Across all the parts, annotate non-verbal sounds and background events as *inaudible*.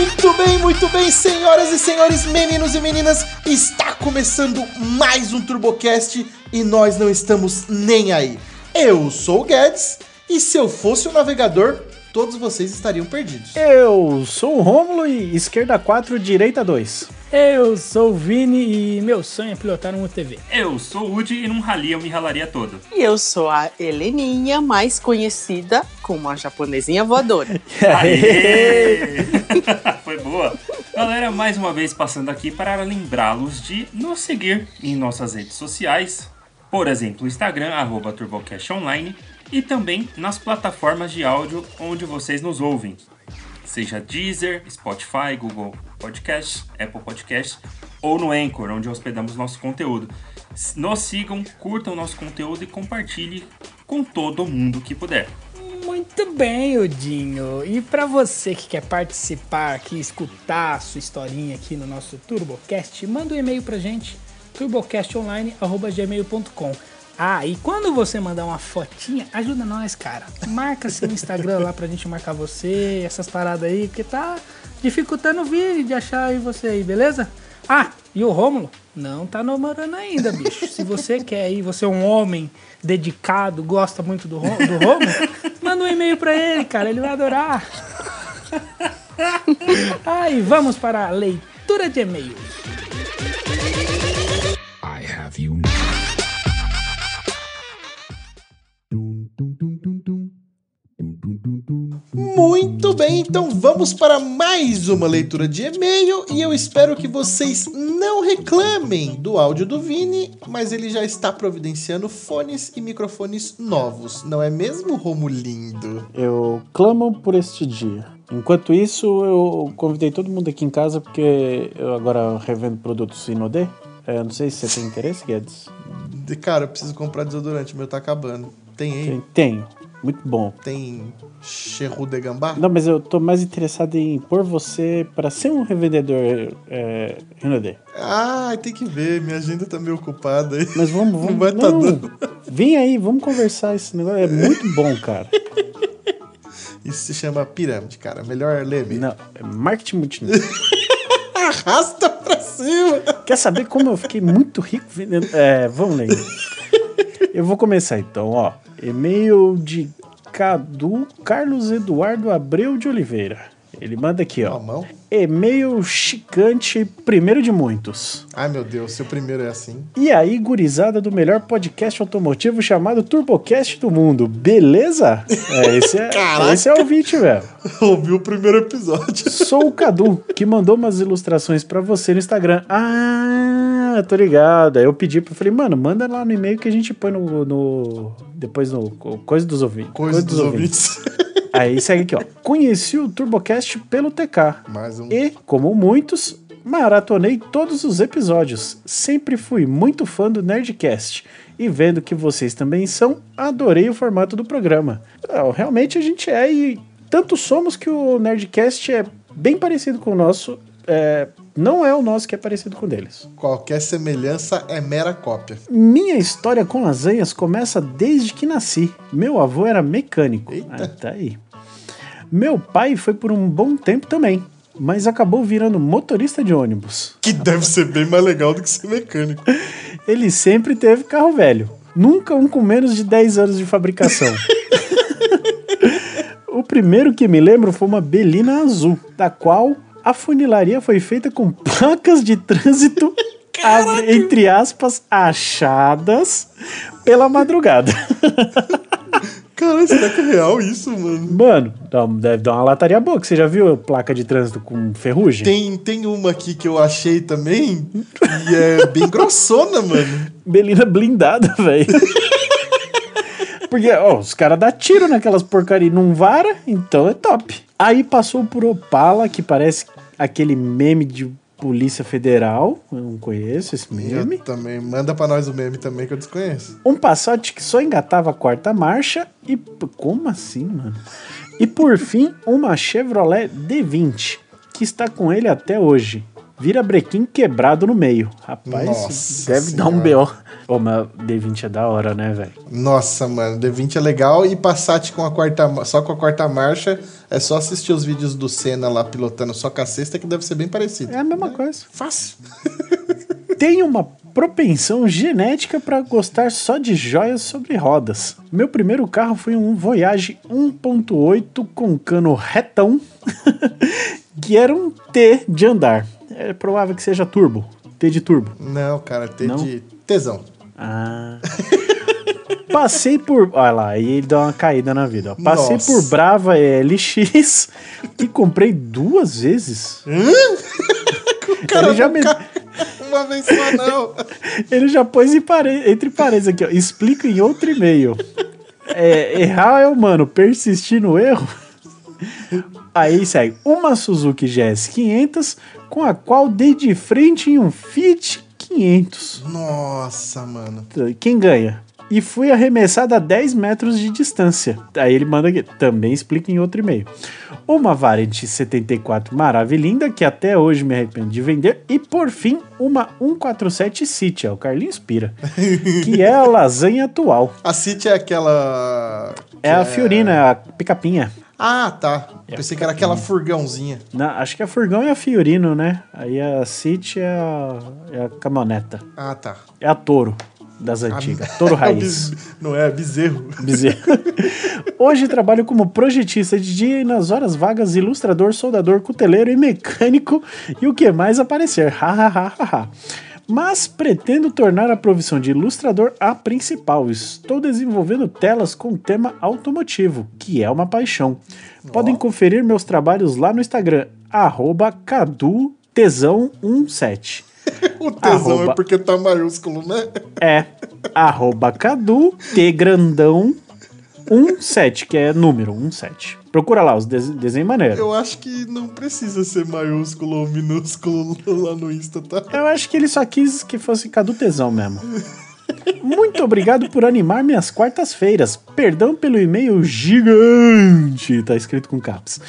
Muito bem, muito bem, senhoras e senhores, meninos e meninas, está começando mais um TurboCast e nós não estamos nem aí. Eu sou o Guedes e se eu fosse o navegador, todos vocês estariam perdidos. Eu sou o Rômulo e esquerda 4, direita 2. Eu sou o Vini e meu sonho é pilotar um UTV. Eu sou o Woody e num rally eu me ralaria todo. E eu sou a Heleninha, mais conhecida como a japonesinha voadora. *laughs* Aê! *laughs* Foi boa. Galera, mais uma vez passando aqui para lembrá-los de nos seguir em nossas redes sociais, por exemplo, Instagram, arroba TurboCastOnline, e também nas plataformas de áudio onde vocês nos ouvem, seja Deezer, Spotify, Google Podcasts, Apple Podcasts ou no Anchor, onde hospedamos nosso conteúdo. Nos sigam, curtam nosso conteúdo e compartilhe com todo mundo que puder. Muito bem, Odinho. E para você que quer participar aqui, escutar a sua historinha aqui no nosso TurboCast, manda um e-mail pra gente, turbocastonline.gmail.com. Ah, e quando você mandar uma fotinha, ajuda nós, cara. Marca seu Instagram lá pra gente marcar você, essas paradas aí, porque tá dificultando o vídeo de achar aí você aí, beleza? Ah, e o Rômulo? Não tá namorando ainda, bicho. Se você quer aí, você é um homem dedicado, gosta muito do, Rô- do Rômulo, manda um e-mail pra ele, cara, ele vai adorar. Aí, vamos para a leitura de e-mails. I have you Muito bem, então vamos para mais uma leitura de e-mail e eu espero que vocês não reclamem do áudio do Vini, mas ele já está providenciando fones e microfones novos, não é mesmo, Romulindo? Eu clamo por este dia. Enquanto isso, eu convidei todo mundo aqui em casa porque eu agora revendo produtos Inodê. É, não sei se você tem interesse, Guedes. De- Cara, eu preciso comprar desodorante, meu tá acabando. Tem aí? Tem- Tenho. Muito bom. Tem Cherru de Gambá? Não, mas eu tô mais interessado em pôr você para ser um revendedor é, Inodê. Ah, tem que ver, minha agenda tá meio ocupada aí. Mas vamos, *laughs* vamos. Não vai tá não, dando. Vem aí, vamos conversar esse negócio. É muito bom, cara. *laughs* Isso se chama pirâmide, cara. Melhor ler Não, é marketing multinível. *laughs* Arrasta pra cima! Quer saber como eu fiquei muito rico vendendo? É, vamos ler. Eu vou começar então, ó. E-mail de Cadu Carlos Eduardo Abreu de Oliveira. Ele manda aqui, ó. E-mail chicante, primeiro de muitos. Ai, meu Deus, seu primeiro é assim. E aí, gurizada do melhor podcast automotivo chamado TurboCast do mundo, beleza? É, esse é, *laughs* esse é o ouvinte, velho. *laughs* Ouviu o primeiro episódio. *laughs* Sou o Cadu, que mandou umas ilustrações pra você no Instagram. Ah, tô ligado. Aí eu pedi pra falei, mano, manda lá no e-mail que a gente põe no. no- depois no. co- Coisa dos ouvintes. Coisa dos ouvintes. Aí segue aqui, ó. Conheci o TurboCast pelo TK. Um. E, como muitos, maratonei todos os episódios. Sempre fui muito fã do Nerdcast. E vendo que vocês também são, adorei o formato do programa. Ah, Realmente a gente é e tanto somos que o Nerdcast é bem parecido com o nosso. é, não é o nosso que é parecido com o deles. Qualquer semelhança é mera cópia. Minha história com lasanhas começa desde que nasci. Meu avô era mecânico. Eita. Ah, tá aí. Meu pai foi por um bom tempo também, mas acabou virando motorista de ônibus. Que deve ser bem mais legal do que ser mecânico. *laughs* Ele sempre teve carro velho. Nunca um com menos de 10 anos de fabricação. *laughs* *laughs* o primeiro que me lembro foi uma Belina azul, da qual a funilaria foi feita com placas de trânsito, *laughs* abre- entre aspas, achadas pela madrugada. *laughs* Caralho, será que é real isso, mano? Mano, deve dar uma lataria boa, que você já viu a placa de trânsito com ferrugem? Tem, tem uma aqui que eu achei também e é bem *laughs* grossona, mano. Belina blindada, velho. Porque, ó, os caras dão tiro naquelas porcarias, não vara, então é top. Aí passou por Opala, que parece aquele meme de Polícia Federal. Eu não conheço esse Eu meme. também. Manda pra nós o meme também que eu desconheço. Um Passat que só engatava a quarta marcha e. Como assim, mano? E por fim, uma Chevrolet D20, que está com ele até hoje. Vira brequim quebrado no meio. Rapaz, Nossa deve dar um Senhora. BO. Ô, mas D20 é da hora, né, velho? Nossa, mano, D20 é legal e Passat com a quarta, só com a quarta marcha é só assistir os vídeos do Senna lá pilotando só com a sexta que deve ser bem parecido. É a mesma coisa. Fácil. *laughs* Tenho uma propensão genética para gostar só de joias sobre rodas. Meu primeiro carro foi um Voyage 1.8 com cano retão, *laughs* que era um T de andar. É provável que seja turbo. T de turbo. Não, cara, tem Não? de tesão. Ah. *laughs* Passei por. Olha lá, aí ele deu uma caída na vida. ó. Passei Nossa. por Brava LX, *laughs* que comprei duas vezes. *laughs* Cara, ele, já me- Uma vez só não. ele já pôs pare- entre parênteses aqui, ó. Explico em outro e-mail. É, errar é humano, persistir no erro. Aí segue uma Suzuki GS 500, com a qual dei de frente em um Fiat 500. Nossa, mano. Quem ganha? E fui arremessado a 10 metros de distância. Aí ele manda aqui, também explica em outro e-mail. Uma Variant 74 maravilhinda, que até hoje me arrependo de vender. E por fim, uma 147 City, é o Carlinhos Pira, *laughs* que é a lasanha atual. A City é aquela. É a Fiorina, é a picapinha. Ah, tá. Pensei que era aquela furgãozinha. Na- acho que a Furgão é a Fiorino, né? Aí a City é a, é a caminhoneta. Ah, tá. É a Toro das antigas. *laughs* Toro É Raiz. Não é, bezerro. Bezerro. *laughs* Hoje trabalho como projetista de dia e nas horas vagas ilustrador, soldador, cuteleiro e mecânico e o que mais aparecer. Ha, ha, ha, ha, ha. Mas pretendo tornar a profissão de ilustrador a principal. Estou desenvolvendo telas com tema automotivo, que é uma paixão. Podem conferir meus trabalhos lá no Instagram, arroba cadutesão17. *laughs* O tesão Arroba. é porque tá maiúsculo, né? *laughs* É arroba Cadu T grandão 17, que é número 17. Procura lá, os des desenhos maneiros. Eu acho que não precisa ser maiúsculo ou minúsculo lá no Insta, tá? Eu acho que ele só quis que fosse Cadu Tesão mesmo. Muito obrigado por animar minhas quartas-feiras. Perdão pelo e-mail gigante, tá escrito com caps.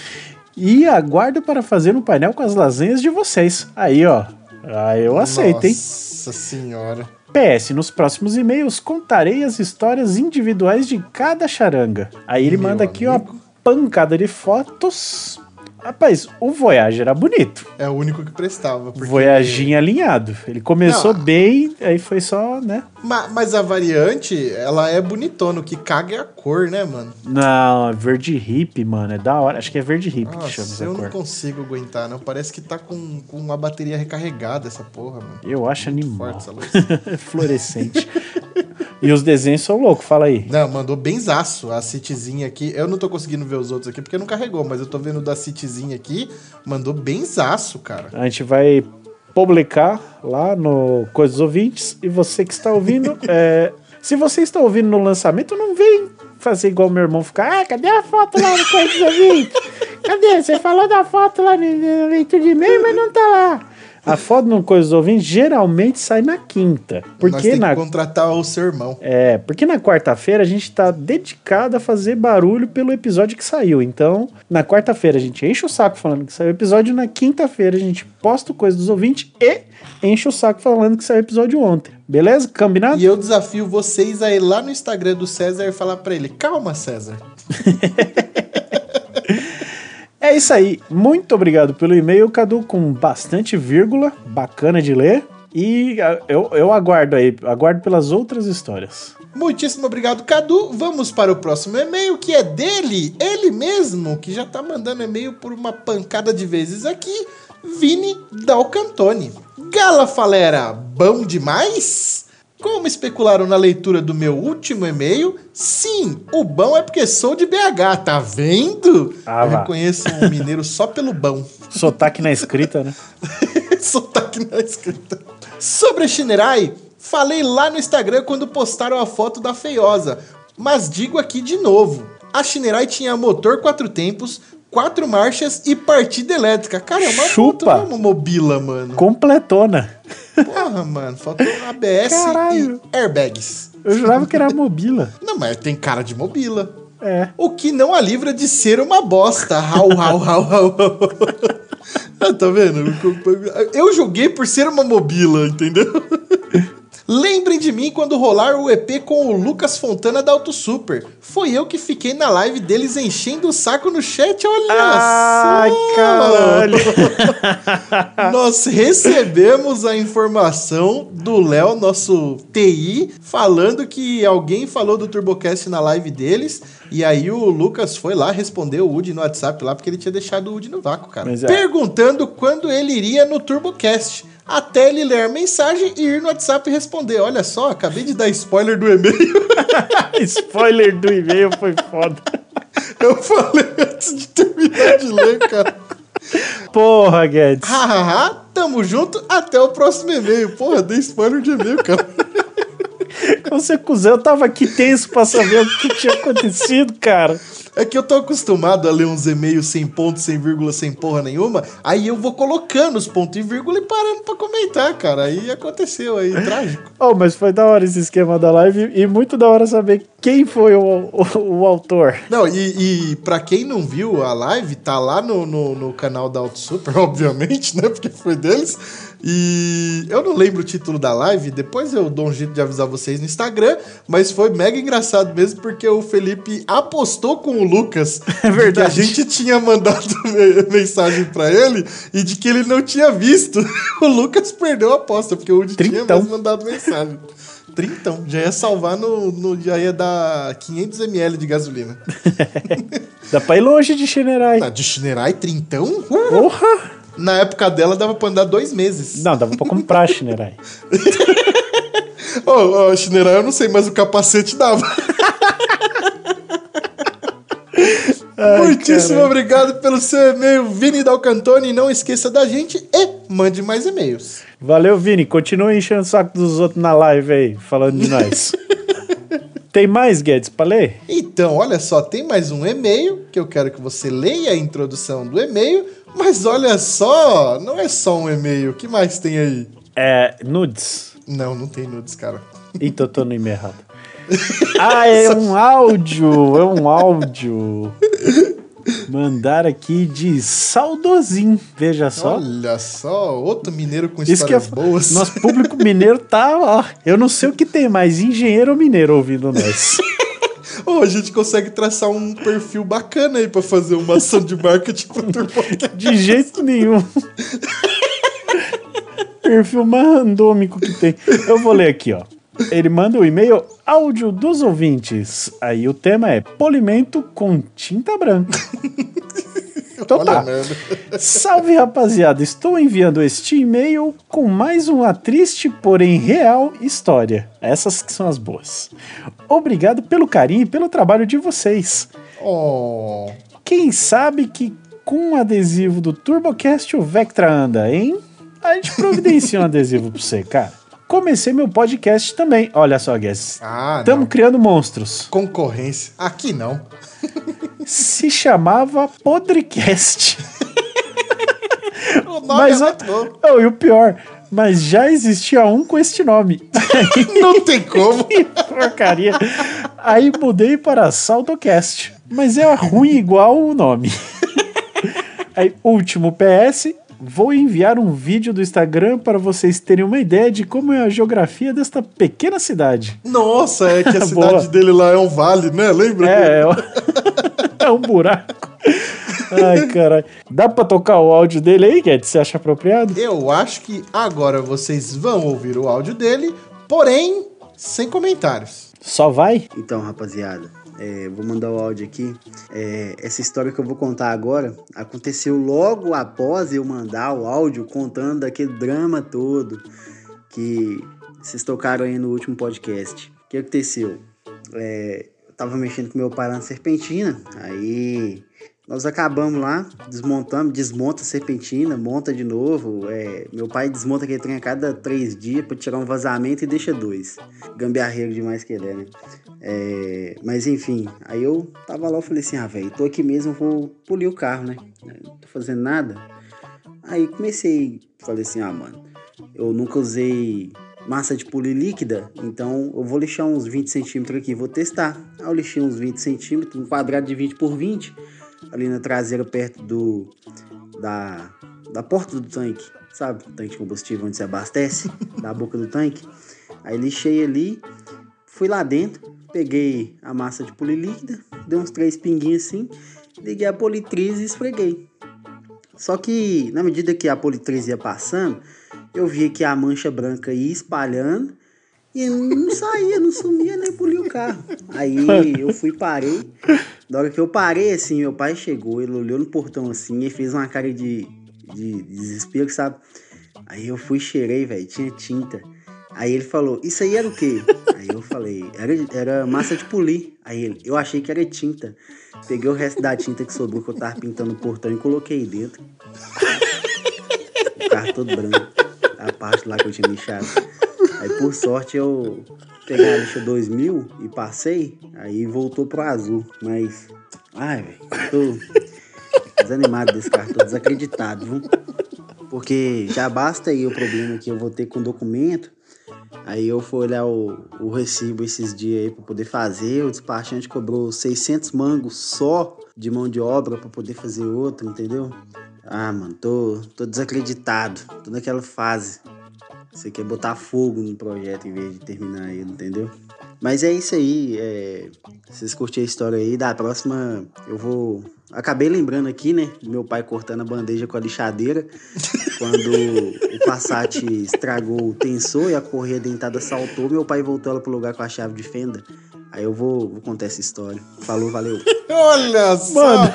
E aguardo para fazer um painel com as lasanhas de vocês. Aí, ó. Ah, eu aceito, hein? Nossa senhora. PS, nos próximos e-mails contarei as histórias individuais de cada charanga. Aí ele Meu manda aqui amigo. uma pancada de fotos. Rapaz, o Voyage era bonito. É o único que prestava. Porque... Voyaginho alinhado. Ele começou Não. bem, aí foi só, né? Ma- mas a variante, ela é bonitona. O que caga é a cor, né, mano? Não, é verde hippie, mano. É da hora. Acho que é verde hippie que chama Nossa, essa eu não cor. consigo aguentar, não. Parece que tá com, com a bateria recarregada essa porra, mano. Eu acho animal. Forte essa luz. *laughs* Fluorescente. e os desenhos são loucos, fala aí. Não, mandou benzaço a Cityzinha aqui. Eu não tô conseguindo ver os outros aqui porque não carregou, mas eu tô vendo da Cityzinha aqui. Mandou benzaço, cara. A gente vai publicar lá no Coisas Ouvintes. E você que está ouvindo, *laughs* é, se você está ouvindo no lançamento, não vem fazer igual meu irmão ficar. Ah, cadê a foto lá no Coisas Ouvintes? Cadê? Você falou da foto lá no no leitura de e-mail, mas não tá lá. A foto no Coisas Ouvintes geralmente sai na quinta. Porque tem na que contratar o seu irmão. é, porque na quarta-feira a gente tá dedicado a fazer barulho pelo episódio que saiu. Então, na quarta-feira a gente enche o saco falando que saiu o episódio, na quinta-feira a gente posta o coisa dos ouvintes e enche o saco falando que saiu o episódio ontem. Beleza? Combinado? E eu desafio vocês a ir lá no Instagram do César e falar pra ele: calma, César. *laughs* É isso aí. Muito obrigado pelo e-mail, Cadu, com bastante vírgula, bacana de ler. E ah, eu, eu aguardo aí, aguardo pelas outras histórias. Muitíssimo obrigado, Cadu. Vamos para o próximo e-mail, que é dele, ele mesmo, que já tá mandando e-mail por uma pancada de vezes aqui, Vini Dalcantoni. Gala Falera, bom demais? Como especularam na leitura do meu último e-mail, sim, o bom é porque sou de BH, tá vendo? Ah, Eu vá. reconheço um mineiro só pelo bom. *laughs* Sotaque na escrita, né? *laughs* Sotaque na escrita. Sobre a Shinerai, falei lá no Instagram quando postaram a foto da feiosa, mas digo aqui de novo. A Shinerai tinha motor quatro tempos, quatro marchas e partida elétrica. Cara, é uma Chupa. moto, é uma mobila, mano. Completona. Porra, mano, faltou ABS Caralho. e airbags. Eu jurava que era mobila. Não, mas tem cara de mobila. É. O que não a livra de ser uma bosta. Rau, rau, rau, rau. Ah, tá vendo? Eu joguei por ser uma mobila, entendeu? *laughs* Lembrem de mim quando rolar o EP com o Lucas Fontana da Auto Super. Foi eu que fiquei na live deles enchendo o saco no chat, olha Ai, só! caralho. *laughs* Nós recebemos a informação do Léo, nosso TI, falando que alguém falou do TurboCast na live deles. E aí o Lucas foi lá responder o Udi no WhatsApp lá, porque ele tinha deixado o Udi no vácuo, cara. É. Perguntando quando ele iria no TurboCast. Até ele ler a mensagem e ir no WhatsApp e responder. Olha só, acabei de dar spoiler do e-mail. *laughs* Spoiler do e-mail foi foda. Eu falei antes de terminar de ler, cara. Porra, Guedes. Hahaha, tamo junto, até o próximo e-mail. Porra, dei spoiler de e-mail, cara. Você, cuzão, eu tava aqui tenso pra saber o que tinha acontecido, cara. É que eu tô acostumado a ler uns e-mails sem ponto, sem vírgula, sem porra nenhuma. Aí eu vou colocando os pontos e vírgula e parando pra comentar, cara. Aí aconteceu aí, trágico. *laughs* Oh, mas foi da hora esse esquema da live e muito da hora saber quem foi o, o, o autor. Não, e, e pra quem não viu a live, tá lá no, no, no canal da Auto Super, *laughs* obviamente, né? Porque foi deles. E eu não lembro o título da live, depois eu dou um jeito de avisar vocês no Instagram, mas foi mega engraçado mesmo porque o Felipe apostou com o Lucas *laughs* É verdade. que a gente tinha mandado *laughs* me- mensagem pra ele e de que ele não tinha visto. *laughs* O Lucas perdeu a aposta, porque o Udi tinha mesmo mandado mensagem. Trintão, já ia salvar no, no. Já ia dar 500ml de gasolina. Dá pra ir longe de Shinerai. Ah, de Shinerai, trintão? Uh, Porra! Na época dela dava pra andar dois meses. Não, dava pra comprar Shinerai. Ô, ô, Shinerai eu não sei, mas o capacete dava. Muitíssimo caralho. obrigado pelo seu e-mail, Vini Dalcantoni. Não esqueça da gente e mande mais e-mails. Valeu, Vini. Continua enchendo o saco dos outros na live aí, falando de nós. *laughs* Tem mais, Guedes, pra ler? Então, olha só, tem mais um e-mail que eu quero que você leia a introdução do e-mail. Mas olha só, não é só um e-mail. O que mais tem aí? É. Nudes. Não, não tem nudes, cara. Eita, eu tô no e-mail errado. *laughs* Ah, é um áudio! É um áudio. Mandar aqui de saudosim. Veja só. Olha só, outro mineiro com Isso que é histórias boas. Nosso público mineiro tá, ó. Eu não sei o que tem mais, engenheiro ou mineiro ouvindo nós. *laughs* Ô, a gente consegue traçar um perfil bacana aí pra fazer uma ação de marketing pro Turbocast. De jeito nenhum. Perfil mais randômico que tem. Eu vou ler aqui, ó. Ele manda o e-mail áudio dos ouvintes. Aí o tema é polimento com tinta branca. *laughs* Então Olha tá. Salve rapaziada, estou enviando este e-mail com mais uma triste, porém real história. Essas que são as boas. Obrigado pelo carinho e pelo trabalho de vocês. Oh, Quem sabe que com o adesivo do TurboCast o Vectra anda, hein? A gente *laughs* providencia um adesivo pra você, cara. Comecei meu podcast também. Olha só, Guess. ah, Estamos não. criando monstros. Concorrência. Aqui não. *laughs* Se chamava Podrecast. *laughs* O nome Mas é e o pior, mas já existia um com este nome. *laughs* Não tem como. Que porcaria. Aí mudei para Saltocast. Mas é ruim igual o nome. Aí, último PS. Vou enviar um vídeo do Instagram para vocês terem uma ideia de como é a geografia desta pequena cidade. Nossa, é que a *laughs* cidade dele lá é um vale, né? Lembra? É, é, *laughs* é um buraco. Ai, caralho. Dá pra tocar o áudio dele aí, Guedes? Você acha apropriado? Eu acho que agora vocês vão ouvir o áudio dele, porém, sem comentários. Só vai? Então, rapaziada, é, vou mandar o áudio aqui. É, essa história que eu vou contar agora aconteceu logo após eu mandar o áudio contando daquele drama todo que vocês tocaram aí no último podcast. O que aconteceu? É, eu tava mexendo com meu pai lá na serpentina, aí nós acabamos lá, desmontamos, desmonta a serpentina, monta de novo. é, meu pai desmonta aquele trem a cada três dias pra tirar um vazamento e deixa dois. Gambiarreiro demais que ele é, né? É, mas enfim, aí eu tava lá, eu falei assim, ah, velho, tô aqui mesmo, vou polir o carro, né? Não tô fazendo nada. Aí comecei, falei assim, ah, mano, eu nunca usei massa de polir líquida, então eu vou lixar uns 20 centímetros aqui, vou testar. Aí eu lixei uns 20 centímetros, um quadrado de 20 por 20, ali na traseira perto do da, da porta do tanque, sabe? O tanque de combustível onde se abastece, *laughs* da boca do tanque. Aí lixei ali, fui lá dentro, peguei a massa de polir líquida, dei uns três pinguinhos assim, liguei a politriz e esfreguei. Só que na medida que a politriz ia passando, eu via que a mancha branca ia espalhando e não saía, não sumia nem polia o carro. Aí eu fui parei. Na hora que eu parei, assim, meu pai chegou, ele olhou no portão assim e fez uma cara de, de desespero, sabe? Aí eu fui, cheirei, velho, tinha tinta. Aí ele falou, isso aí era o quê? Aí eu falei, era, era massa de polir. Aí ele, eu achei que era tinta. Peguei o resto da tinta que sobrou que eu tava pintando o portão e coloquei dentro. O carro todo branco. A parte lá que eu tinha lixado. Aí por sorte eu peguei a lixa 2000 e passei, aí voltou pro azul. Mas, ai, velho, tô desanimado desse carro, tô desacreditado, viu? Porque já basta aí o problema que eu vou ter com o documento. Aí eu fui olhar o, o recibo esses dias aí pra poder fazer. O despachante cobrou 600 mangos só de mão de obra pra poder fazer outro, entendeu? Ah, mano, tô, tô desacreditado. Tô naquela fase. Você quer botar fogo no projeto em vez de terminar ele, entendeu? Mas é isso aí. É... Vocês curtiram a história aí. Da próxima eu vou. Acabei lembrando aqui, né? Meu pai cortando a bandeja com a lixadeira. *laughs* quando o Passat estragou o tensor e a correia dentada saltou, meu pai voltou ela pro lugar com a chave de fenda. Aí eu vou, vou contar essa história. Falou, valeu. *laughs* Olha só!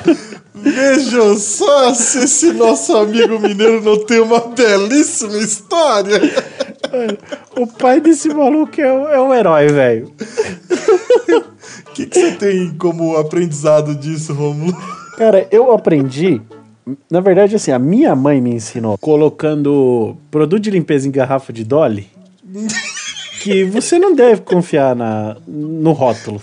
Vejam só se esse nosso amigo mineiro não tem uma belíssima história. O pai desse maluco é o, é o herói, velho. O que, que você tem como aprendizado disso, Romulo? Cara, eu aprendi. Na verdade, assim, a minha mãe me ensinou colocando produto de limpeza em garrafa de Dolly *laughs* que você não deve confiar na, no rótulo.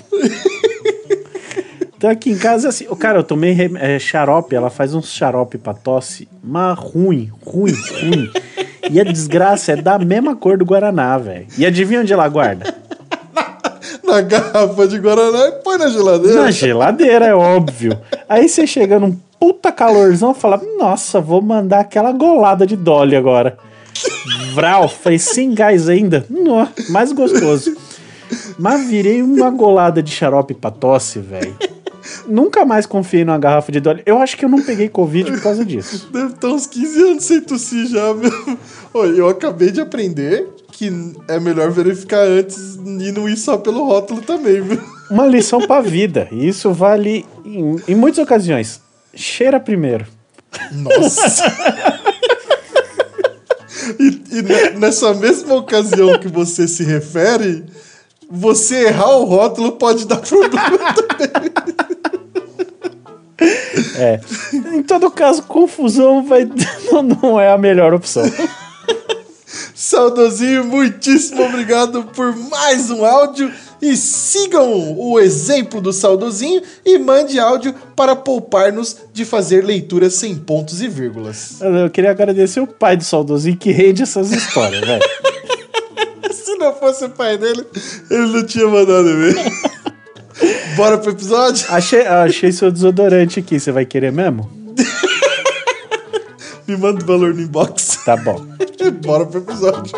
Então aqui em casa, assim, o cara, eu tomei é, xarope, ela faz uns xarope pra tosse, mas ruim, ruim, ruim. E a desgraça é da mesma cor do Guaraná, velho. E adivinha onde ela guarda? *laughs* Na garrafa de Guaraná e põe na geladeira. Na geladeira, é óbvio. Aí você chega num puta calorzão e fala: Nossa, vou mandar aquela golada de Dolly agora. Vral, fez sem gás ainda. Nó, mais gostoso. Mas virei uma golada de xarope pra tosse, velho. Nunca mais confiei numa garrafa de Dolly. Eu acho que eu não peguei Covid por causa disso. Deve estar uns 15 anos sem tossir já, meu. Olha, eu acabei de aprender que é melhor verificar antes e não ir só pelo rótulo também, viu? Uma lição pra vida. E isso vale em, em muitas ocasiões. Cheira primeiro. Nossa! *laughs* e e ne- nessa mesma ocasião que você se refere, você errar o rótulo pode dar problema. *laughs* É. Em todo caso, confusão vai, *laughs* não, não é a melhor opção. Saudosinho, muitíssimo obrigado por mais um áudio. E sigam o exemplo do Saudosinho e mande áudio para poupar-nos de fazer leituras sem pontos e vírgulas. Eu queria agradecer o pai do saudosinho que rende essas histórias, velho. *laughs* Se não fosse o pai dele, ele não tinha mandado ver. *laughs* Bora pro episódio? Achei, achei seu desodorante aqui, você vai querer mesmo? *laughs* Me manda o valor no inbox. Tá bom. Bora pro episódio.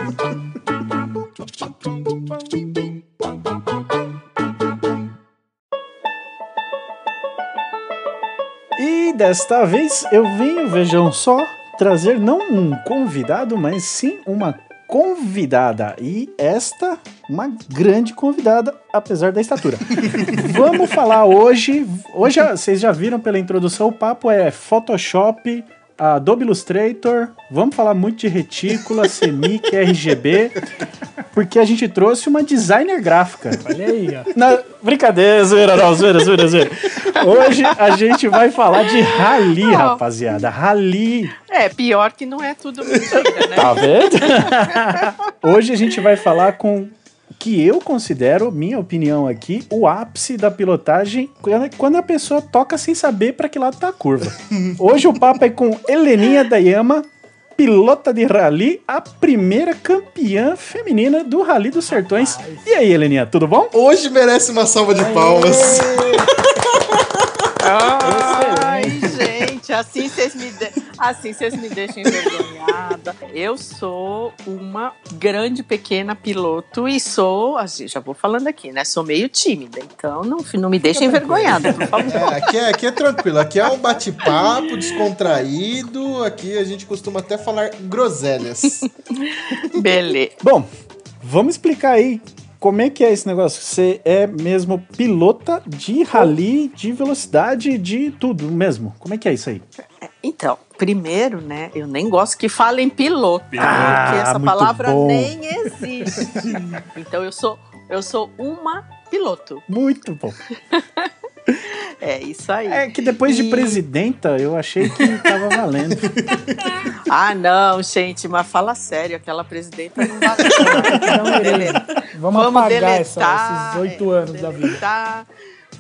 Desta vez eu venho, vejam só, trazer não um convidado, mas sim uma convidada. E esta, uma grande convidada, apesar da estatura. *laughs* Vamos falar hoje. Hoje vocês já viram pela introdução, o papo é Photoshop. Adobe Illustrator, vamos falar muito de retícula, *laughs* CMYK, RGB, porque a gente trouxe uma designer gráfica. Olha aí, ó. Na... Brincadeira, zoeira, não, zoeira, zoeira, zoeira. Hoje a gente vai falar de rally, Não. rapaziada. Rally. É, pior que não é tudo mentira, né? Tá vendo? *laughs* Hoje a gente vai falar com que eu considero, minha opinião aqui, o ápice da pilotagem quando- quando a pessoa toca sem saber para que lado tá a curva. *laughs* Hoje o papo é com Heleninha Dayama. pilota de rally, a primeira campeã feminina do Rally dos Sertões. E aí, Heleninha, tudo bom? Hoje merece uma salva de palmas. *laughs* Ai, gente, assim vocês me, de... assim vocês me deixam envergonhada. Eu sou uma grande pequena piloto e sou, assim, já vou falando aqui, né? Sou meio tímida, então não, não me deixem envergonhada, por favor. É, aqui, é, aqui é tranquilo, aqui é um bate-papo descontraído, aqui a gente costuma até falar groselhas. *laughs* Beleza. Bom, vamos explicar aí como é que é esse negócio? Você é mesmo pilota de rally, de velocidade, de tudo mesmo. Como é que é isso aí? Então, primeiro, né, eu nem gosto que falem piloto, Ah, porque essa palavra bom. nem existe. Então eu sou eu sou uma piloto. Muito bom. *laughs* É isso aí. É que depois de E- presidenta, eu achei que tava valendo. *laughs* Ah, não, gente, mas fala sério, aquela presidenta não vale. Então, Beleza. Vamos, Vamos apagar deletar, essa- esses oito é, anos da vida.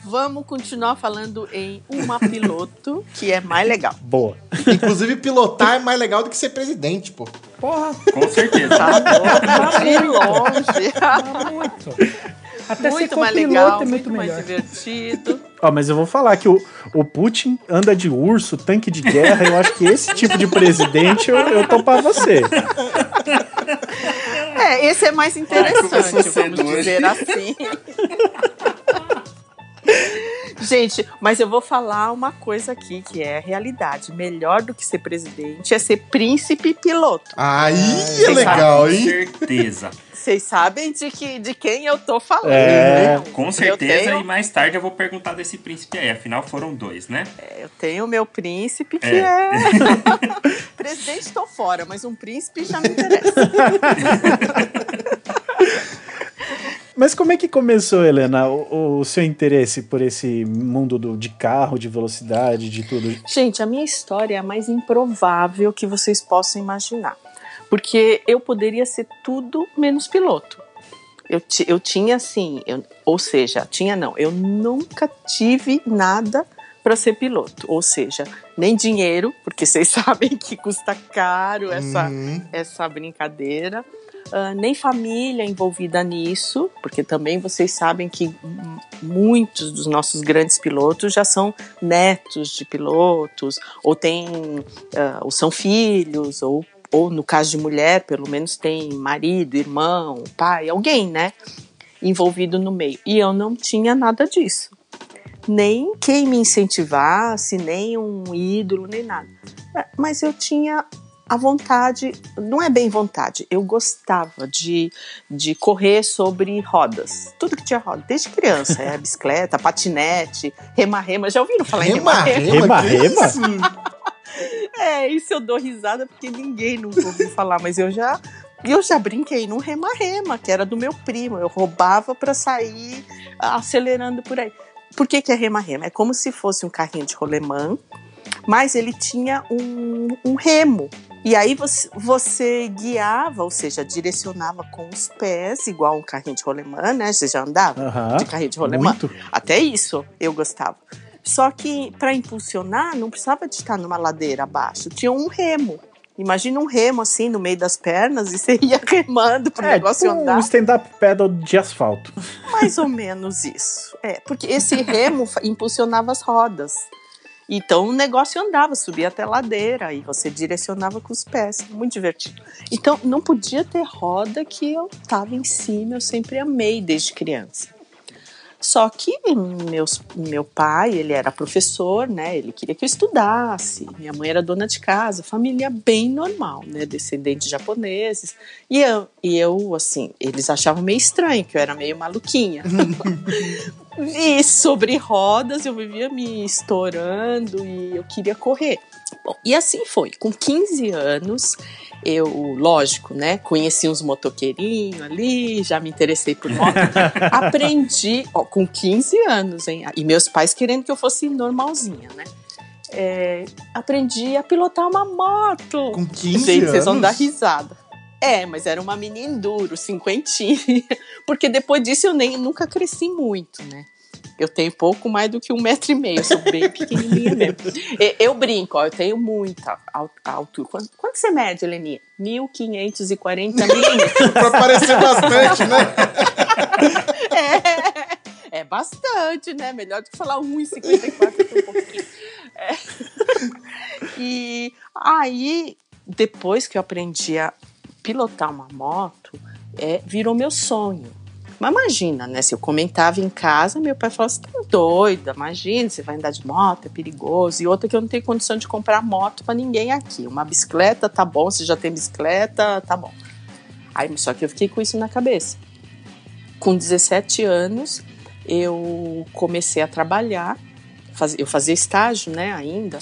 Vamos continuar falando em uma piloto, que é mais legal. Boa. Inclusive, pilotar é mais legal do que ser presidente, pô. Porra, Com certeza. Tá bom, de longe. tá muito. Até ser muito mais legal, é muito, muito mais divertido. Ó, mas eu vou falar que o, o Putin anda de urso, tanque de guerra. Eu acho que esse tipo de presidente eu, eu topava ser. *laughs* É, esse é mais interessante, vamos dizer assim. Gente, mas eu vou falar uma coisa aqui que é a realidade. Melhor do que ser presidente é ser príncipe piloto. Aí é Vocês legal, Com hein? certeza. Vocês sabem de, que, de quem eu tô falando. É. né? Com certeza, tenho- e mais tarde eu vou perguntar desse príncipe aí. Afinal, foram dois, né? Eu tenho o meu príncipe que É. é. *laughs* Presidente tô fora, mas um príncipe já me interessa. *laughs* Mas como é que começou, Helena, o, o seu interesse por esse mundo do, de carro, de velocidade, de tudo? Gente, a minha história é a mais improvável que vocês possam imaginar. Porque eu poderia ser tudo menos piloto. Eu, eu tinha assim, eu- ou seja, tinha não, eu nunca tive nada para ser piloto. Ou seja, nem dinheiro, porque *laughs* vocês sabem que custa caro essa, Hum, essa brincadeira. Ah, nem família envolvida nisso, porque também vocês sabem que muitos dos nossos grandes pilotos já são netos de pilotos, ou têm, ah, ou são filhos, ou, ou no caso de mulher, pelo menos tem marido, irmão, pai, alguém, né? Envolvido no meio. E eu não tinha nada disso. Nem quem me incentivasse, nem um ídolo, nem nada. É, Mas eu tinha a vontade, não é bem vontade, eu gostava de, de correr sobre rodas. Tudo que tinha roda, desde criança. É bicicleta, patinete, rema-rema. Já ouviram falar em rema-rema? Rema, rema, que Rema-rema? *laughs* É, isso eu dou risada porque ninguém nunca ouviu falar, mas eu já eu já brinquei num rema-rema, que era do meu primo. Eu roubava para sair acelerando por aí. Por que, que é rema-rema? É como se fosse um carrinho de rolemã, mas ele tinha um, um remo. E aí você, você guiava, ou seja, direcionava com os pés, igual um carrinho de rolemã, né? Você já andava de carrinho de rolemã? Muito. Até isso eu gostava. Só que para impulsionar não precisava de estar numa ladeira abaixo, tinha um remo. Imagina um remo assim no meio das pernas e *laughs* você ia remando pro É, negócio tipo um andar. stand-up pedal de asfalto. Mais ou menos isso. É, porque esse remo impulsionava as rodas. Então o negócio andava, subia até a ladeira e você direcionava com os pés. Muito divertido. Então não podia ter roda que eu tava em cima, eu sempre amei desde criança. Só que meus, meu pai, ele era professor, né? Ele queria que eu estudasse. Minha mãe era dona de casa, família bem normal, né? Descendente de japoneses. E eu, e eu, assim, eles achavam meio estranho, que eu era meio maluquinha. *laughs* e sobre rodas, eu vivia me estourando e eu queria correr. Bom, e assim foi. Com 15 anos, eu, lógico, né? Conheci uns motoqueirinhos ali, já me interessei por moto. *laughs* Aprendi, ó, com 15 anos, hein? E meus pais querendo que eu fosse normalzinha, né? É, aprendi a pilotar uma moto. Com 15 Gente, anos? vocês vão dar risada. É, mas era uma menina enduro, cinquentinha. *laughs* Porque depois disso eu nem, nunca cresci muito, né? Eu tenho pouco mais do que um metro e meio, eu sou bem *laughs* pequenininha mesmo. Eu brinco, ó, eu tenho muita al- altura. Quanto, quanto você mede, Heleninha? 1540 *laughs* milímetros. pra parecer bastante, né? *laughs* É, é bastante, né? Melhor do que falar 1,54 que é um pouquinho. É. E aí, depois que eu aprendi a pilotar uma moto, é, virou meu sonho. Mas imagina, né? Se eu comentava em casa, meu pai falava: você tá doida, imagina, você vai andar de moto, é perigoso. E outra que eu não tenho condição de comprar moto pra ninguém aqui. Uma bicicleta, tá bom, você já tem bicicleta, tá bom. Aí, só que eu fiquei com isso na cabeça. Com 17 anos, eu comecei a trabalhar. Eu fazia estágio, né, ainda.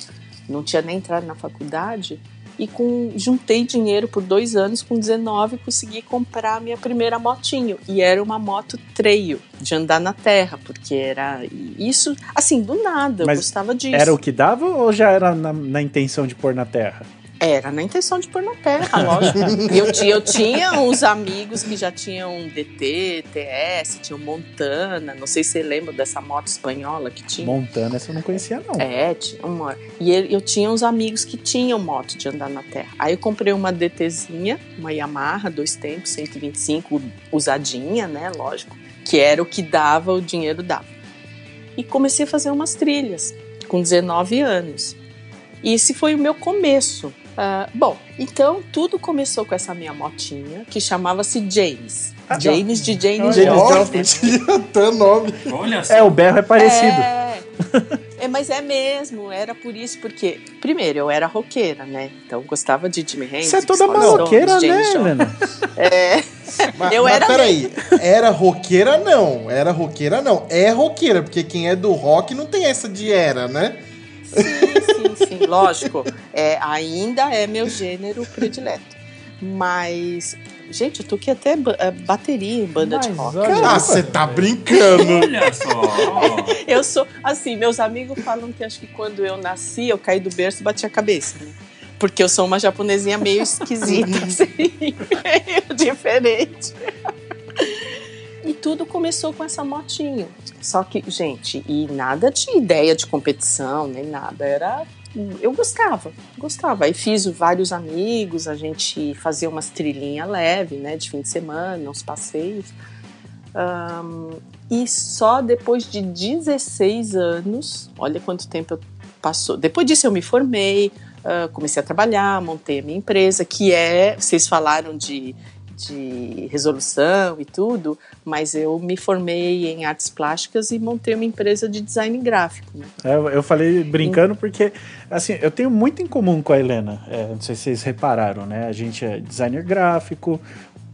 Não tinha nem entrado na faculdade. E com, juntei dinheiro por dois anos, com 19, consegui comprar minha primeira motinho. E era uma moto trail, de andar na terra, porque era isso, assim, do nada, eu Mas gostava disso. Era o que dava ou já era na, na intenção de pôr na terra? Era na intenção de pôr na terra, lógico. Eu tinha, eu tinha uns amigos que já tinham DT, TS, tinham Montana. Não sei se você lembra dessa moto espanhola que tinha. Montana, essa eu não conhecia, não. É, tinha uma. E eu tinha uns amigos que tinham moto de andar na terra. Aí eu comprei uma DTzinha, uma Yamaha, dois tempos, 125, usadinha, né? Lógico. Que era o que dava, o dinheiro dava. E comecei a fazer umas trilhas, com 19 anos. E esse foi o meu começo. Ah, bom, então tudo começou com essa minha motinha, que chamava-se James. Ah, James de James tinha até nome. Olha só. É, o berro é parecido. É. É, mas é mesmo, era por isso, porque, primeiro, eu era roqueira, né? Então eu gostava de Jimi Hendrix. Você é toda maloqueira, né. Helena? É, Mas, Eu mas era peraí, era roqueira não, era roqueira não, é roqueira, porque quem é do rock não tem essa de era, né? sim, sim, lógico. É, ainda é meu gênero predileto. Mas, gente, eu toquei até eh, bateria em banda de Mas rock. olha- Ah, você tá brincando. Olha só. Eu sou, assim, meus amigos falam que acho que quando eu nasci, eu caí do berço e bati a cabeça, né? Porque eu sou uma japonesinha meio esquisita, *laughs* assim, meio diferente. E tudo começou com essa motinho. Só que, gente, e nada de ideia de competição, nem nada. Era. Eu gostava, gostava. Aí fiz vários amigos, a gente fazia umas trilhinhas leve, né? De fim de semana, uns passeios. Ahn, e só depois de 16 anos, olha quanto tempo passou. Depois disso eu me formei, ah, comecei a trabalhar, montei a minha empresa, que é, vocês falaram de, de resolução e tudo, mas eu me formei em artes plásticas e montei uma empresa de design gráfico. né? É, Eu, falei brincando porque, assim, eu tenho muito em comum com a Helena. É, não sei se vocês repararam, né? A gente é designer gráfico,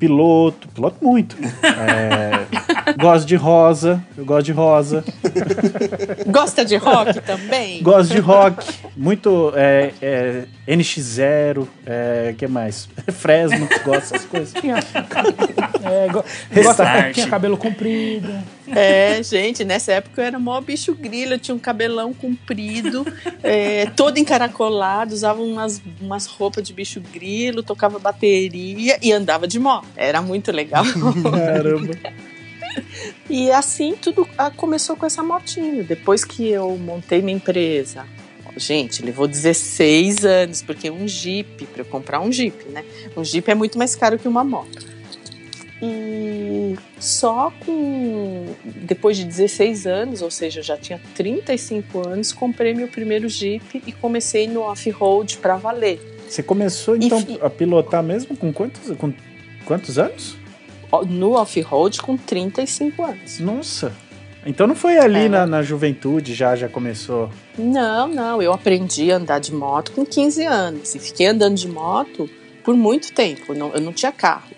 piloto, piloto muito. É, gosto de rosa, eu gosto de rosa. Gosta de rock também? Gosto de rock, muito é, é, NX0, é, que mais? Fresno, gosto dessas coisas. Tinha, *laughs* é, go- Restart. gosta- tinha cabelo comprido. É, gente, nessa época eu era mó bicho grilo, eu tinha um cabelão comprido, é, todo encaracolado, usava umas, umas roupas de bicho grilo, tocava bateria e andava de moto. Era muito legal. Caramba. *laughs* E assim tudo ah, começou com essa motinho. Depois que eu montei minha empresa, gente, levou 16 anos, porque um Jeep, para eu comprar um Jeep, né? Um Jeep é muito mais caro que uma moto. E só com. Depois de 16 anos, ou seja, eu já tinha 35 anos, comprei meu primeiro Jeep e comecei no off-road para valer. Você começou, então, E a pilotar mesmo com quantos, com quantos anos? No off-road com 35 anos. Nossa. Então não foi ali É. na, na juventude, já, já começou. Não, não, eu aprendi a andar de moto com 15 anos e fiquei andando de moto por muito tempo. Não- eu não tinha carro,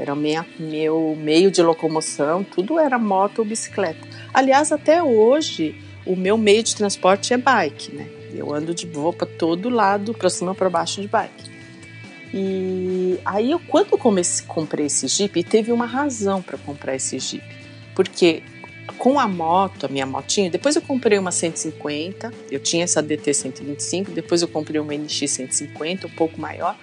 era minha, meu meio de locomoção, tudo era moto ou bicicleta. Aliás, até hoje, o meu meio de transporte é bike, né? Eu ando de vou para todo lado, para cima para baixo de bike. E aí, eu, quando eu comecei, comprei esse Jeep, teve uma razão para comprar esse Jeep. Porque com a moto, a minha motinha, depois eu comprei uma 150, eu tinha essa DT 125, depois eu comprei uma NX 150, um pouco maior,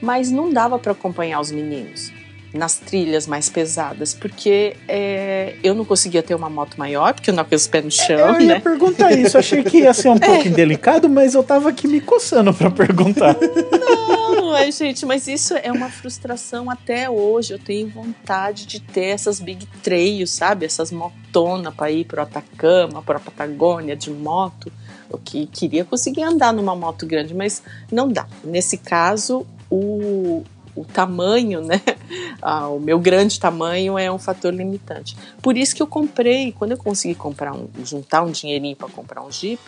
mas não dava para acompanhar os meninos. Nas trilhas mais pesadas, porque é, eu não conseguia ter uma moto maior, porque eu não com os pés no chão, Eu ia né? perguntar isso, achei que ia ser um *laughs* pouco indelicado, mas eu tava aqui me coçando pra perguntar. Não, ai, gente, mas isso é uma frustração até hoje. Eu tenho vontade de ter essas big trails, sabe? Essas motonas para ir pro Atacama, pra Patagônia de moto. Eu que queria conseguir andar numa moto grande, mas não dá. Nesse caso, o, o tamanho, né? *laughs* Ah, o meu grande tamanho é um fator limitante. Por isso que eu comprei, quando eu consegui comprar um, juntar um dinheirinho para comprar um Jeep,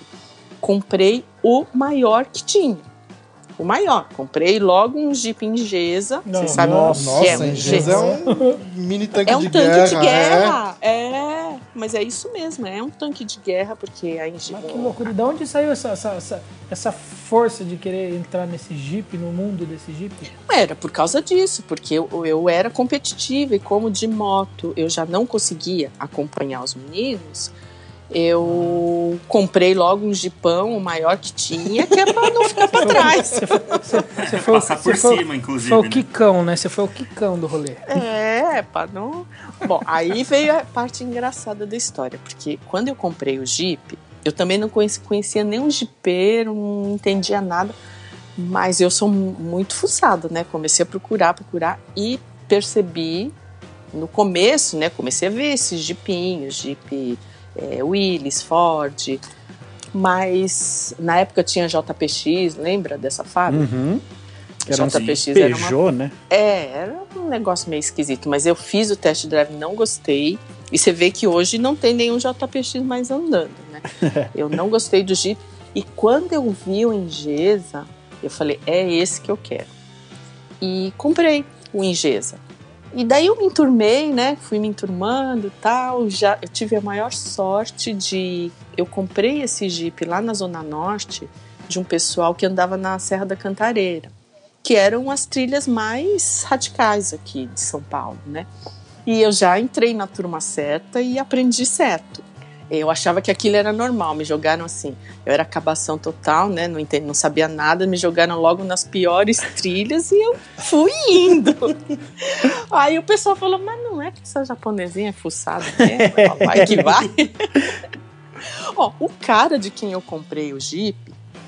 comprei o maior que tinha. O maior. Comprei logo um Jeep Ingesa. Não, Você sabe Nossa, o que é um Ingesa é um mini tanque é um de tanque guerra. de guerra. É. mas é isso mesmo, é um tanque de guerra, porque a Ingesa. Mas que loucura. E de onde saiu essa, essa, essa, essa força de querer entrar nesse Jeep, no mundo desse Jeep? Era por causa disso, porque eu, eu era competitiva e como de moto eu já não conseguia acompanhar os meninos, eu comprei logo um jipão, o maior que tinha, que é pra não ficar pra trás. Você foi, Passar por você foi- cima, inclusive. Foi o né? Kikão, né? Você foi o Kikão do rolê. É, pra não. Bom, aí veio a parte engraçada da história, porque quando eu comprei o Jeep, eu também não conhecia, conhecia nenhum jipeiro, não entendia nada, mas eu sou mu- muito fuçado, né? Comecei a procurar, procurar e percebi no começo, né? Comecei a ver esses jipinhos, Jeep é, Willys, Ford, mas na época tinha JPX, lembra dessa fábrica? Uhum. Que era um JPX era uma né? é, era um negócio meio esquisito, mas eu fiz o test drive, não gostei. E você vê que hoje não tem nenhum JPX mais andando, né? *laughs* eu não gostei do Jeep. E quando eu vi o Ingesa, eu falei, é esse que eu quero. E comprei o Ingesa. E daí eu me enturmei, né? Fui me enturmando tal. Já, eu tive a maior sorte de. Eu comprei esse Jeep lá na Zona Norte de um pessoal que andava na Serra da Cantareira que eram as trilhas mais radicais aqui de São Paulo, né? E eu já entrei na turma certa e aprendi certo. Eu achava que aquilo era normal, me jogaram assim. Eu era acabação total, né? Não, entendi, não sabia nada, me jogaram logo nas piores trilhas e eu fui indo. *laughs* Aí o pessoal falou: Mas não é que essa japonesinha é fuçada mesmo? Vai que vai. *laughs* Ó, o cara de quem eu comprei o Jeep,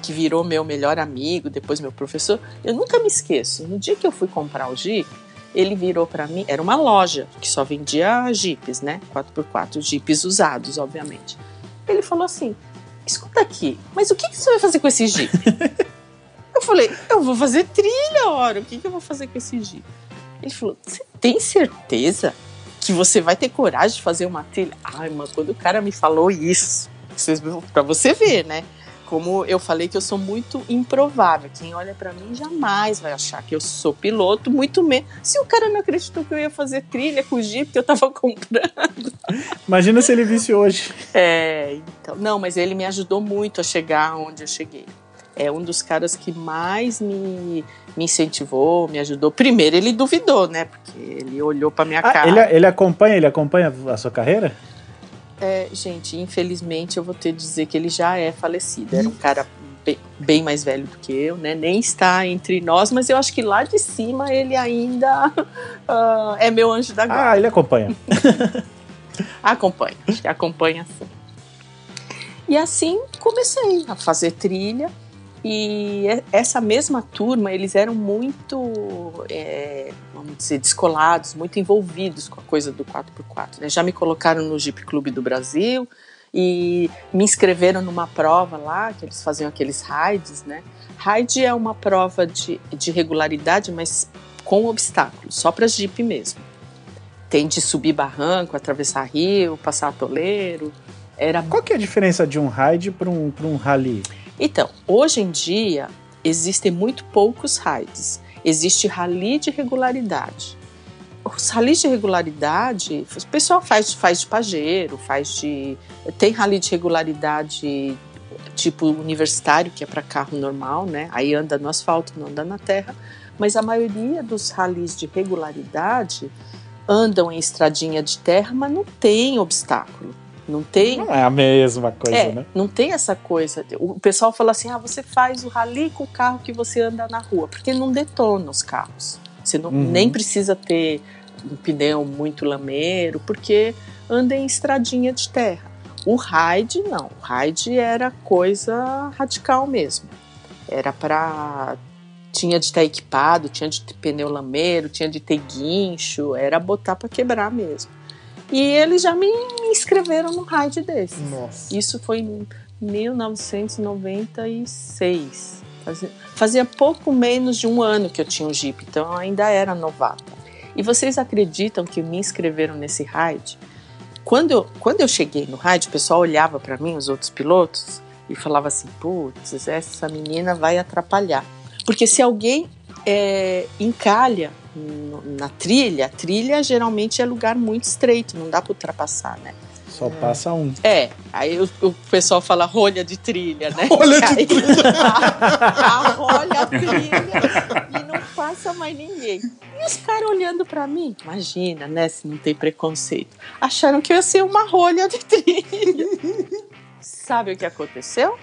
que virou meu melhor amigo, depois meu professor, eu nunca me esqueço. No dia que eu fui comprar o Jeep, ele virou para mim, era uma loja que só vendia Jeeps, né? 4x4, Jeeps usados, obviamente. Ele falou assim: escuta aqui, mas o que, que você vai fazer com esse Jeep? *laughs* eu falei: eu vou fazer trilha, ora, o que, que eu vou fazer com esse Jeep? Ele falou: você tem certeza que você vai ter coragem de fazer uma trilha? Ai, mas quando o cara me falou isso, vocês, pra você ver, né? Como eu falei que eu sou muito improvável. Quem olha pra mim jamais vai achar que eu sou piloto, muito menos. Se o cara não acreditou que eu ia fazer trilha com o Jeep que eu tava *laughs* comprando. Imagina se ele visse hoje. É, então. Não, mas ele me ajudou muito a chegar onde eu cheguei. É um dos caras que mais me, me incentivou, me ajudou. Primeiro, ele duvidou, né? Porque ele olhou pra minha Ah, cara. ele, ele acompanha, ele acompanha a sua carreira? É, gente, infelizmente eu vou ter que dizer que ele já é falecido. Era um cara bem, bem mais velho do que eu, né? Nem está entre nós, mas eu acho que lá de cima ele ainda *laughs* ah, é meu anjo da guarda. Ah, ele acompanha. *laughs* Acompanha, acho que acompanha sim. E assim comecei a fazer trilha. E e- essa mesma turma, eles eram muito, é, vamos dizer, descolados, muito envolvidos com a coisa do 4x4. né? Já me colocaram no Jeep Clube do Brasil e me inscreveram numa prova lá, que eles faziam aqueles raids, né? Raid é uma prova de, de regularidade, mas com obstáculos, só para Jeep mesmo. Tem de subir barranco, atravessar rio, passar atoleiro. Era Qual que é a diferença de um ride para um, um rally? Então, hoje em dia, existem muito poucos raids. Existe rally de regularidade. Os rallies de regularidade, o pessoal faz, faz de pajeiro, faz de. Tem rally de regularidade tipo universitário, que é para carro normal, né? Aí anda no asfalto, não anda na terra. Mas a maioria dos rallies de regularidade andam em estradinha de terra, mas não tem obstáculo. Não tem Não é a mesma coisa, é, né? não tem essa coisa. O pessoal fala assim: ah, você faz o rally com o carro que você anda na rua, porque não detona os carros. Você não, Uhum. nem precisa ter um pneu muito lameiro, porque anda em estradinha de terra. O ride não, o ride era coisa radical mesmo. Era para tinha de estar equipado, tinha de ter pneu lameiro, tinha de ter guincho, era botar para quebrar mesmo. E eles já me inscreveram no ride desse. Nossa. Isso foi em 1996. Fazia, fazia pouco menos de um ano que eu tinha um Jeep, então eu ainda era novata. E vocês acreditam que me inscreveram nesse ride? Quando eu, quando eu cheguei no ride, o pessoal olhava para mim, os outros pilotos, e falava assim: putz, essa menina vai atrapalhar. Porque se alguém é, encalha na trilha, a trilha geralmente é lugar muito estreito, não dá para ultrapassar, né? Só passa um. É, aí o, o pessoal fala rolha de trilha, né? *laughs* Rolha de Aí- a *laughs* rolha a trilha e não passa mais ninguém. E os caras olhando pra mim, imagina, né, se não tem preconceito. Acharam que eu ia ser uma rolha de trilha. *laughs* Sabe o que aconteceu?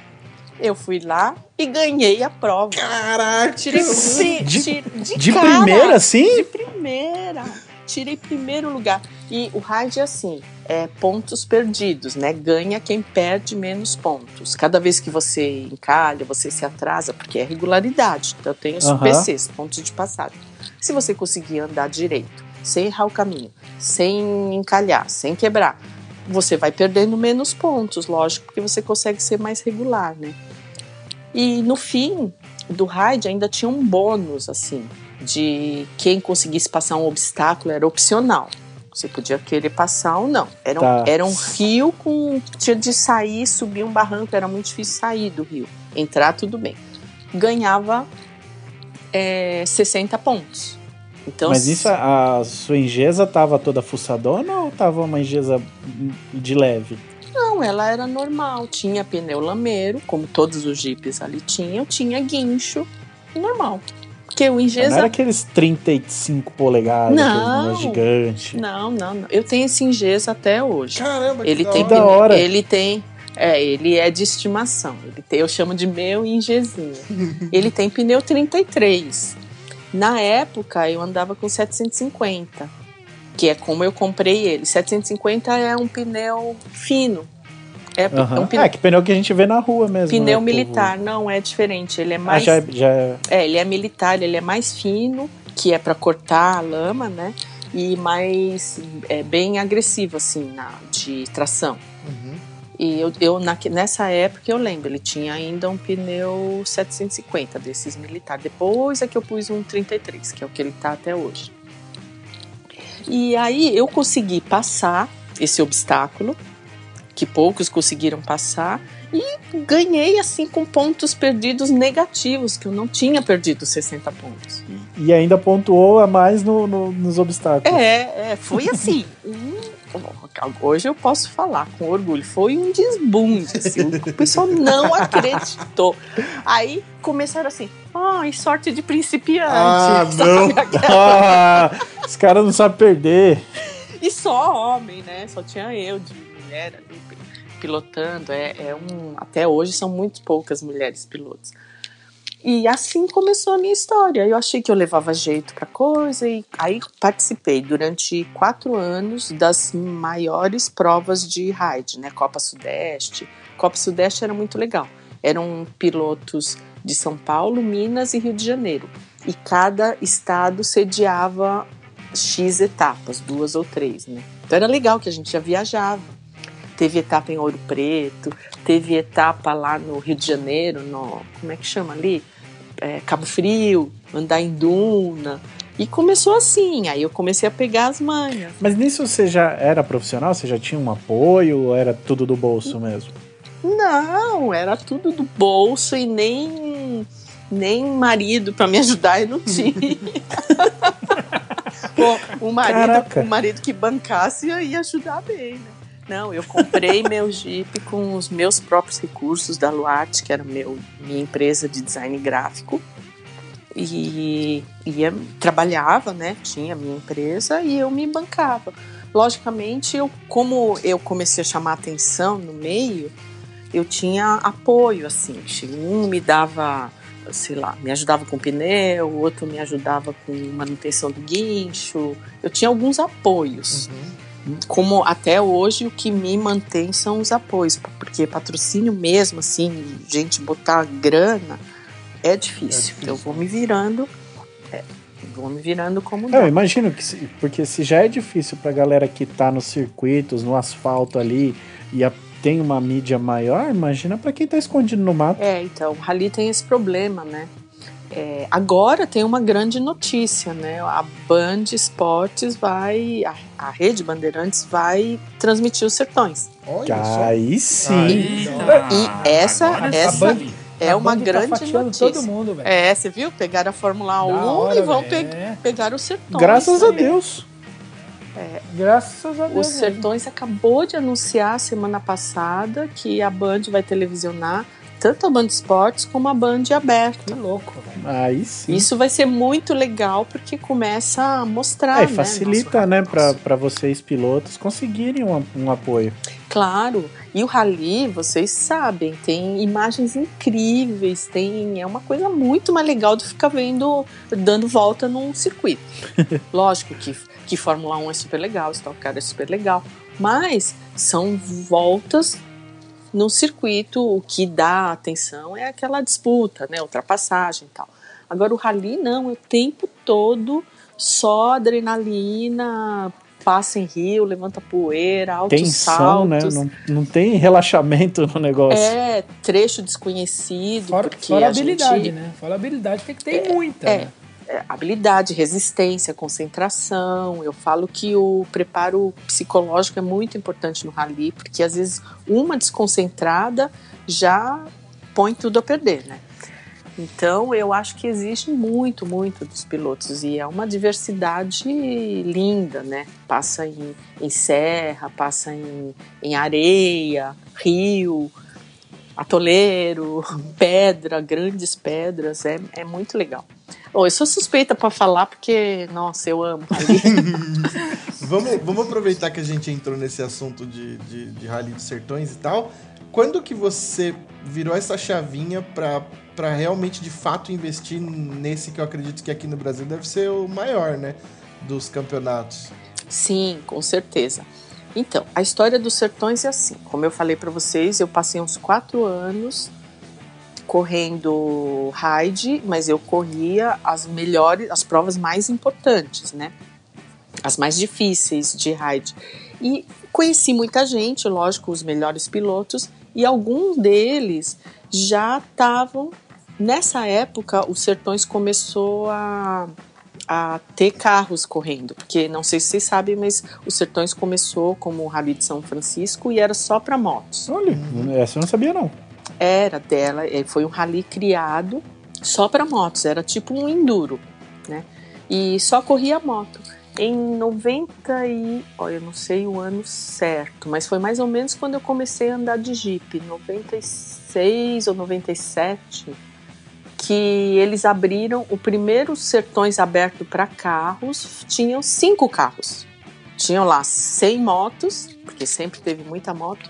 Eu fui lá e ganhei a prova. Caraca! Tirei De- tir- de, De cara. primeira, assim? De primeira. Tirei primeiro lugar. E o raid é assim, é pontos perdidos, né? Ganha quem perde menos pontos. Cada vez que você encalha, você se atrasa, porque é regularidade. Então tem os Aham. PCs, pontos de passagem. Se você conseguir andar direito, sem errar o caminho, sem encalhar, sem quebrar, você vai perdendo menos pontos, lógico, porque você consegue ser mais regular, né? E no fim do raid ainda tinha um bônus, assim, de quem conseguisse passar um obstáculo era opcional. Você podia querer passar ou não. Era um, Tá. era um rio com. Tinha de sair, subir um barranco, era muito difícil sair do rio. Entrar, tudo bem. Ganhava é, 60 pontos. Então, Mas isso, a sua engesa tava toda fuçadona ou tava uma engesa de leve? Não, ela era normal. Tinha pneu lameiro, como todos os jipes ali tinham. Tinha guincho, normal. Porque o Não Ingesa... era aqueles 35 polegadas, Não. aqueles gigantes. Não, não, não. Eu tenho esse Ingesa até hoje. Caramba, que Ele da tem, hora. da pneu- hora. ele tem, é, ele é de estimação. Ele tem, eu chamo de meu Ingezinho. *laughs* ele tem pneu 33. Na época eu andava com 750, que é como eu comprei ele. 750 é um pneu fino. É, é Aham. um pneu, É, que pneu que a gente vê na rua mesmo. pneu né, o povo- militar, não é diferente. Ele é Ah, mais já, já é, ele é militar, ele é mais fino, que é para cortar a lama, né? E mais é, bem agressivo, assim, na, de tração. Uhum. E eu, eu naque- nessa época eu lembro, ele tinha ainda um pneu 750 desses militares. Depois é que eu pus um 33, que é o que ele tá até hoje. E aí eu consegui passar esse obstáculo, que poucos conseguiram passar, e ganhei assim com pontos perdidos negativos, que eu não tinha perdido 60 pontos. E ainda pontuou a mais no- no- nos obstáculos. É, é, foi assim. Um- hoje eu posso falar com orgulho. Foi um desbunde, assim. O pessoal não acreditou. Aí começaram assim, ai, sorte de principiante. Ah, *laughs* não. Ah, os caras não sabem perder. E só homem, né? Só tinha eu de mulher ali pilotando. É, é um, até hoje são muito poucas mulheres pilotos. E assim começou a minha história. Eu achei que eu levava jeito pra coisa e aí participei durante quatro anos das maiores provas de ride, né? Copa Sudeste. Copa Sudeste era muito legal. Eram pilotos de São Paulo, Minas e Rio de Janeiro. E cada estado sediava X etapas, duas ou três, né? Então era legal que a gente já viajava. Teve etapa em Ouro Preto, teve etapa lá no Rio de Janeiro, no. Como é que chama ali? É, Cabo Frio, andar em Duna. E começou assim, aí eu comecei a pegar as manhas. Mas nisso você já era profissional? Você já tinha um apoio ou era tudo do bolso mesmo? Não, era tudo do bolso e nem nem marido para me ajudar eu não tinha. *laughs* o, o marido, Caraca. o marido que bancasse ia ia ajudar bem, né? Não, eu comprei meu Jeep com os meus próprios recursos da Luarte, que era meu, minha empresa de design gráfico. E ia, trabalhava, né? Tinha minha empresa e eu me bancava. Logicamente, eu, como eu comecei a chamar atenção no meio, eu tinha apoio, assim. Um me dava sei lá, me ajudava com pneu, o outro me ajudava com manutenção do guincho. Eu tinha alguns apoios. Como até hoje o que me mantém são os apoios, porque patrocínio mesmo, assim, gente botar grana é difícil. difícil. Eu vou me virando, é, vou me virando como Eu imagino que, se- porque se já é difícil pra galera que tá nos circuitos, no asfalto ali, e a- tem uma mídia maior, imagina pra quem tá escondido no mato. É, então, o Rally tem esse problema, né? É, agora tem uma grande notícia, né? A Band Esportes vai, a, a Rede Bandeirantes vai transmitir os sertões. Olha só. Aí sim. Aí, E essa- agora essa- sim. É A uma Band tá grande fatiando notícia. todo mundo, velho. É, você viu? Pegaram a Fórmula 1 Da hora, e vão pe- É. pegar os sertões. Graças a? Deus. Graças a Deus. Os. Sertões acabou de anunciar semana passada que a Band vai televisionar tanto a Band Esportes como a Band aberta. Que louco, velho. Aí sim. Isso vai ser muito legal porque começa a mostrar. É, e né, facilita, né, pra, pra vocês pilotos conseguirem um, um apoio. Claro. E o rally, vocês sabem, tem imagens incríveis, tem é uma coisa muito mais legal do que ficar vendo dando volta num circuito. *laughs* Lógico que que Fórmula 1 é super legal, Stock Car é super legal, mas são voltas no circuito, o que dá atenção é aquela disputa, né, ultrapassagem e tal. Agora o rally não, é o tempo todo só adrenalina, passa em rio, levanta poeira, altos Tensão, né? saltos. Não, não tem relaxamento no negócio. É, trecho desconhecido, Fora, porque fora a habilidade, gente, né? Fora a habilidade tem que ter muita. é. né? É, habilidade, resistência, concentração. Eu falo que o preparo psicológico é muito importante no rally, porque às vezes uma desconcentrada já põe tudo a perder, né? Então eu acho que existe muito, muito dos pilotos e é uma diversidade linda, né? Passa em, em serra, passa em, em areia, rio, atoleiro, *laughs* pedra, grandes pedras, é, é muito legal. Bom, eu sou suspeita para falar porque, nossa, eu amo rally. *laughs* Vamos, vamos aproveitar que a gente entrou nesse assunto de, de, de Rally dos Sertões e tal. Quando que você virou essa chavinha pra realmente, de fato, investir nesse que eu acredito que aqui no Brasil deve ser o maior, né? Dos campeonatos. Sim, com certeza. Então, a história dos sertões é assim. Como eu falei para vocês, eu passei uns quatro anos correndo raid, mas eu corria as melhores, as provas mais importantes, né? As mais difíceis de raid. E conheci muita gente, lógico, os melhores pilotos, e alguns deles já estavam. Nessa época, os Sertões começou a, a ter carros correndo, porque não sei se vocês sabem, mas os Sertões começou como o Rally de São Francisco e era só para motos. Olha, essa eu não sabia não. Era dela, eh, foi um rally criado só para motos, era tipo um enduro, né? E só corria moto. Em 90 e, olha, eu não sei o ano certo, mas foi mais ou menos quando eu comecei a andar de Jeep, 96 ou 97, que eles abriram o primeiro Sertões aberto para carros, tinham cinco carros. Tinham lá 100 motos, porque sempre teve muita moto,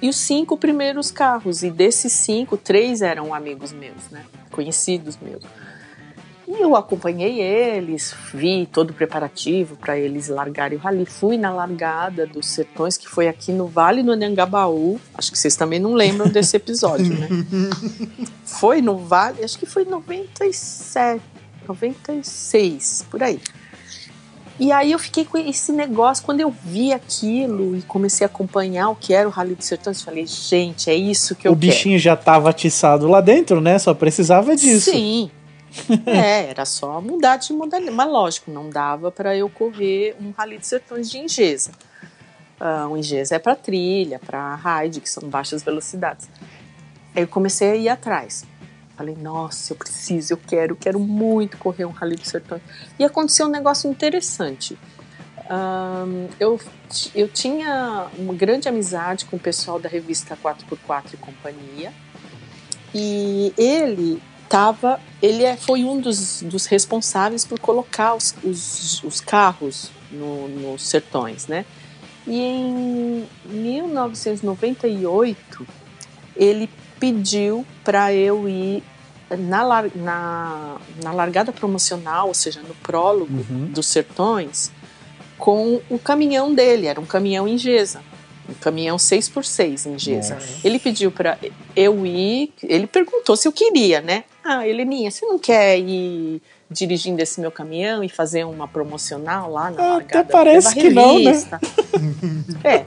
e os cinco primeiros carros. E desses cinco, três eram amigos meus, né? Conhecidos meus. E eu acompanhei eles, vi todo o preparativo para eles largarem o rally. Fui na largada dos Sertões, que foi aqui no Vale do Anhangabaú. Acho que vocês também não lembram desse episódio, né? *laughs* Foi no Vale, acho que foi em 97, 96, por aí. E aí eu fiquei com esse negócio, quando eu vi aquilo e comecei a acompanhar o que era o Rally dos Sertões, eu falei, gente, é isso que eu o bichinho já tava atiçado lá dentro, né? Só precisava quero. disso. Sim. *laughs* é, era só mudar de modalidade. Mas lógico, não dava para eu correr um Rally dos Sertões de Ingesa. Ah, o Ingesa é para trilha, para ride, que são baixas velocidades. Aí eu comecei a ir atrás. Falei, nossa, eu preciso, eu quero, quero muito correr um Rally dos Sertões. E aconteceu um negócio interessante. Ahn, eu, eu tinha uma grande amizade com o pessoal da revista 4x4 e companhia. E ele tava, ele é, foi um dos, dos responsáveis por colocar os, os, os carros no, nos sertões, né? E em 1998 ele pediu para eu ir na, na, na largada promocional, ou seja, no prólogo Uhum. dos Sertões, com o caminhão dele, era um caminhão em Gesa. Um caminhão 6x6 em Gesa. Nossa. Ele pediu para eu ir, ele perguntou se eu queria, né? Ah, Heleninha, você não quer ir dirigindo esse meu caminhão e fazer uma promocional lá na Ah, largada? até parece que não, né? *laughs* É.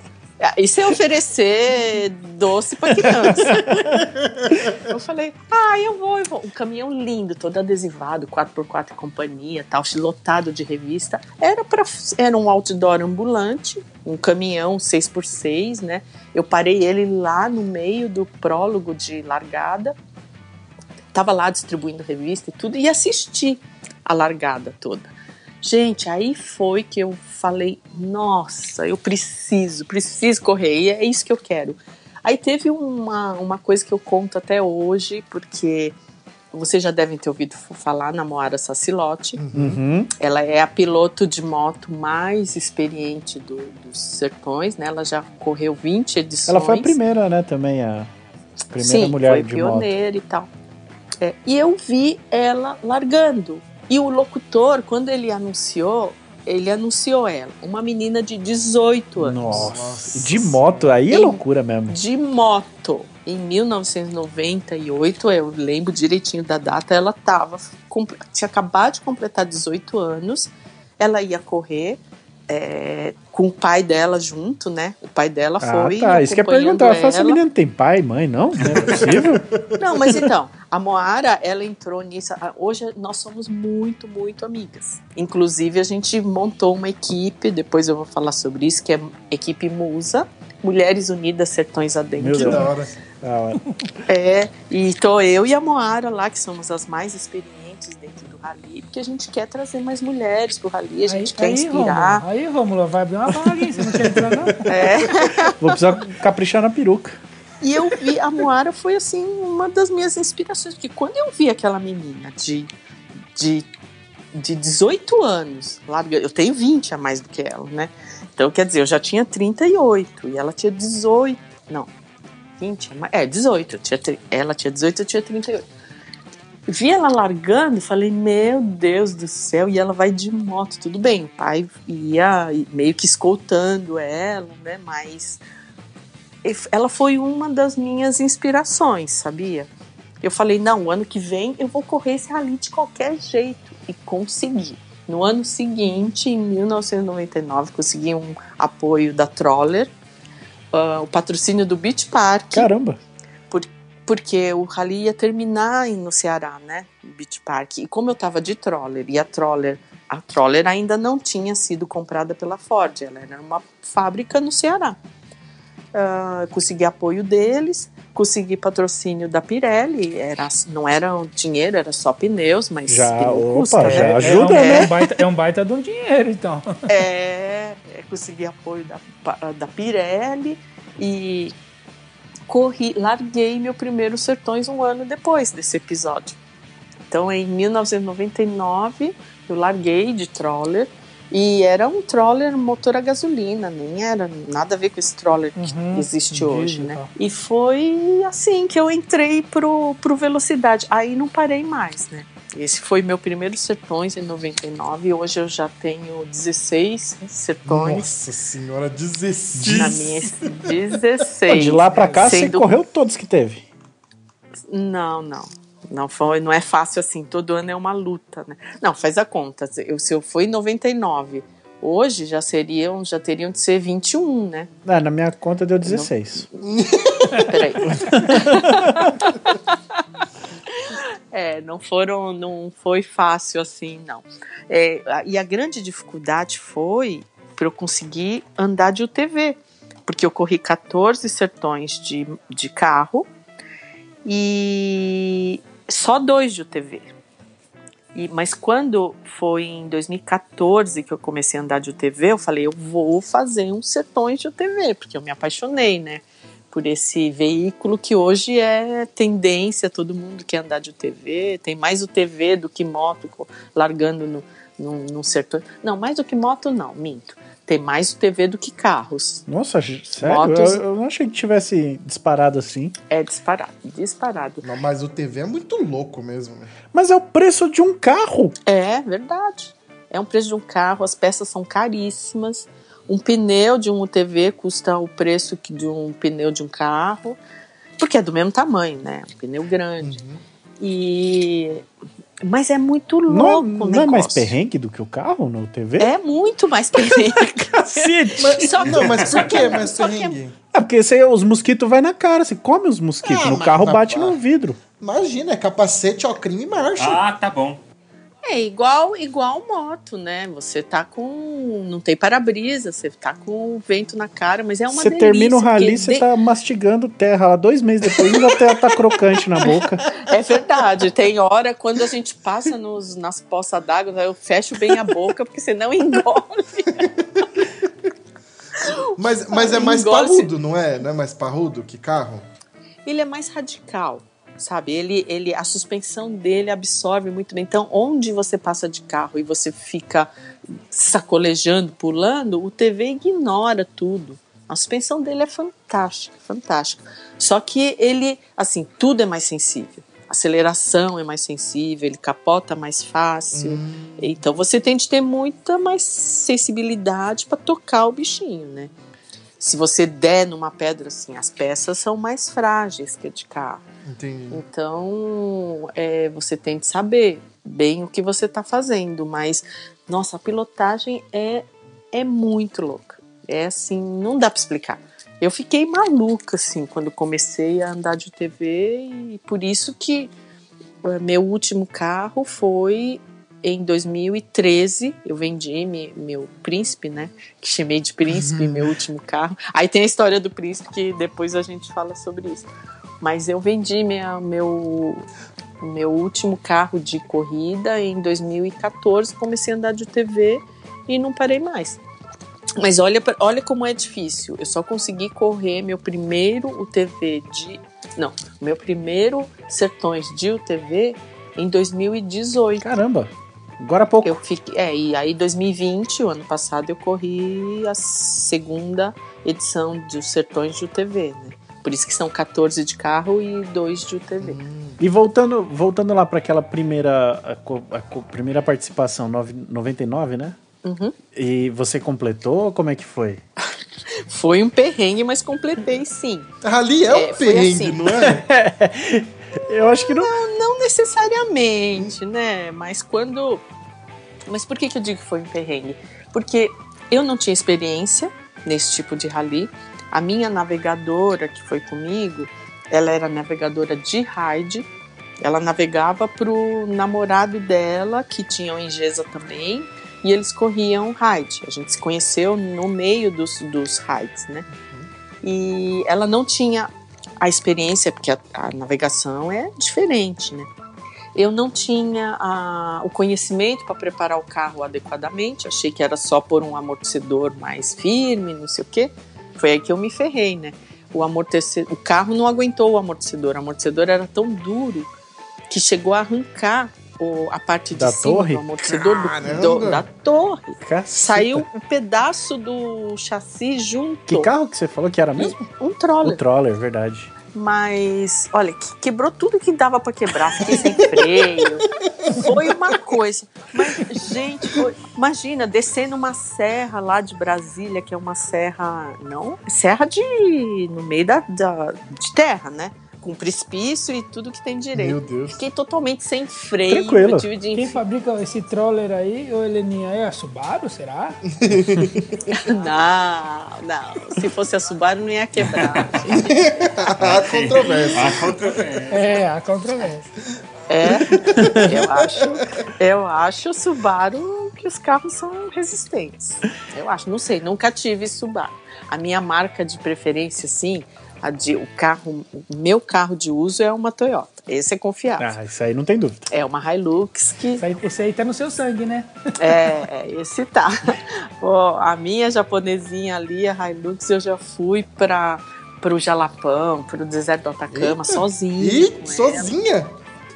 Isso é oferecer doce para criança. *laughs* eu falei, ah, eu vou, eu vou. Um caminhão lindo, todo adesivado, 4x4 e companhia, tal, lotado de revista. Era, pra, era um outdoor ambulante, um caminhão 6x6, né? Eu parei ele lá no meio do prólogo de largada. Tava lá distribuindo revista e tudo, e assisti a largada toda. Gente, aí foi que eu falei, nossa, eu preciso, preciso correr, e é isso que eu quero. Aí teve uma, uma coisa que eu conto até hoje, porque vocês já devem ter ouvido falar na Moara Sacilotti. Uhum. Ela é a piloto de moto mais experiente do- dos sertões, né? Ela já correu 20 edições. Ela foi a primeira, né, também, a primeira Sim, mulher foi de moto. pioneira e tal. É, e eu vi ela largando. E o locutor, quando ele anunciou, ele anunciou ela, uma menina de 18 anos. Nossa, de moto, aí é Em- loucura mesmo. De moto. Em 1998, eu lembro direitinho da data, ela tava, tinha acabado de completar 18 anos, ela ia correr é, com o pai dela junto, né? O pai dela Ah, foi. tá. Isso que é perguntar. Essa ela. menina não tem pai, mãe, não? Não é possível? *laughs* Não, mas então, a Moara, ela entrou nisso. a- Hoje nós somos muito, muito amigas. Inclusive, a gente montou uma equipe, depois eu vou falar sobre isso, que é equipe Musa, Mulheres Unidas Sertões Meu Adentro. Que Deus. da hora. Da hora. É, e tô eu e a Moara lá, que somos as mais experientes dentro rally, porque a gente quer trazer mais mulheres pro rally, a gente quer inspirar. Rômulo, aí, Rômulo, vai abrir uma vaga? Você não quer entrar, não? *laughs* É. Vou precisar caprichar na peruca. E eu vi, a Moara foi assim, uma das minhas inspirações, porque quando eu vi aquela menina de, de, de 18 anos, eu tenho 20 a mais do que ela, né? Então, quer dizer, eu já tinha 38 e ela tinha 18, não, 20, a mais- é, 18, eu tinha, ela tinha 18, eu tinha 38. Vi ela largando falei, meu Deus do céu, e ela vai de moto, tudo bem, o pai ia meio que escoltando ela, né, mas ela foi uma das minhas inspirações, sabia? Eu falei, não, ano que vem eu vou correr esse rally de qualquer jeito. E consegui. No ano seguinte, em 1999, consegui um apoio da Troller, ah, o patrocínio do Beach Park, Caramba. Porque o rally ia terminar em- no Ceará, né? No Beach Park. E como eu tava de Troller, e a Troller, a Troller ainda não tinha sido comprada pela Ford, ela era uma fábrica no Ceará. Ah, consegui apoio deles, consegui patrocínio da Pirelli, era, não era um dinheiro, era só pneus, mas Já, pneu opa, custa, já né? ajuda, é, um, né? é, um baita, é um baita de um dinheiro, então. É, é, consegui apoio da, da Pirelli e corri, larguei meu primeiro Sertões um ano depois desse episódio. Então, em 1999, eu larguei de troller e era um troller motor a gasolina, nem era nada a ver com esse troller que Uhum, existe hoje, né? tal. E foi assim que eu entrei pro, pro Velocidade. Aí não parei mais, né? Esse foi meu primeiro Sertões em 99. Hoje eu já tenho 16 Sertões. Nossa senhora, 16. Na minha *laughs* Pô, 16. de lá pra cá, você Sendo- correu todos que teve. Não, não. Não foi, não é fácil assim. Todo ano é uma luta, né? Não, faz a conta. Eu, se eu fui em 99, hoje já seriam, já teriam de ser 21, né? Ah, na minha conta deu 16. *laughs* Peraí. *laughs* É, não foram, não foi fácil assim, não. É, e a grande dificuldade foi para eu conseguir andar de UTV, porque eu corri 14 sertões de, de carro e só dois de UTV. E, mas quando foi em 2014 que eu comecei a andar de UTV, eu falei, eu vou fazer uns sertões de UTV, porque eu me apaixonei, né? Por esse veículo que hoje é tendência, todo mundo quer andar de UTV, tem mais UTV do que moto largando no, num, num setor. Não, mais do que moto, não, minto. Tem mais TV do que carros. Nossa, sério? Motos- Eu, eu não achei que tivesse disparado assim. É disparado, disparado. Não, mas o TV é muito louco mesmo. né? Mas é o preço de um carro. É verdade. É um preço de um carro, as peças são caríssimas. Um pneu de um UTV custa o preço que de um pneu de um carro, porque é do mesmo tamanho, né? Um pneu grande. E mas é muito Não, louco é- o não é mais perrengue do que o carro no TV? É muito mais perrengue. *laughs* Cacete! Só que- Não, mas só por que que é- mais só que é- perrengue? É porque você, os mosquitos vai na cara, você come os mosquitos. Ah, no mas- carro mas- bate no vidro. Imagina, é capacete, ó, crime e marcha. Ah, tá bom. É igual igual moto, né? Você tá com não tem para-brisa, você tá com o vento na cara, mas é uma Você delícia. termina o rally, você de- tá mastigando terra lá dois meses depois, ainda tá, tá crocante na boca. *laughs* É verdade. Tem hora quando a gente passa nos, nas poças d'água, eu fecho bem a boca porque você não engole. Mas, mas é mais Engole-se. parrudo, não é? Não é mais parrudo que carro? Ele é mais radical, sabe? Ele, ele, a suspensão dele absorve muito bem. Então, onde você passa de carro e você fica sacolejando, pulando, o TV ignora tudo. A suspensão dele é fantástica, fantástica. Só que ele, assim, tudo é mais sensível. A aceleração é mais sensível, ele capota mais fácil. Então você tem de ter muita mais sensibilidade para tocar o bichinho, né? Se você der numa pedra assim, as peças são mais frágeis que a de carro. Entendi. Então é, você tem de saber bem o que você está fazendo, mas nossa, a pilotagem é, é muito louca. É assim, não dá para explicar. Eu fiquei maluca assim quando comecei a andar de TV e por isso que eh, meu último carro foi em 2013. Eu vendi me- meu príncipe, né? Que chamei de príncipe, meu último carro. Aí tem a história do príncipe que depois a gente fala sobre isso. Mas eu vendi minha, meu meu último carro de corrida em 2014. Comecei a andar de TV e não parei mais. Mas olha, olha como é difícil. Eu só consegui correr meu primeiro UTV de. Não, meu primeiro Sertões de UTV em 2018. Caramba, agora há pouco. Eu fiquei, é, e aí 2020, o ano passado, eu corri a segunda edição dos Sertões de UTV, né? Por isso que são 14 de carro e 2 de UTV. E voltando, voltando lá para aquela primeira, a a co- primeira participação, nove- 99, né? Uhum. E você completou? Como é que foi? Foi um perrengue, mas completei sim. Rally é um É, foi perrengue, assim. não é? *laughs* Eu acho que não. Não necessariamente, né? Mas quando. Mas por que, que eu digo que foi um perrengue? Porque eu não tinha experiência nesse tipo de rally. A minha navegadora que foi comigo, ela era navegadora de raid. Ela navegava pro namorado dela, que tinha o Engesa também, e eles corriam raid. A gente se conheceu no meio dos, dos raids, né? E ela não tinha a experiência, porque a, a navegação é diferente, né? Eu não tinha a- o conhecimento para preparar o carro adequadamente, achei que era só pôr um amortecedor mais firme, não sei o quê. Foi aí que eu me ferrei, né? O, amortecedor, o carro não aguentou o amortecedor, o amortecedor era tão duro que chegou a arrancar o- a parte de Da cima torre? do amortecedor do- do- da torre. Caceta. Saiu um pedaço do chassi junto. Que carro que você falou que era mesmo? Um troller. O Troller, verdade. Mas, olha, que- quebrou tudo que dava pra quebrar. Fiquei sem freio. Foi uma coisa. Mas, gente, foi- imagina, descendo uma serra lá de Brasília, que é uma serra. Não? Serra de. no meio da, da- de terra, né? Com precipício e tudo que tem direito. Meu Deus. Fiquei totalmente sem freio. Tranquilo. tive de Quem fabrica esse troller aí, ô Heleninha, é a Subaru, será? *laughs* Não, não. Se fosse a Subaru, não ia quebrar. *laughs* Há controvérsia. A controvérsia. É, a controvérsia. É, eu acho, eu acho o Subaru que os carros são resistentes. Eu acho, não sei, nunca tive Subaru. A minha marca de preferência, sim, de o carro, o meu carro de uso é uma Toyota. Esse é confiável. Ah, isso aí não tem dúvida. É uma Hilux que Esse aí, esse aí tá no seu sangue, né? *laughs* é, esse tá. *laughs* A minha japonesinha ali, a Hilux, eu já fui para pro Jalapão, pro deserto do Atacama, sozinha. Ih, sozinha?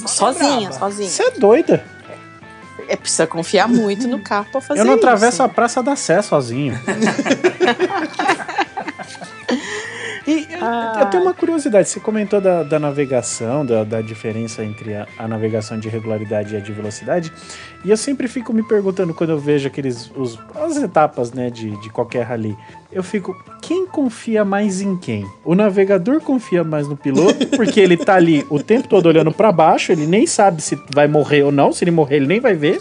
Sozinha, braba. sozinha. Você é doida. É, precisa confiar muito no carro pra fazer Eu não isso. atravesso a Praça da Sé sozinho. *laughs* E eu- eu tenho uma curiosidade, você comentou da, da navegação, da, da diferença entre a, a navegação de regularidade e a de velocidade, e eu sempre fico me perguntando quando eu vejo aqueles os, as etapas né, de, de qualquer rally, eu fico, quem confia mais em quem? O navegador confia mais no piloto, *laughs* porque ele tá ali o tempo todo olhando para baixo, ele nem sabe se vai morrer ou não, se ele morrer ele nem vai ver.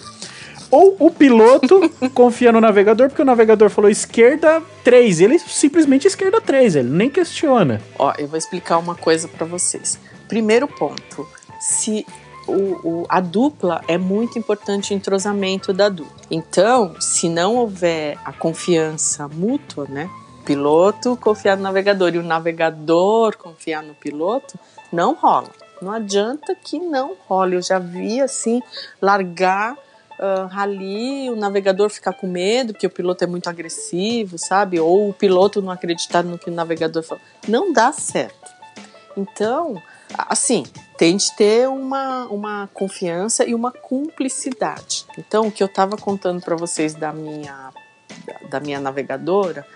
Ou o piloto *laughs* confia no navegador, porque o navegador falou esquerda 3, ele simplesmente esquerda 3, ele nem questiona. Ó, eu vou explicar uma coisa pra vocês. Primeiro ponto, se o, o- a dupla é muito importante o entrosamento da dupla. Então, se não houver a confiança mútua, né? Piloto confiar no navegador e o navegador confiar no piloto, não rola. Não adianta que não role. Eu já vi assim largar ah, rally, o navegador ficar com medo, porque o piloto é muito agressivo, sabe? Ou o piloto não acreditar no que o navegador falou. Não dá certo. Então, assim, tem de ter uma, uma confiança e uma cumplicidade. Então, o que eu estava contando para vocês da minha, da minha navegadora,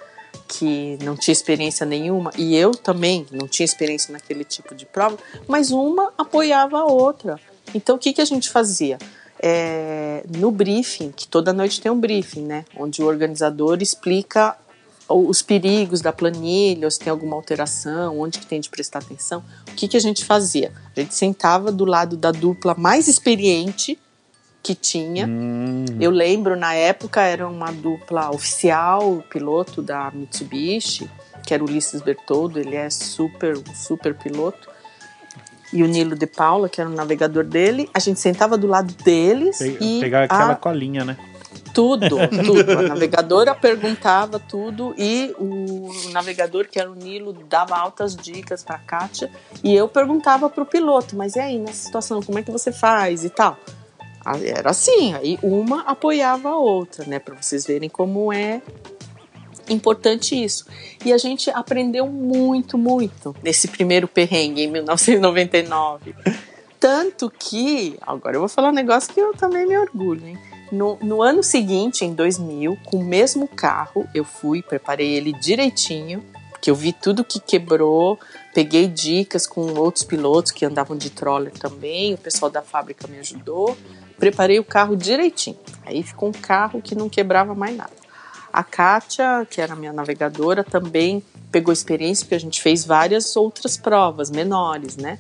que não tinha experiência nenhuma, e eu também não tinha experiência naquele tipo de prova, mas uma apoiava a outra. Então, o que, que a gente fazia? É, no briefing, que toda noite tem um briefing, né? Onde o organizador explica os perigos da planilha, ou se tem alguma alteração, onde que tem de prestar atenção. O que, que a gente fazia? A gente sentava do lado da dupla mais experiente que tinha. Eu lembro, na época, era uma dupla oficial, o piloto da Mitsubishi, que era o Ulisses Bertoldo, ele é super, super piloto. E o Nilo de Paula, que era o navegador dele. A gente sentava do lado deles Pe- e pegar aquela a- colinha, né? tudo, *laughs* tudo. A navegadora perguntava tudo e o navegador, que era o Nilo, dava altas dicas para a Kátia. E eu perguntava para o piloto, mas e aí, nessa situação, como é que você faz e tal? Era assim, aí uma apoiava a outra, né? Para vocês verem como é importante isso. E a gente aprendeu muito, muito nesse primeiro perrengue em 1999. Tanto que, agora eu vou falar um negócio que eu também me orgulho, hein? No, no ano seguinte, em 2000, com o mesmo carro, eu fui, preparei ele direitinho, que eu vi tudo que quebrou, peguei dicas com outros pilotos que andavam de troller também, o pessoal da fábrica me ajudou, preparei o carro direitinho. Aí ficou um carro que não quebrava mais nada. A Kátia, que era minha navegadora, também pegou experiência, porque a gente fez várias outras provas menores, né?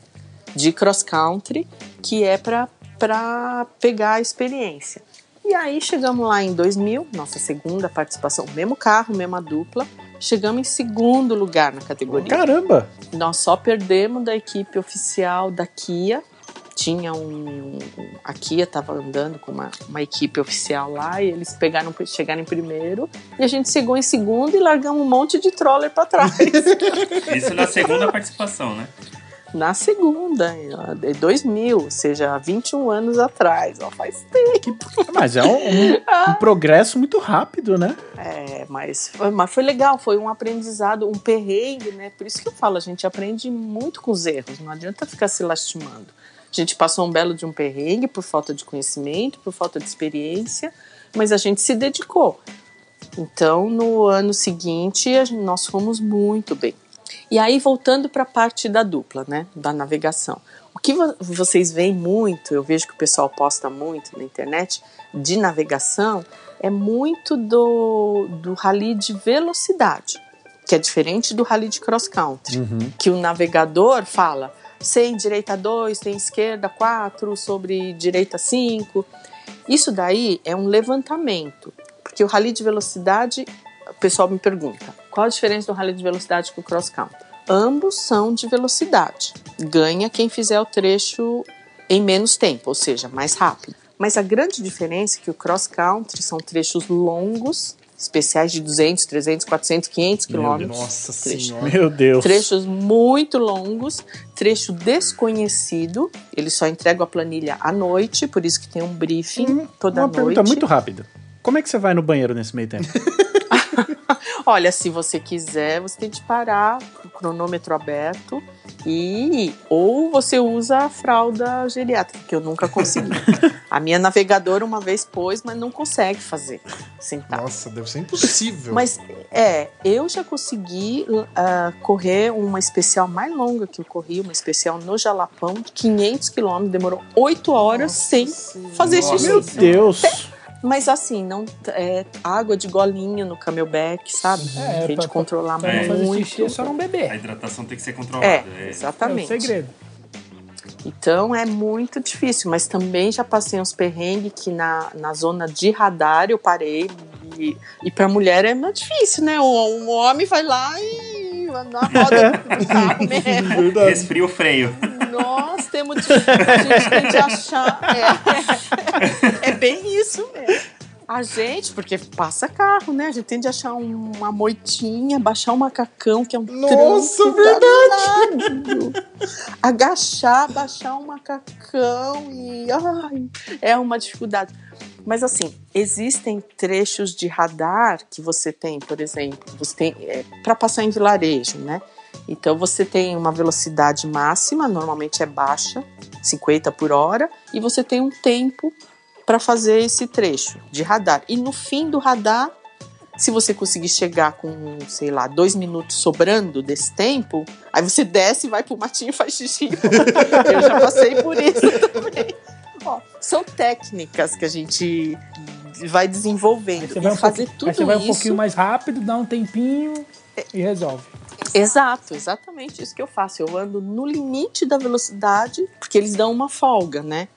De cross country, que é para pegar a experiência. E aí chegamos lá em 2000, nossa segunda participação, mesmo carro, mesma dupla. Chegamos em segundo lugar na categoria. Caramba! Nós só perdemos da equipe oficial da Kia. Tinha um. A Kia estava andando com uma, uma equipe oficial lá e eles pegaram, chegaram em primeiro. E a gente chegou em segundo e largamos um monte de troller para trás. *laughs* Isso na segunda participação, né? Na segunda, em 2000, ou seja, 21 anos atrás. Ó, faz tempo. Mas é um, um- *laughs* um progresso muito rápido, né? É, mas, foi- mas foi legal, foi um aprendizado, um perrengue, né? Por isso que eu falo, a gente aprende muito com os erros, não adianta ficar se lastimando. A gente passou um belo de um perrengue por falta de conhecimento, por falta de experiência, mas a gente se dedicou. Então, no ano seguinte, nós fomos muito bem. E aí, voltando para a parte da dupla, né? Da navegação. O que vo- vocês veem muito, eu vejo que o pessoal posta muito na internet, de navegação, é muito do, do rally de velocidade, que é diferente do rally de cross country, que o navegador fala sem direita 2, tem esquerda 4, sobre direita 5. Isso daí é um levantamento, porque o rally de velocidade, o pessoal me pergunta, qual a diferença do rally de velocidade com o cross country? Ambos são de velocidade. Ganha quem fizer o trecho em menos tempo, ou seja, mais rápido. Mas a grande diferença é que o cross country são trechos longos, especiais de 200, 300, 400, 500 quilômetros. Nossa Trecho. senhora. Meu Deus. Trechos muito longos, trecho desconhecido. Eles só entregam a planilha à noite, por isso que tem um briefing toda Uma noite. pergunta muito rápida. Como é que você vai no banheiro nesse meio tempo? *laughs* Olha, se você quiser, você tem que parar cronômetro aberto e ou você usa a fralda geriátrica, que eu nunca consegui. *laughs* a minha navegadora uma vez pôs, mas não consegue fazer sentar. Nossa, deve ser impossível. Mas é, eu já consegui uh, correr uma especial mais longa que eu corri, uma especial no Jalapão, de 500 quilômetros, demorou 8 horas Nossa sem Senhora. fazer Nossa. xixi. Meu Deus! Mas assim, não é, água de golinho no camelback, sabe? É, Tem pra- de controlar Pra É. fazer muito. xixi é só não A beber. hidratação tem que ser controlada. É, É o exatamente. segredo. Então é muito difícil, mas também já passei uns perrengues que na, na zona de radar eu parei. E, e pra mulher é muito difícil, né? O, o homem vai lá e na roda do carro *laughs* mesmo. Resfria o freio. Nós temos de, a gente tem de achar. É, é bem isso mesmo. A gente, porque passa carro, né? A gente tem de achar um- uma moitinha, baixar um macacão, que é um Nossa, verdade. danado. Agachar, baixar um macacão e. Ai, é uma dificuldade. Mas assim, existem trechos de radar que você tem, por exemplo, você tem é, para passar em vilarejo, né? Então você tem uma velocidade máxima, normalmente é baixa, 50 por hora, e você tem um tempo para fazer esse trecho de radar. E no fim do radar, se você conseguir chegar com, sei lá, dois minutos sobrando desse tempo, aí você desce, vai pro matinho e faz xixi. *laughs* Eu já passei por isso também. Ó, são técnicas que a gente vai desenvolvendo. Você vai, um fazer tudo aí você vai um isso. pouquinho mais rápido, dá um tempinho e resolve. Exato, exatamente isso que eu faço. Eu ando no limite da velocidade, porque eles dão uma folga, né?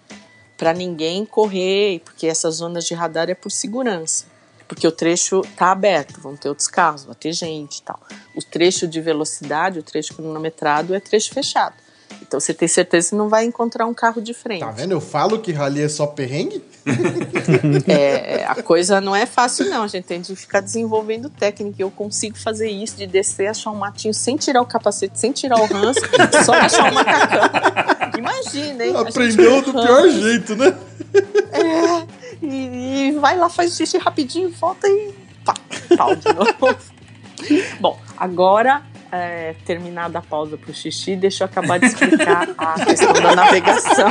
Pra ninguém correr, porque essas zonas de radar é por segurança. Porque o trecho tá aberto, vão ter outros carros, vai ter gente e tal. O trecho de velocidade, o trecho cronometrado é trecho fechado. Então você tem certeza que não vai encontrar um carro de frente. Tá vendo? Eu falo que rally é só perrengue. *laughs* É, a coisa não é fácil, não. A gente tem de ficar desenvolvendo técnica. Eu consigo fazer isso, de descer, achar um matinho sem tirar o capacete, sem tirar o ranço, *laughs* só achar um macacão. Imagina, hein? Aprendeu do pior jeito, né? É, e, e vai lá, faz xixi rapidinho, volta e pá, pau de novo. *laughs* Bom, agora, é, terminada a pausa pro xixi, deixa eu acabar de explicar a questão da navegação.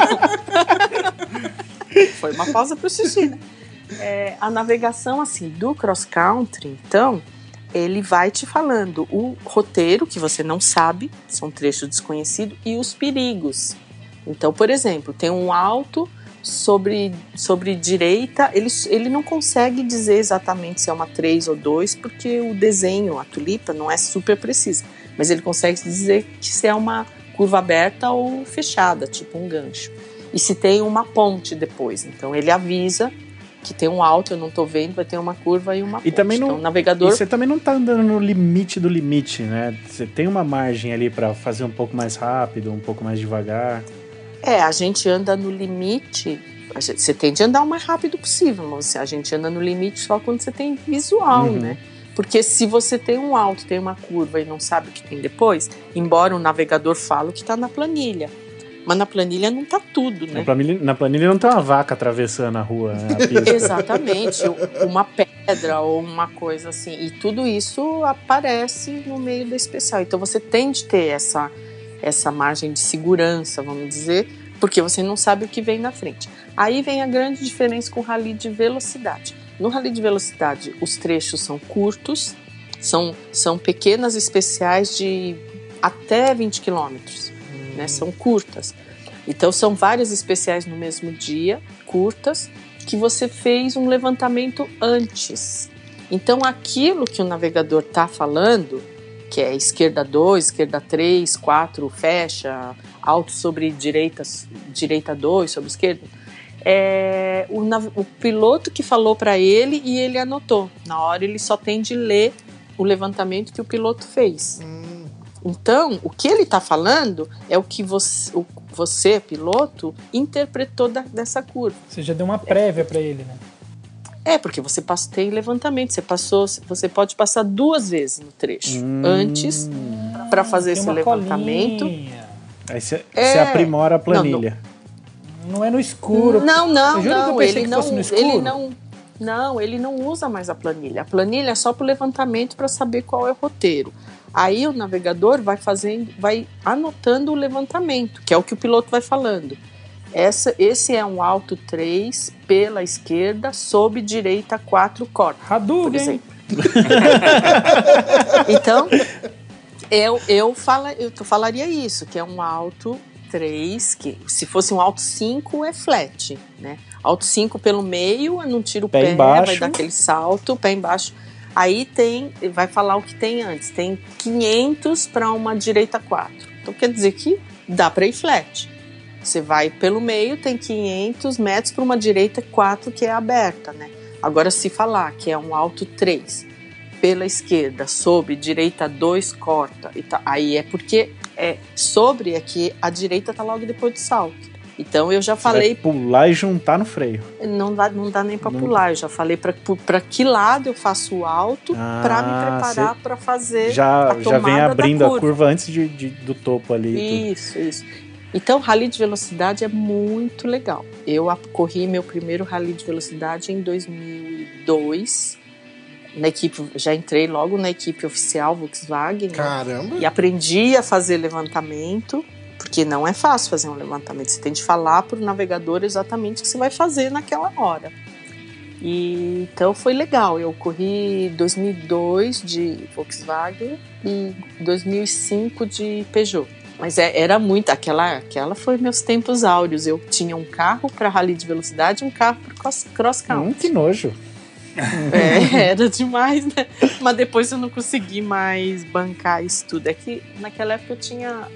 *laughs* Foi uma pausa pro xixi, né? É, a navegação, assim, do cross-country, então, ele vai te falando o roteiro, que você não sabe, são trechos desconhecidos, e os perigos. Então, por exemplo, tem um alto sobre, sobre direita, ele, ele não consegue dizer exatamente se é uma 3 ou 2, porque o desenho, a tulipa, não é super precisa. Mas ele consegue dizer que se é uma curva aberta ou fechada, tipo um gancho. E se tem uma ponte depois. Então ele avisa que tem um alto, eu não tô vendo, vai ter uma curva e uma E ponte. também não- então, o E navegador você também não tá andando no limite do limite, né? Você tem uma margem ali pra fazer um pouco mais rápido, um pouco mais devagar. É, a gente anda no limite. a gente- você tem de andar o mais rápido possível, mas a gente anda no limite só quando você tem visual, Uhum. né? Porque se você tem um alto, tem uma curva e não sabe o que tem depois, embora o navegador fale que tá na planilha. Mas na planilha não tá tudo, Na né? planilha, na planilha não tem uma vaca atravessando a rua, né? A. *laughs* Exatamente, uma pedra ou uma coisa assim. E tudo isso aparece no meio da especial. Então você tem de ter essa, essa margem de segurança, vamos dizer, porque você não sabe o que vem na frente. Aí vem a grande diferença com o rally de velocidade. No rally de velocidade, os trechos são curtos, são, são pequenas especiais de até 20 quilômetros, né? São curtas. Então são várias especiais no mesmo dia, curtas, que você fez um levantamento antes. Então aquilo que o navegador está falando, que é esquerda 2, esquerda 3, 4, fecha, alto sobre direita, direita 2, sobre esquerda, é o, o piloto que falou para ele e ele anotou. Na hora ele só tem de ler o levantamento que o piloto fez. Hum, Então, o que ele está falando é o que você, o- você, piloto, interpretou da- dessa curva. Você já deu uma prévia pra ele, né? É, porque você passa, tem levantamento, você passou, você pode passar duas vezes no trecho. Hum. Antes, para fazer esse levantamento. colinha. Aí você É. aprimora a planilha. Não é no escuro. Não, não, Eu juro que eu não, pensei ele que não, fosse no escuro. ele não, não, ele não usa mais a planilha. A planilha é só para o levantamento para saber qual é o roteiro. Aí o navegador vai fazendo, vai anotando o levantamento, que é o que o piloto vai falando. Essa, esse é um alto 3 pela esquerda, sob direita 4 corta, por Hadouken! exemplo. *laughs* então, eu, eu, fala, eu falaria isso, que é um alto 3, que se fosse um alto 5 é flat, né? Alto 5 pelo meio, não tiro o Pé pé, embaixo. vai dar aquele salto, pé embaixo. Aí tem, vai falar o que tem antes, tem 500 para uma direita 4. Então quer dizer que dá para ir flat. Você vai pelo meio, tem 500 metros para uma direita 4 que é aberta, né? Agora, se falar que é um alto 3 pela esquerda, sob, direita 2, corta, e tá- aí é porque é sobre é que a direita tá logo depois do salto. Então eu já falei, Vai pular e juntar no freio. não dá, não dá nem para Não- pular, eu já falei para que lado eu faço o alto Ah, para me preparar para fazer Já, já vem abrindo a curva. curva antes de, de- do topo ali. e tudo. Isso, isso. Então, rally de velocidade é muito legal. Eu corri meu primeiro rally de velocidade em 2002. Na equipe, já entrei logo na equipe oficial Volkswagen né? Caramba. e aprendi a fazer levantamento, porque não é fácil fazer um levantamento. Você tem de falar para o navegador exatamente o que você vai fazer naquela hora. E, então foi legal. Eu corri 2002 de Volkswagen e 2005 de Peugeot. Mas é- era muito. Aquela, aquela foi meus tempos áureos. Eu tinha um carro para rally de velocidade e um carro para cross, cross country. Hum, que nojo. É, *laughs* era demais, né? Mas depois eu não consegui mais bancar isso tudo. É que naquela época eu tinha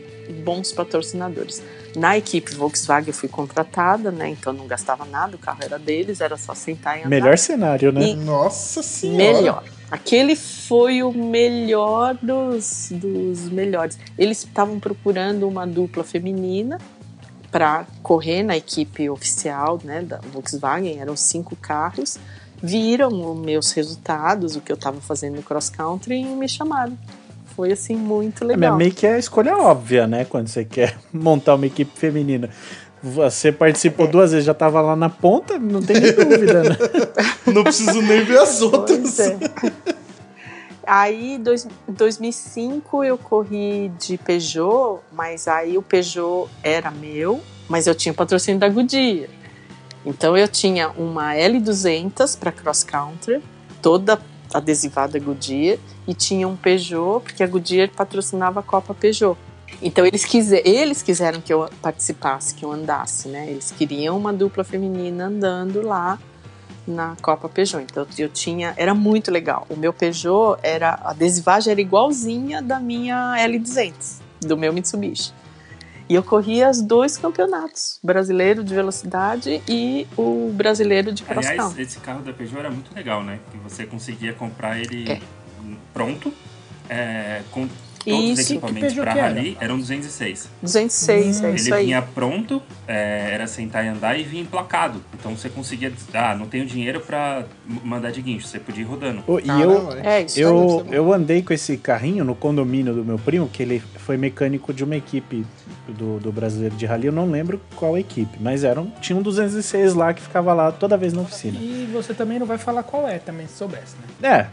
bons patrocinadores. Na equipe Volkswagen eu fui contratada, né? Então não gastava nada, o carro era deles, era só sentar e andar. Melhor cenário, né? E- Nossa senhora. Melhor. Aquele foi o melhor dos, dos melhores. Eles estavam procurando uma dupla feminina para correr na equipe oficial né, da Volkswagen, eram cinco carros. Viram os meus resultados, o que eu estava fazendo no cross country e me chamaram. Foi assim muito É, legal. meio que é a escolha óbvia, né? Quando você quer *laughs* montar uma equipe feminina. Você participou duas vezes, já tava lá na ponta, não tem nem dúvida, né? *laughs* Não preciso nem ver as outras. É. Aí, dois, 2005, eu corri de Peugeot, mas aí o Peugeot era meu, mas eu tinha patrocínio da Goodyear. Então eu tinha uma L200 para cross country, toda adesivada Goodyear, e tinha um Peugeot, porque a Goodyear patrocinava a Copa Peugeot. Então eles, quiser, eles quiseram que eu participasse, que eu andasse, né? Eles queriam uma dupla feminina andando lá na Copa Peugeot. Então eu tinha, era muito legal. O meu Peugeot era a adesivagem era igualzinha da minha L200, do meu Mitsubishi. E eu corria os dois campeonatos, brasileiro de velocidade e o brasileiro de cross Aliás, esse carro da Peugeot era muito legal, né? Que você conseguia comprar ele É. pronto, é, com todos os Isso, que equipamentos para rally, eram 206. 206, é Ele isso aí. vinha pronto, é, era sentar e andar e vinha emplacado. Então você conseguia, ah, não tenho dinheiro pra m- mandar de guincho, você podia ir rodando. Ô, E eu, É isso aí. eu, eu andei com esse carrinho no condomínio do meu primo, que ele foi mecânico de uma equipe do, do brasileiro de rally, eu não lembro qual equipe, mas eram, tinha um 206 lá que ficava lá toda vez na oficina. E você também não vai falar qual é, também, se soubesse, né? É,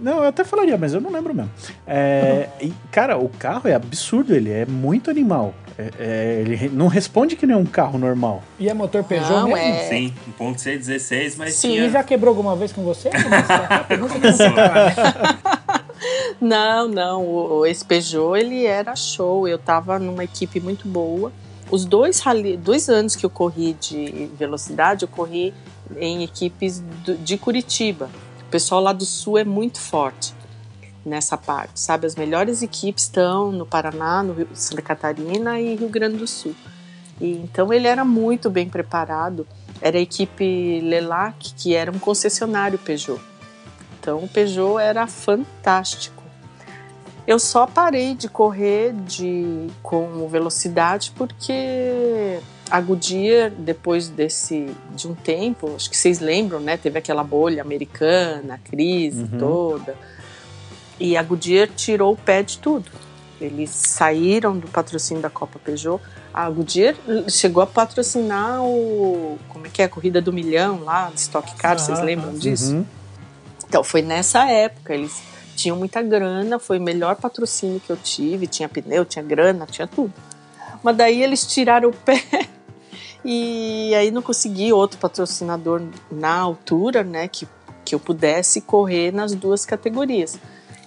não, eu até falaria, mas eu não lembro mesmo. É, e, cara, o carro é absurdo, ele é muito animal. É- é, ele não responde que nem um carro normal. E é motor Peugeot Não, mesmo? é. Sim, um ponto C 16, mas Sim, E tinha... já quebrou alguma vez com você? *laughs* *laughs* Não? Não. O, esse Peugeot, ele era show. Eu tava numa equipe muito boa. Os dois, rally, dois anos que eu corri de velocidade, eu corri em equipes de Curitiba. O pessoal lá do Sul é muito forte nessa parte, sabe? As melhores equipes estão no Paraná, no Rio, Santa Catarina e Rio Grande do Sul. E, então ele era muito bem preparado. Era a equipe Lelac, que era um concessionário Peugeot. Então o Peugeot era fantástico. Eu só parei de correr de, com velocidade porque a Goodyear, depois desse, de um tempo, acho que vocês lembram, né? Teve aquela bolha americana, a crise Uhum. toda. E a Goodyear tirou o pé de tudo. Eles saíram do patrocínio da Copa Peugeot. A Goodyear chegou a patrocinar o. Como é que é? A corrida do milhão lá, de Stock Car, vocês Aham, lembram disso? Uhum. Então, foi nessa época. Eles tinham muita grana, foi o melhor patrocínio que eu tive, tinha pneu, tinha grana, tinha tudo. Mas daí eles tiraram o pé *laughs* e aí não consegui outro patrocinador na altura, né, que, que eu pudesse correr nas duas categorias.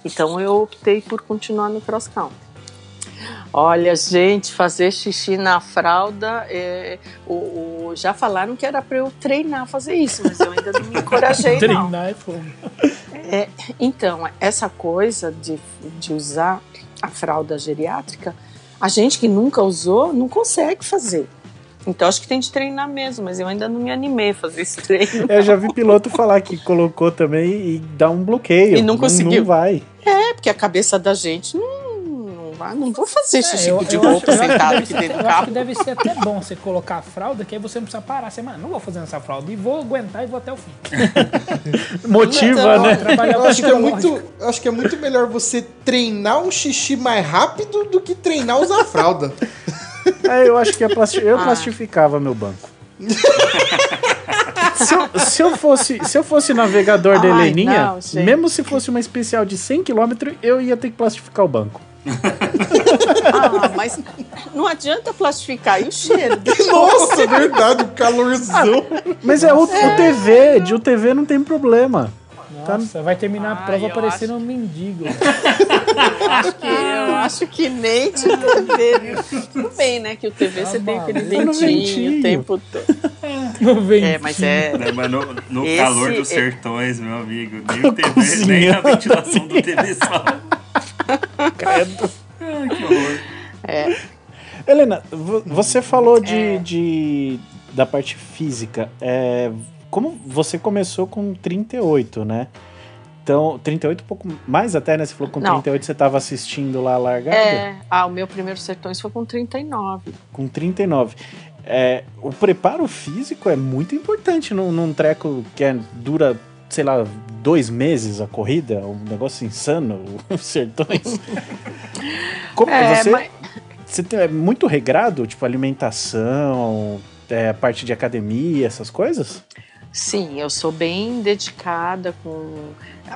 Então eu optei por continuar no cross country. Olha, gente, fazer xixi na fralda, é, o, o- já falaram que era para eu treinar fazer isso, mas eu ainda não me encorajei, não. Treinar é fogo. É, então, essa coisa de, de usar a fralda geriátrica, a gente que nunca usou não consegue fazer. Então, acho que tem de treinar mesmo, mas eu ainda não me animei a fazer esse treino. Eu já vi piloto falar que colocou também e dá um bloqueio. E não conseguiu. Não vai. É, porque a cabeça da gente não, não vai. Não vou fazer xixi É, eu, de eu roupa acho, eu acho que sentado deve aqui ser, dentro do eu acho que carro. deve ser até bom você colocar a fralda, que aí você não precisa parar. Você, mano, não vou fazer essa fralda e vou aguentar e vou até o fim. *laughs* Motiva, né? Eu acho que, é muito, eu acho que é muito melhor você treinar um xixi mais rápido do que treinar usar fralda. *laughs* É, eu acho que ia plasti- eu Ah. plastificava meu banco. *laughs* se, eu, se eu fosse, se eu fosse navegador da Ai, Heleninha, não, mesmo se fosse uma especial de 100 km, eu ia ter que plastificar o banco. *laughs* Ah, mas não adianta plastificar. E o cheiro? Nossa, é verdade, o calorzão. Mas é o, o TV, de UTV não tem problema. Nossa, vai terminar a prova parecendo um mendigo. acho que eu acho que nem de TV, viu? Tudo bem, né? Que o TV você tem aquele Tá ventinho. o tempo todo. *laughs* Não. É, mas é. Né, mas no, no Esse calor dos é- sertões, meu amigo, nem o TV, *laughs* nem a ventilação do TV só. Credo. *laughs* Ai, que horror. é Helena, vo- você falou de, É. de- da parte física. É, como você começou com 38, né? Então, 38 um pouco mais até, né? Você falou que com Não. 38 você estava assistindo lá a largada. É, ah, o meu primeiro Sertões foi com 39. Com 39. É, o preparo físico é muito importante num, num treco que é- dura, sei lá, dois meses a corrida, um negócio insano, *laughs* os sertões. Como É, você, mas- você tem- é muito regrado, tipo alimentação, é, parte de academia, essas coisas? Sim, eu sou bem dedicada com.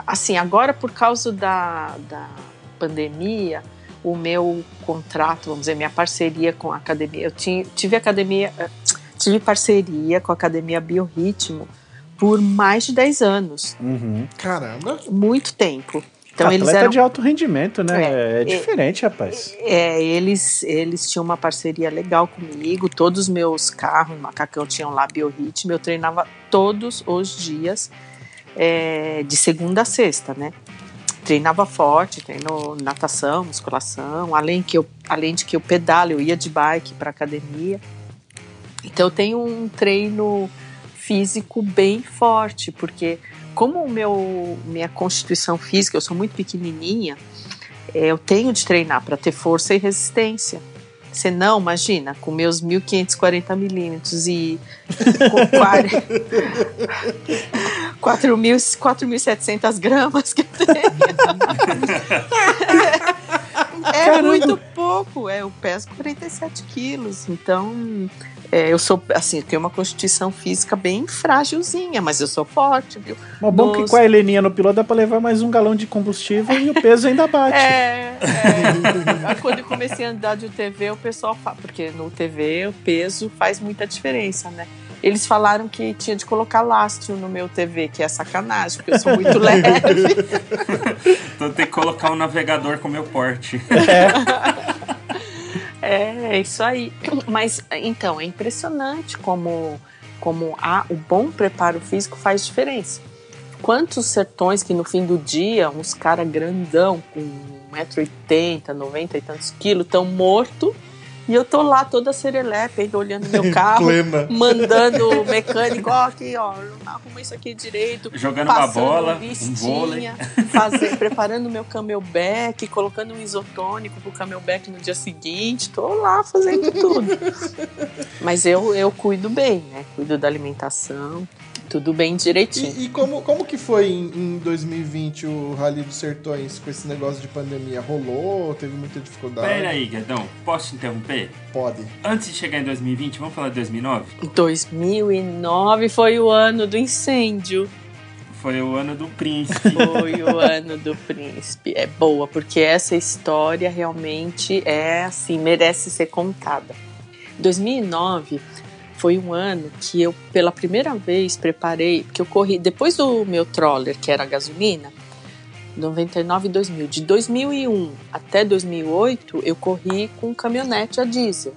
Assim, agora por causa da, da pandemia, o meu contrato, vamos dizer, minha parceria com a academia. Eu tinha, tive academia, eh, tive parceria com a Academia Biorritmo por mais de 10 anos. Uhum. Caramba. Muito tempo. Então eles Atleta eram. de alto rendimento, né? É, É, diferente, rapaz. É, eles, eles tinham uma parceria legal comigo. Todos os meus carros, macacão, tinham lá biorritmo. Eu treinava todos os dias, é, de segunda a sexta, né? Treinava forte, treino natação, musculação, além, que eu, além de que eu pedalo, eu ia de bike para academia. Então eu tenho um treino físico bem forte, porque como o meu minha constituição física, eu sou muito pequenininha, é, eu tenho de treinar para ter força e resistência. Senão, imagina, com meus 1540 milímetros e com 4.000 4.700 *laughs* gramas que eu tenho. *laughs* é muito pouco. É, eu peso 47 quilos. Então, é, eu sou, assim, eu tenho uma constituição física bem frágilzinha, mas eu sou forte, viu? Mas bom que Nos- com a Heleninha no piloto dá pra levar mais um galão de combustível e o peso ainda bate. É, é. Quando eu comecei a andar de UTV, o pessoal fala, porque no UTV o peso faz muita diferença, né? Eles falaram que tinha de colocar lastro no meu TV, que é sacanagem, porque eu sou muito *laughs* leve. Então tem que colocar um navegador com meu porte. É, *laughs* é isso aí. Mas então, é impressionante como, como a, o bom preparo físico faz diferença. Quantos sertões que no fim do dia, uns caras grandão, com 1,80m, 90 e tantos quilos, estão mortos, e eu tô lá toda serelepe, ainda olhando meu *laughs* carro, Plena. mandando o mecânico, ó, aqui, ó, arruma isso aqui direito, Jogando uma bola, um listinha, vôlei. *laughs* fazer, preparando meu camelback, colocando um isotônico pro camelback no dia seguinte, tô lá fazendo tudo. *laughs* Mas eu, eu cuido bem, né? Cuido da alimentação, tudo bem direitinho. E, e como, como que foi em, em 2020 o Rally dos Sertões com esse negócio de pandemia? Rolou? Teve muita dificuldade? Pera aí, Guedão, posso te interromper? Pode. Antes de chegar em 2020, vamos falar de 2009? 2009 foi o ano do incêndio. Foi o ano do príncipe. *laughs* Foi o ano do príncipe. É boa, porque essa história realmente é assim, merece ser contada. 2009 foi um ano que eu, pela primeira vez, preparei, porque eu corri, depois do meu troller, que era gasolina, 99 e 2000. De 2001 até 2008, eu corri com caminhonete a diesel,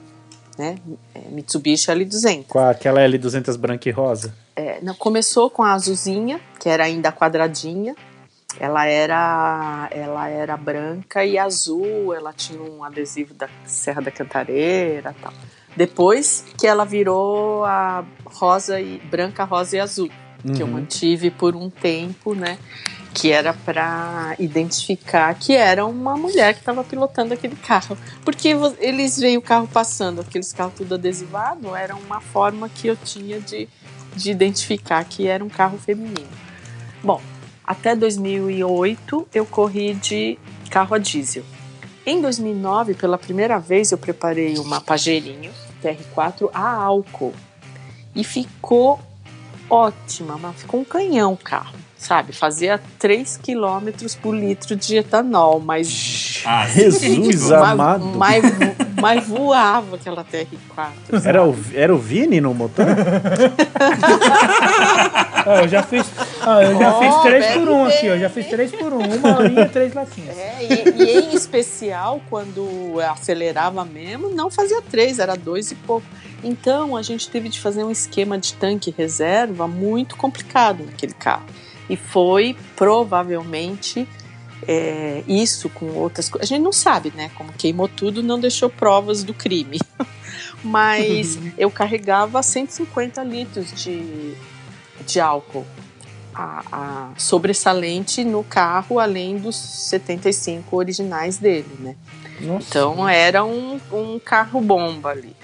né? É, Mitsubishi L200. Com aquela L200 branca e rosa. É, não, começou com a azulzinha, que era ainda quadradinha. Ela era, ela era branca e azul, ela tinha um adesivo da Serra da Cantareira tal. Depois que ela virou a rosa e branca, rosa e azul, que eu Uhum. mantive por um tempo, né? Que era para identificar que era uma mulher que estava pilotando aquele carro. Porque eles veem o carro passando, aqueles carros tudo adesivado, era uma forma que eu tinha de, de identificar que era um carro feminino. Bom, até 2008 eu corri de carro a diesel. Em 2009, pela primeira vez, eu preparei uma Pajeirinho TR4 a álcool. E ficou ótima, mas ficou um canhão o carro, sabe? Fazia 3 km por litro de etanol, mas, Ah, *laughs* Jesus amado. mas, *laughs* mas voava aquela TR4. Era o, era o Vini no motor? *laughs* Eu já fiz, eu já Ó, fiz três por um bem. aqui, ó. Já fiz três por um. Uma horinha, três latinhas. É, e, e em especial, quando acelerava mesmo, não fazia três, era dois e pouco. Então a gente teve de fazer um esquema de tanque reserva muito complicado naquele carro. E foi provavelmente é, isso com outras coisas. A gente não sabe, né? Como queimou tudo, não deixou provas do crime. *laughs* Mas eu carregava 150 litros de, de álcool a, a sobressalente no carro, além dos 75 originais dele, né? Nossa. Então era um, um carro bomba ali,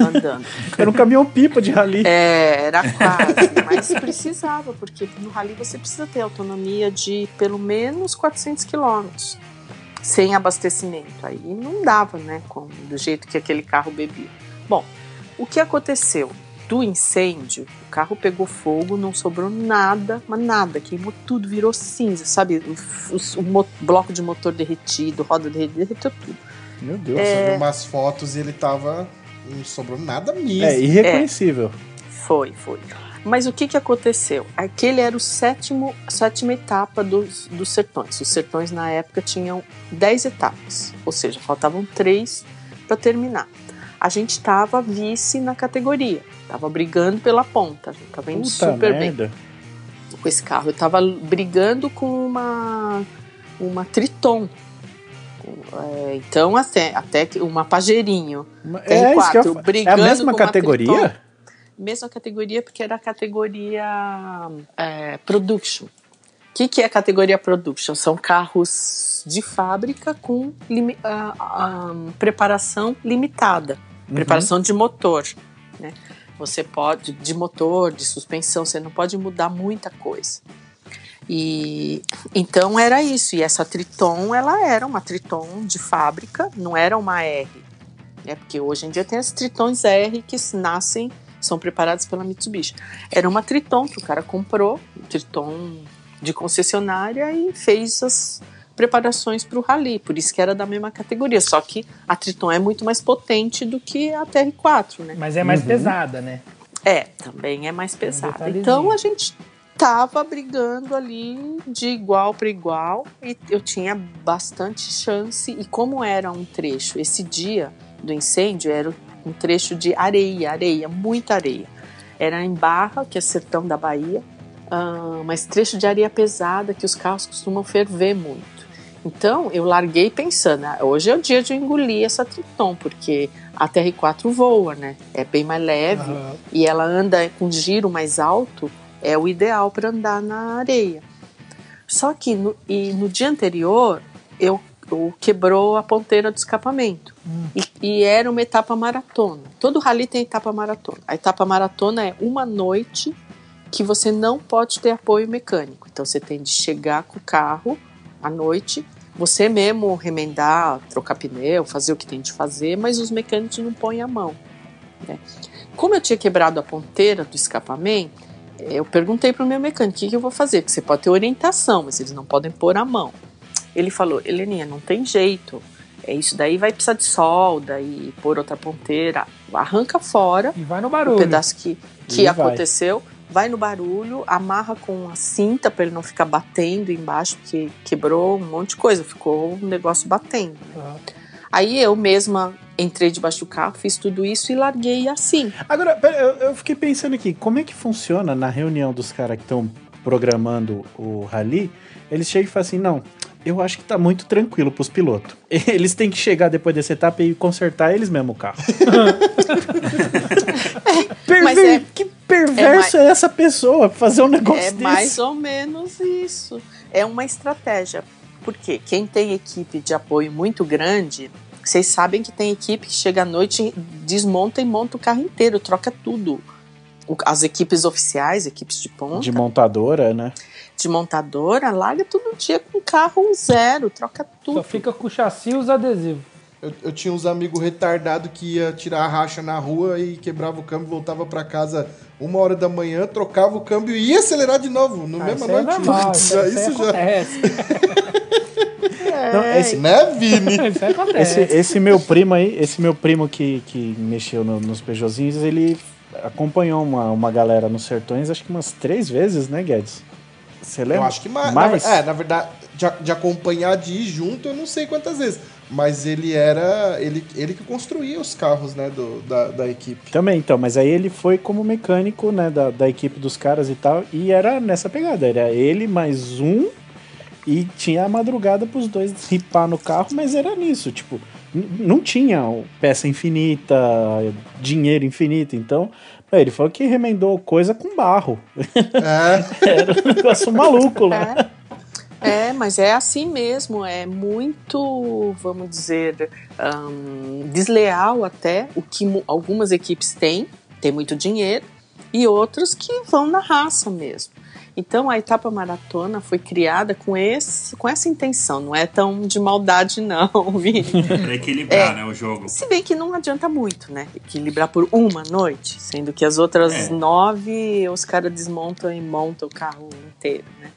andando. *laughs* Era um caminhão pipa de rally. É, era quase, mas precisava, porque no rally você precisa ter autonomia de pelo menos 400 quilômetros sem abastecimento. Aí não dava, né, com, do jeito que aquele carro bebia. Bom, o que aconteceu? Do incêndio, o carro pegou fogo, não sobrou nada, mas nada, queimou tudo, virou cinza, sabe? O, o- o bloco de motor derretido, roda derretida, derreteu tudo. Meu Deus. Eu vi umas fotos e ele tava. Não sobrou nada mesmo. É irreconhecível. Foi, foi. Mas o que, que aconteceu? Aquele era o sétimo, a sétima etapa dos, dos sertões. Os sertões, na época, tinham 10 etapas, ou seja, faltavam três para terminar. A gente estava vice na categoria, estava brigando pela ponta, a gente estava indo Puta super bem merda. com esse carro. Eu estava brigando com uma, uma Triton. É, então, até, até que uma Tem É, isso que eu fa- É a brigando mesma categoria? Triton. mesma categoria porque era a categoria é, production. O que, que é a categoria production? São carros de fábrica com limi- preparação limitada, Uhum. preparação de motor. Né? Você pode, de motor, de suspensão, você não pode mudar muita coisa. E então era isso. E essa Triton, ela era uma Triton de fábrica, não era uma R. Né? Porque hoje em dia tem as Tritons R que nascem são preparados pela Mitsubishi. Era uma Triton que o cara comprou, Triton de concessionária e fez as preparações para o Rally, por isso que era da mesma categoria. Só que a Triton é muito mais potente do que a TR4, né? Mas é mais Uhum. pesada, né? É, também é mais pesada. detalhezinho. Então a gente tava brigando ali de igual para igual e eu tinha bastante chance. E como era um trecho, esse dia do incêndio era um trecho de areia, areia, muita areia. Era em Barra, que é sertão da Bahia, ah, mas trecho de areia pesada que os carros costumam ferver muito. Então eu larguei pensando, ah, hoje é o dia de eu engolir essa Triton, porque a TR4 voa, né? É bem mais leve Aham. e ela anda com giro mais alto, é o ideal para andar na areia. Só que no, e no dia anterior eu, eu quebrou a ponteira do escapamento e, e era uma etapa maratona. Todo rally tem etapa maratona. A etapa maratona é uma noite que você não pode ter apoio mecânico. Então você tem de chegar com o carro à noite, você mesmo remendar, trocar pneu, fazer o que tem de fazer, mas os mecânicos não põem a mão. né? Como eu tinha quebrado a ponteira do escapamento, eu perguntei pro meu mecânico, o que, que eu vou fazer? Porque você pode ter orientação, mas eles não podem pôr a mão. Ele falou, Heleninha, não tem jeito. É isso daí vai precisar de solda e pôr outra ponteira. Arranca fora E vai no o barulho. pedaço que, que E aconteceu, vai. No barulho, amarra com a cinta para ele não ficar batendo embaixo, porque quebrou um monte de coisa, ficou um negócio batendo. Ah. Aí eu mesma entrei debaixo do carro, fiz tudo isso e larguei assim. Agora, eu, fiquei pensando aqui, como é que funciona na reunião dos caras que estão programando o rally? Eles chegam e falam assim, não, eu acho que tá muito tranquilo pros pilotos. *laughs* Eles têm que chegar depois dessa etapa e consertar eles mesmo o carro. Perver- *laughs* *laughs* Mas é- perverso é, essa pessoa pra fazer um negócio É desse? mais ou menos isso. É uma estratégia. Porque quem tem equipe de apoio muito grande, vocês sabem que tem equipe que chega à noite, desmonta e monta o carro inteiro, troca tudo. As equipes oficiais, equipes de ponta, De de, montadora, né? montadora, larga todo dia com carro zero, troca Só tudo. fica com o chassi e os adesivos. Eu, eu tinha uns amigos retardados que ia tirar a racha na rua e quebrava o câmbio, voltava pra casa uma hora da manhã, trocava o câmbio e ia acelerar de novo, no Ah, aí é noite. normal, *laughs* isso, Já- isso isso já. acontece. *laughs* Não, esse, Né, Vini? Esse, esse meu primo aí, esse meu primo que, que mexeu no- nos Peugeotzinhos, ele acompanhou uma, uma galera nos sertões, acho que umas três vezes, né, Guedes? Você lembra? Eu acho que mais. mais. Na, é, na verdade, de, de acompanhar, de ir junto, eu não sei quantas vezes. Mas ele era. Ele, ele que construía os carros, né, do, da, da equipe. Também, então, mas aí ele foi como mecânico, né, da, da equipe dos caras e tal, e era nessa pegada, era ele mais um, e tinha a madrugada pros dois ripar no carro, mas era nisso, tipo, não tinha peça infinita, dinheiro infinito, então, ele falou que remendou coisa com barro, É. *laughs* era um negócio maluco lá. É. É, mas é assim mesmo, é muito, vamos dizer, ahn, desleal até o que algumas equipes têm, tem muito dinheiro, e outros que vão na raça mesmo. Então a etapa maratona foi criada com, esse, com essa intenção, não é tão de maldade não, *laughs* Vini. Pra equilibrar, né, o jogo. Se bem que não adianta muito, né? Equilibrar por uma noite, sendo que as outras É. nove os caras desmontam e montam o carro inteiro, né?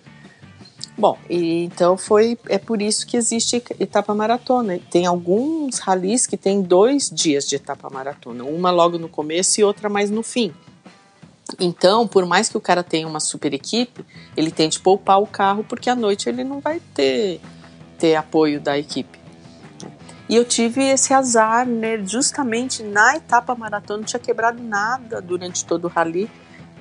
Bom, e então foi é por isso que existe etapa maratona. Tem alguns ralis que tem dois dias de etapa maratona, uma logo no começo e outra mais no fim. Então, por mais que o cara tenha uma super equipe, ele tem de poupar o carro porque à noite ele não vai ter ter apoio da equipe. E eu tive esse azar, né? Justamente na etapa maratona, não tinha quebrado nada durante todo o rally.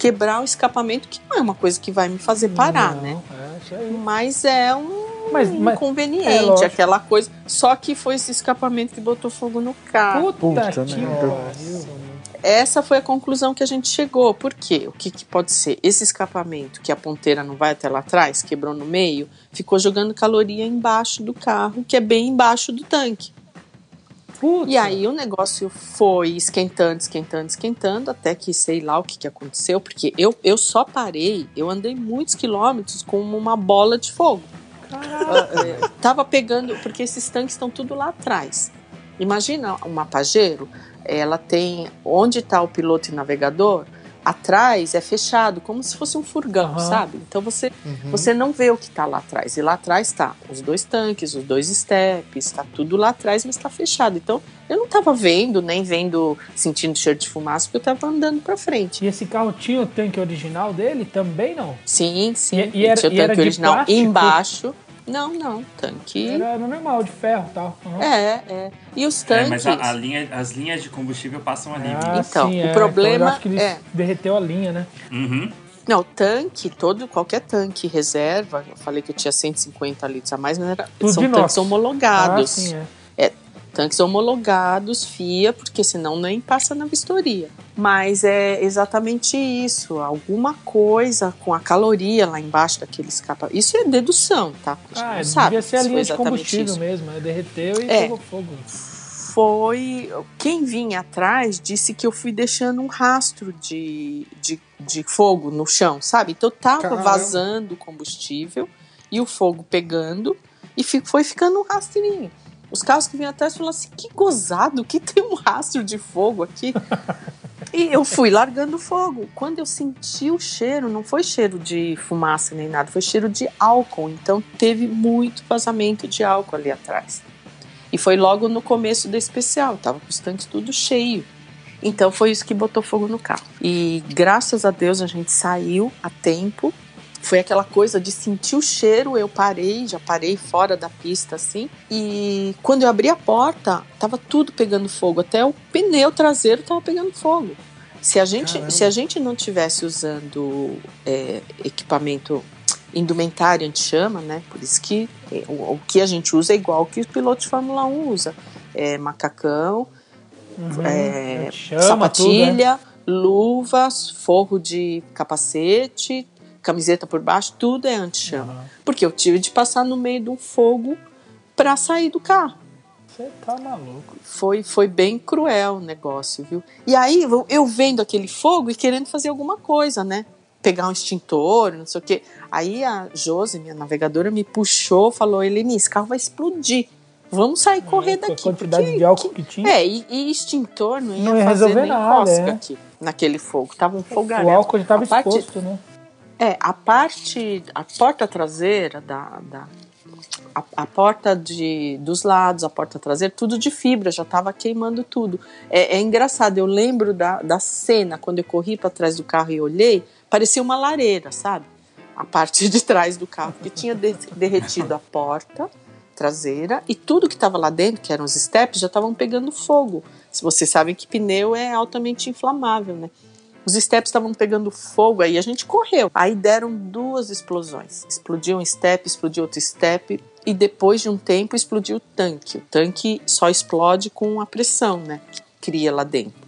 Quebrar o escapamento, que não é uma coisa que vai me fazer parar, Não, né? É. Mas é um Mas- mas- é, inconveniente, lógico. aquela coisa. Só que foi esse escapamento que botou fogo no carro. Puta, Puta que. Essa foi a conclusão que a gente chegou. Por quê? O que, que pode ser? Esse escapamento, que a ponteira não vai até lá atrás, quebrou no meio, ficou jogando caloria embaixo do carro, que é bem embaixo do tanque. Puta. E aí o negócio foi esquentando, esquentando, esquentando, até que sei lá o que, que aconteceu, porque eu, eu só parei, eu andei muitos quilômetros com uma bola de fogo. É, tava pegando, porque esses tanques estão tudo lá atrás. Imagina uma Pajero, ela tem onde está o piloto e navegador, atrás é fechado, como se fosse um furgão, Aham. sabe? Então você Uhum. você não vê o que está lá atrás. E lá atrás está os dois tanques, os dois steps, está tudo lá atrás, mas está fechado. Então eu não estava vendo, nem vendo, sentindo cheiro de fumaça, porque eu estava andando para frente. E esse carro tinha o tanque original dele? Também não. Sim, sim. E- e era- tinha o tanque original plástico? embaixo. Não, não, tanque. Era no normal, de ferro e tal. Uhum. É, é. E os É, tanques. mas a, a linha, as linhas de combustível passam ali. Ah, Então, sim, o é. problema eu acho que ele é- derreteu a linha, né? Uhum. Não, o tanque, todo, qualquer tanque reserva, eu falei que eu tinha 150 litros a mais, mas era, Tudo são tanques homologados. Ah, sim, é. Tanques homologados, FIA, porque senão nem passa na vistoria. Mas é exatamente isso, alguma coisa com a caloria lá embaixo daquele escapa. Isso é dedução, tá? A Ah, não sabe devia ser a se foi linha de combustível isso. mesmo. né? Derreteu e É. pegou fogo. Foi quem vinha atrás disse que eu fui deixando um rastro de, de, de fogo no chão, sabe? Então tava Caramba. vazando o combustível e o fogo pegando e foi ficando um rastrinho. Os carros que vinham atrás falaram assim: que gozado, que *laughs* tem um rastro de fogo aqui. E eu fui largando fogo. Quando eu senti o cheiro, não foi cheiro de fumaça nem nada, foi cheiro de álcool. Então teve muito vazamento de álcool ali atrás. E foi logo no começo do especial, tava com os tanques tudo cheio. Então foi isso que botou fogo no carro. E graças a Deus a gente saiu a tempo. Foi aquela coisa de sentir o cheiro, eu parei, já parei fora da pista assim. E quando eu abri a porta, tava tudo pegando fogo, até o pneu traseiro tava pegando fogo. Se a gente, Caramba. se a gente não tivesse usando é, equipamento indumentário anti-chama, né? Por isso que é, o, o que a gente usa é igual que o piloto de Fórmula 1 usa. É macacão, Uhum. é, sapatilha, luvas, forro de capacete, camiseta por baixo, tudo é anti-chama. Uhum. Porque eu tive de passar no meio de um fogo para sair do carro. Você tá maluco. Foi, foi bem cruel o negócio, viu? E aí eu- vendo aquele fogo e querendo fazer alguma coisa, né? Pegar um extintor, não sei o quê. Aí a Josi, minha navegadora, me puxou, falou: Eleni, esse carro vai explodir. Vamos sair correr Com a daqui. quantidade porque- de álcool que tinha. É, e, e extintor não ia, Não ia fazer resolver nem nada, é. aqui, naquele fogo. Tava um o fogaréu. álcool já tava A parte- exposto, né? É, a parte, a porta traseira da, da a, a porta de, dos lados, a porta traseira, tudo de fibra, já tava queimando tudo. É, é engraçado, eu lembro da, da cena, quando eu corri para trás do carro e olhei, parecia uma lareira, sabe? A parte *laughs* de trás do carro, que tinha de- derretido a porta traseira e tudo que estava lá dentro, que eram os steps, já estavam pegando fogo. Se vocês sabem que pneu é altamente inflamável, né? Os steps estavam pegando fogo, aí a gente correu. Aí deram duas explosões. Explodiu um step, explodiu outro step, e depois de um tempo explodiu o tanque. O tanque só explode com a pressão, né? Que cria lá dentro.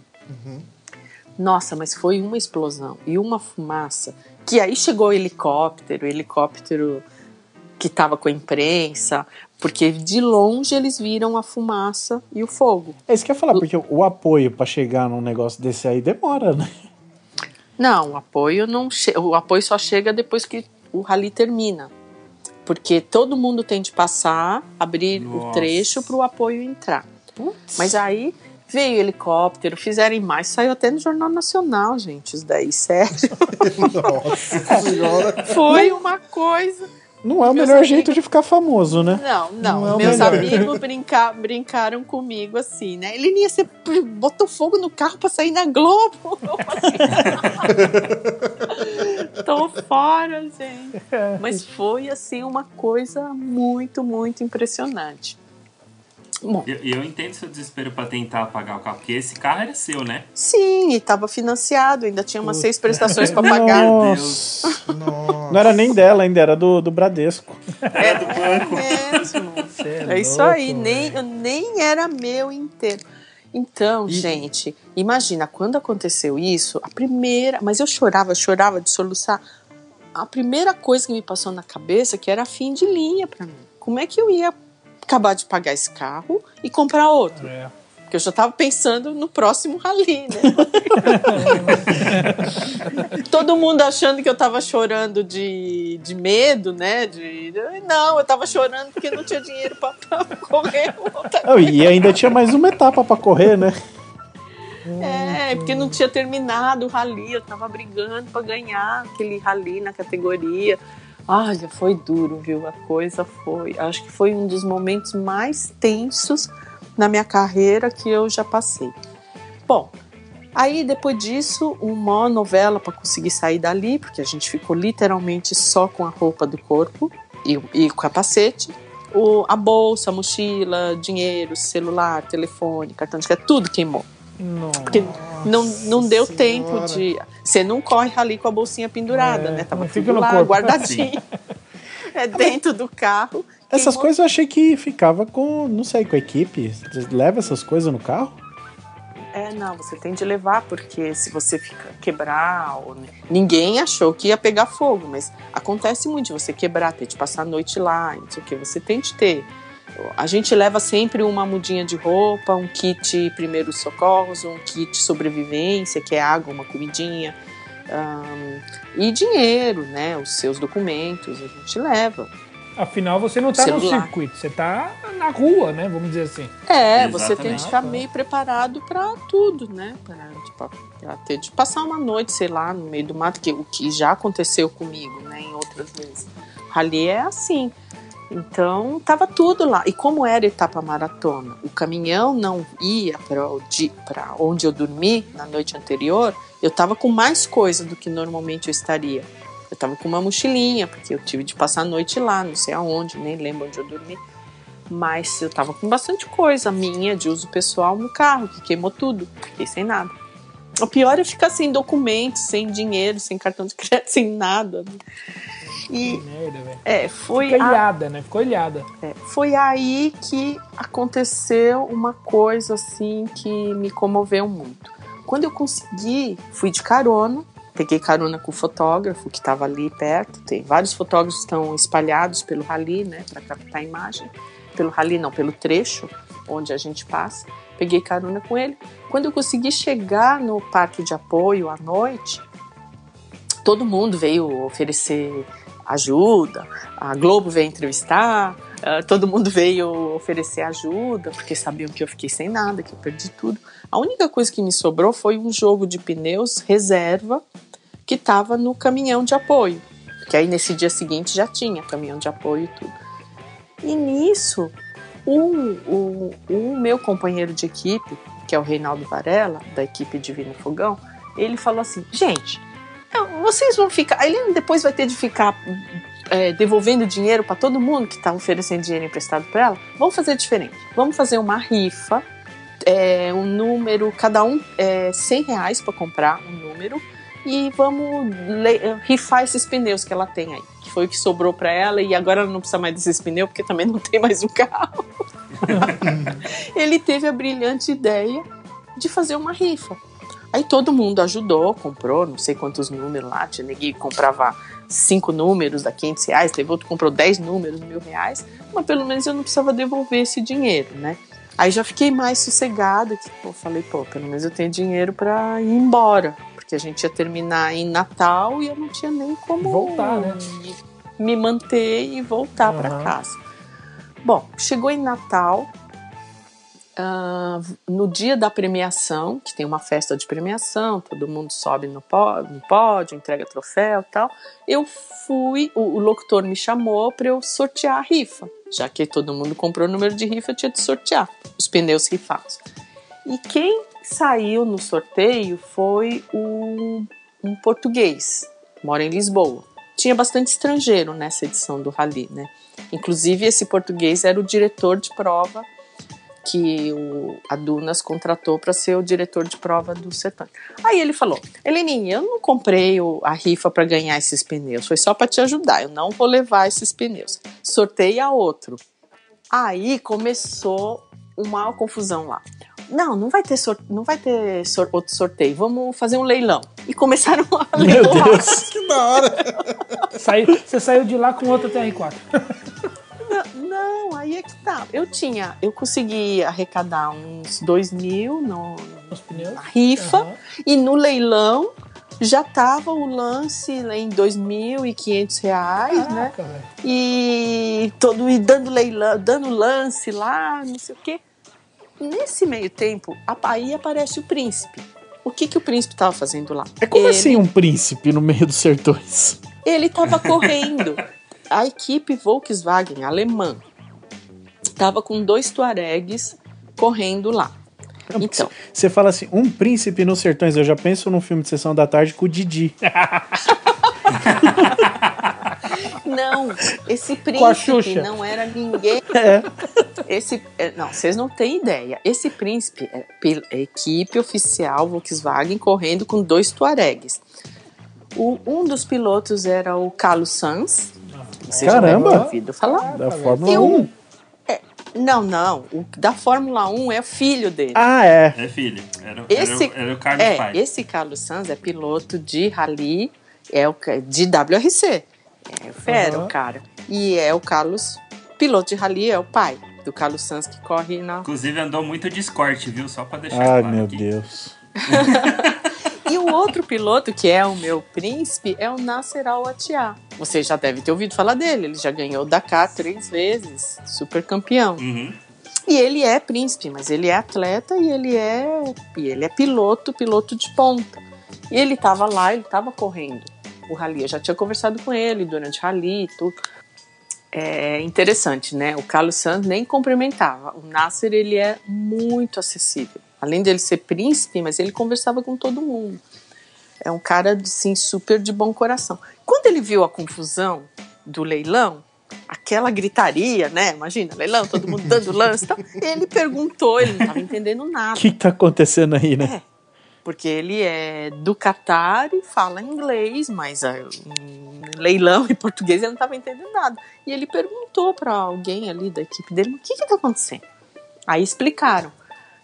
Nossa, mas foi uma explosão e uma fumaça. Que aí chegou o helicóptero, o helicóptero que estava com a imprensa, porque de longe eles viram a fumaça e o fogo. É isso que eu ia falar, porque o apoio pra chegar num negócio desse aí demora, né? Não, o apoio não o apoio só chega depois que o rally termina. Porque todo mundo tem de passar, abrir o Nossa. trecho para o apoio entrar. Mas aí veio helicóptero, fizeram mais, saiu até no Jornal Nacional, gente, isso daí, sério. *laughs* Nossa *laughs* senhora. Foi uma coisa. Não é o Meus melhor amigos- jeito de ficar famoso, né? Não, não. Não é Meus melhor. amigos *laughs* brinca- brincaram comigo assim, né? Ele você botou fogo no carro pra sair na Globo. *laughs* Tô fora, gente. Mas foi assim uma coisa muito, muito impressionante. Bom, E eu, eu entendo seu desespero pra tentar apagar o carro, porque esse carro era seu, né? sim, e tava financiado, ainda tinha umas Puta. seis prestações pra *laughs* pagar. Nossa. Nossa. Não era nem dela, ainda era do, do Bradesco. É do banco. mesmo. Cê É isso louco, aí, nem, nem era meu inteiro. Então, E- gente, imagina, quando aconteceu isso, a primeira. Mas eu chorava, chorava de soluçar. A primeira coisa que me passou na cabeça que era fim de linha pra mim. Como é que eu ia acabar de pagar esse carro e comprar outro? É. Porque eu já tava pensando no próximo rally, né? *laughs* Todo mundo achando que eu tava chorando de, de medo, né? De, não, eu tava chorando porque não tinha dinheiro pra, pra correr outra Oh, e ainda tinha mais uma etapa pra correr, né? É, porque não tinha terminado o rally, eu tava brigando pra ganhar aquele rally na categoria. Olha, foi duro, viu? A coisa foi. Acho que foi um dos momentos mais tensos na minha carreira que eu já passei. Bom, aí depois disso, uma novela para conseguir sair dali, porque a gente ficou literalmente só com a roupa do corpo e, e o capacete. O, a bolsa, a mochila, dinheiro, celular, telefone, cartão de crédito, tudo queimou. Nossa. Porque não, não deu Senhora. tempo de. Você não corre ali com a bolsinha pendurada, É, né? Tava tudo lá, corpo. guardadinho. *laughs* É dentro do carro. Essas coisas eu achei que ficava com, não sei, com a equipe. Leva essas coisas no carro? É, não, você tem de levar, porque se você fica quebrar. Ou... Ninguém achou que ia pegar fogo, mas acontece muito de você quebrar, ter de passar a noite lá, não sei o que. Você tem de ter. A gente leva sempre uma mudinha de roupa, um kit primeiros socorros, um kit sobrevivência, que é água, uma comidinha. ahn, e dinheiro, né? Os seus documentos, a gente leva. Afinal, você não tá no circuito, você tá na rua, né? Vamos dizer assim. É, você tem Exatamente. que ficar meio preparado pra tudo, né? Pra, tipo, pra ter de passar uma noite, sei lá, no meio do mato, que o que já aconteceu comigo, né? Em outras vezes. Ali é assim. Então, tava tudo lá. E como era etapa maratona, o caminhão não ia para onde eu dormi na noite anterior, eu tava com mais coisa do que normalmente eu estaria. Eu tava com uma mochilinha, porque eu tive de passar a noite lá, não sei aonde, nem lembro onde eu dormi. Mas eu tava com bastante coisa minha de uso pessoal no carro, que queimou tudo. Fiquei sem nada. O pior é ficar sem documentos, sem dinheiro, sem cartão de crédito, *laughs* sem nada. E Merda, velho. é, foi, Fica a- ilhada, né? Ficou ilhada. é, foi aí que aconteceu uma coisa assim que me comoveu muito. Quando eu consegui, fui de carona, peguei carona com o fotógrafo que estava ali perto. Tem vários fotógrafos que estão espalhados pelo rally, né, para captar a imagem. Pelo rally, não, pelo trecho onde a gente passa. Peguei carona com ele. Quando eu consegui chegar no parque de apoio à noite, todo mundo veio oferecer ajuda, a Globo veio entrevistar, ah, todo mundo veio oferecer ajuda, porque sabiam que eu fiquei sem nada, que eu perdi tudo. A única coisa que me sobrou foi um jogo de pneus reserva que estava no caminhão de apoio. Que aí nesse dia seguinte já tinha caminhão de apoio e tudo. E nisso, o, o, o meu companheiro de equipe, que é o Reinaldo Varela, da equipe Divino Fogão, ele falou assim: gente, vocês vão ficar. Ele depois vai ter de ficar é, devolvendo dinheiro para todo mundo que está oferecendo dinheiro emprestado para ela. Vamos fazer diferente. Vamos fazer uma rifa, é, um número, cada um é, 100 reais para comprar um número e vamos le- rifar esses pneus que ela tem aí. Que foi o que sobrou para ela e agora ela não precisa mais desses pneus porque também não tem mais o carro. *laughs* Ele teve a brilhante ideia de fazer uma rifa. Aí todo mundo ajudou, comprou, não sei quantos números lá. Tinha ninguém que comprava cinco números a 500 reais, teve outro que comprou 10 números, mil reais. Mas pelo menos eu não precisava devolver esse dinheiro, né? Aí já fiquei mais sossegada, que pô, falei, pô, pelo menos eu tenho dinheiro para ir embora. Porque a gente ia terminar em Natal e eu não tinha nem como Voltar, né? me manter e voltar para Aham. casa. Bom, chegou em Natal, ah, no dia da premiação, que tem uma festa de premiação, todo mundo sobe no pó- no pódio, entrega troféu tal. Eu fui, o, o locutor me chamou para eu sortear a rifa, já que todo mundo comprou o número de rifa, eu tinha de sortear os pneus rifados. E quem saiu no sorteio foi um português, mora em Lisboa. Tinha bastante estrangeiro nessa edição do Rally, né? Inclusive, esse português era o diretor de prova que o, a Dunas contratou para ser o diretor de prova do Sertão. Aí ele falou: Heleninha, eu não comprei o- a rifa para ganhar esses pneus, foi só para te ajudar, eu não vou levar esses pneus. Sorteia outro. Aí começou uma confusão lá. Não, não vai ter, sor- não vai ter sor- outro sorteio, vamos fazer um leilão. E começaram a Meu leiloar. Deus. *laughs* Que da hora. Saiu- você saiu de lá com outra TR4. *laughs* Não, não, aí é que tá. Eu tinha, eu consegui arrecadar uns 2 mil no, Os pneus. na rifa Aham. e no leilão já tava o lance lá em 2.500 reais, né? Caraca, velho. E todo e dando leilão, dando lance lá, não sei o quê. Nesse meio tempo, a- aí aparece o príncipe. O que que o príncipe estava fazendo lá? É como Ele- assim um príncipe no meio dos sertões? Ele estava correndo. *laughs* A equipe Volkswagen alemã estava com dois tuaregs correndo lá. Então, Você fala assim, um príncipe nos sertões. Eu já penso num filme de sessão da tarde com o Didi. *laughs* não, esse príncipe não era ninguém. *laughs* É. Esse, é, não, vocês não têm ideia. Esse príncipe é é equipe oficial Volkswagen correndo com dois tuaregs. O- um dos pilotos era o Carlos Sanz. Vocês Caramba! ouvido falar. Da Fórmula Eu- 1. Não, não. O da Fórmula 1 é filho dele. Ah, é. É filho. Era, Esse- era, o- era o Carlos É, Pai. esse Carlos Sanz é piloto de rally, é o de WRC. É fera, Aham. o cara. E é o Carlos, piloto de rally, é o pai do Carlos Sanz que corre na. Inclusive andou muito de escorte, viu? Só pra deixar Ai, claro meu aqui. Deus. *laughs* E o outro piloto, que é o meu príncipe, é o Nasser Al-Attiyah. Você já deve ter ouvido falar dele. Ele já ganhou o Dakar três vezes, super campeão. Uhum. E ele é príncipe, mas ele é atleta e ele é, e ele é piloto, piloto de ponta. E ele estava lá, ele estava correndo o rally. Eu já tinha conversado com ele durante o rally e tudo. É interessante, né? O Carlos Santos nem cumprimentava. O Nasser, ele é muito acessível. Além dele ser príncipe, mas ele conversava com todo mundo. É um cara, assim, super de bom coração. Quando ele viu a confusão do leilão, aquela gritaria, né? Imagina, leilão, todo mundo dando *laughs* lance e tal. Ele perguntou, ele não estava entendendo O nada. que tá acontecendo aí, né? É, porque ele é do Catar e fala inglês, mas ah, em leilão em português ele não estava entendendo nada. E ele perguntou para alguém ali da equipe dele: o que está acontecendo? Aí explicaram.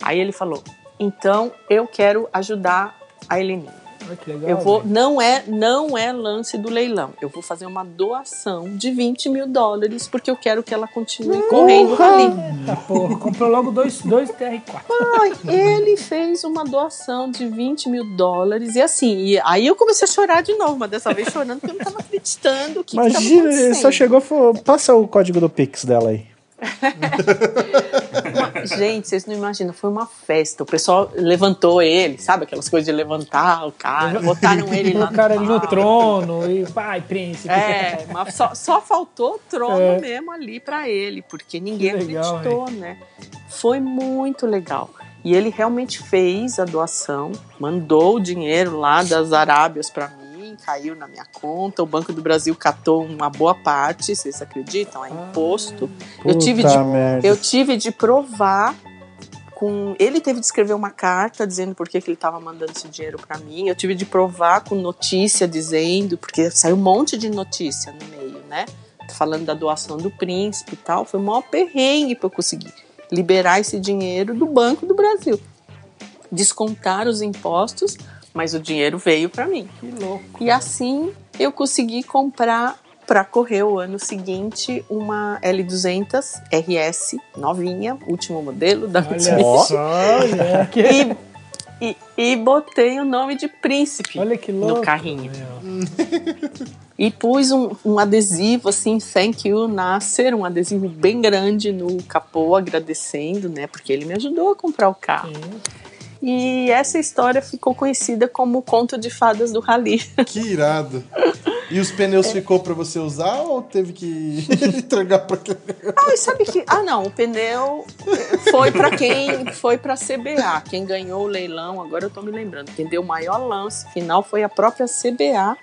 Aí ele falou: então eu quero ajudar a Heleninha. Que legal. Eu vou, velho. não é, não é lance do leilão. Eu vou fazer uma doação de 20 mil dólares porque eu quero que ela continue correndo o rally. Eita porra, comprou logo dois, dois TR4. Ai, ele fez uma doação de 20 mil dólares e assim, e aí eu comecei a chorar de novo, mas dessa vez chorando porque eu não tava acreditando que que tava Imagina, ele só chegou e falou: passa o código do Pix dela aí. Uma- Gente, vocês não imaginam, foi uma festa. O pessoal levantou ele, sabe aquelas coisas de levantar o cara, botaram ele *laughs* lá o cara no palco. trono e pai, príncipe. É, mas só, só faltou o trono É. mesmo ali pra ele, porque ninguém legal, acreditou, né? Foi muito legal. E ele realmente fez a doação, mandou o dinheiro lá das Arábias pra mim, caiu na minha conta. O Banco do Brasil catou uma boa parte, vocês acreditam? É imposto. eu tive de merda. eu tive de provar com. Ele teve de escrever uma carta dizendo por que, que ele estava mandando esse dinheiro para mim. Eu tive de provar com notícia dizendo, porque saiu um monte de notícia no meio, né? Falando da doação do príncipe e tal. Foi o maior perrengue para eu conseguir liberar esse dinheiro do Banco do Brasil. Descontar os impostos, mas o dinheiro veio para mim. Que louco. E assim eu consegui comprar para correr o ano seguinte uma L200 RS novinha, último modelo da Mitsubishi. só, *laughs* olha que, E, e, e botei o nome de Príncipe olha que louco. no carrinho. E pus um, um adesivo assim, thank you, Nasser, um adesivo bem grande no capô, agradecendo, né? Porque ele me ajudou a comprar o carro. Sim. E essa história ficou conhecida como o Conto de Fadas do Rally. *laughs* Que irado. E os pneus É. ficou pra você usar ou teve que *laughs* entregar pra quem? Ah, e sabe que. Ah, não, o pneu foi pra quem. Foi pra CBA. Quem ganhou o leilão, agora eu tô me lembrando. Quem deu o maior lance final foi a própria CBA,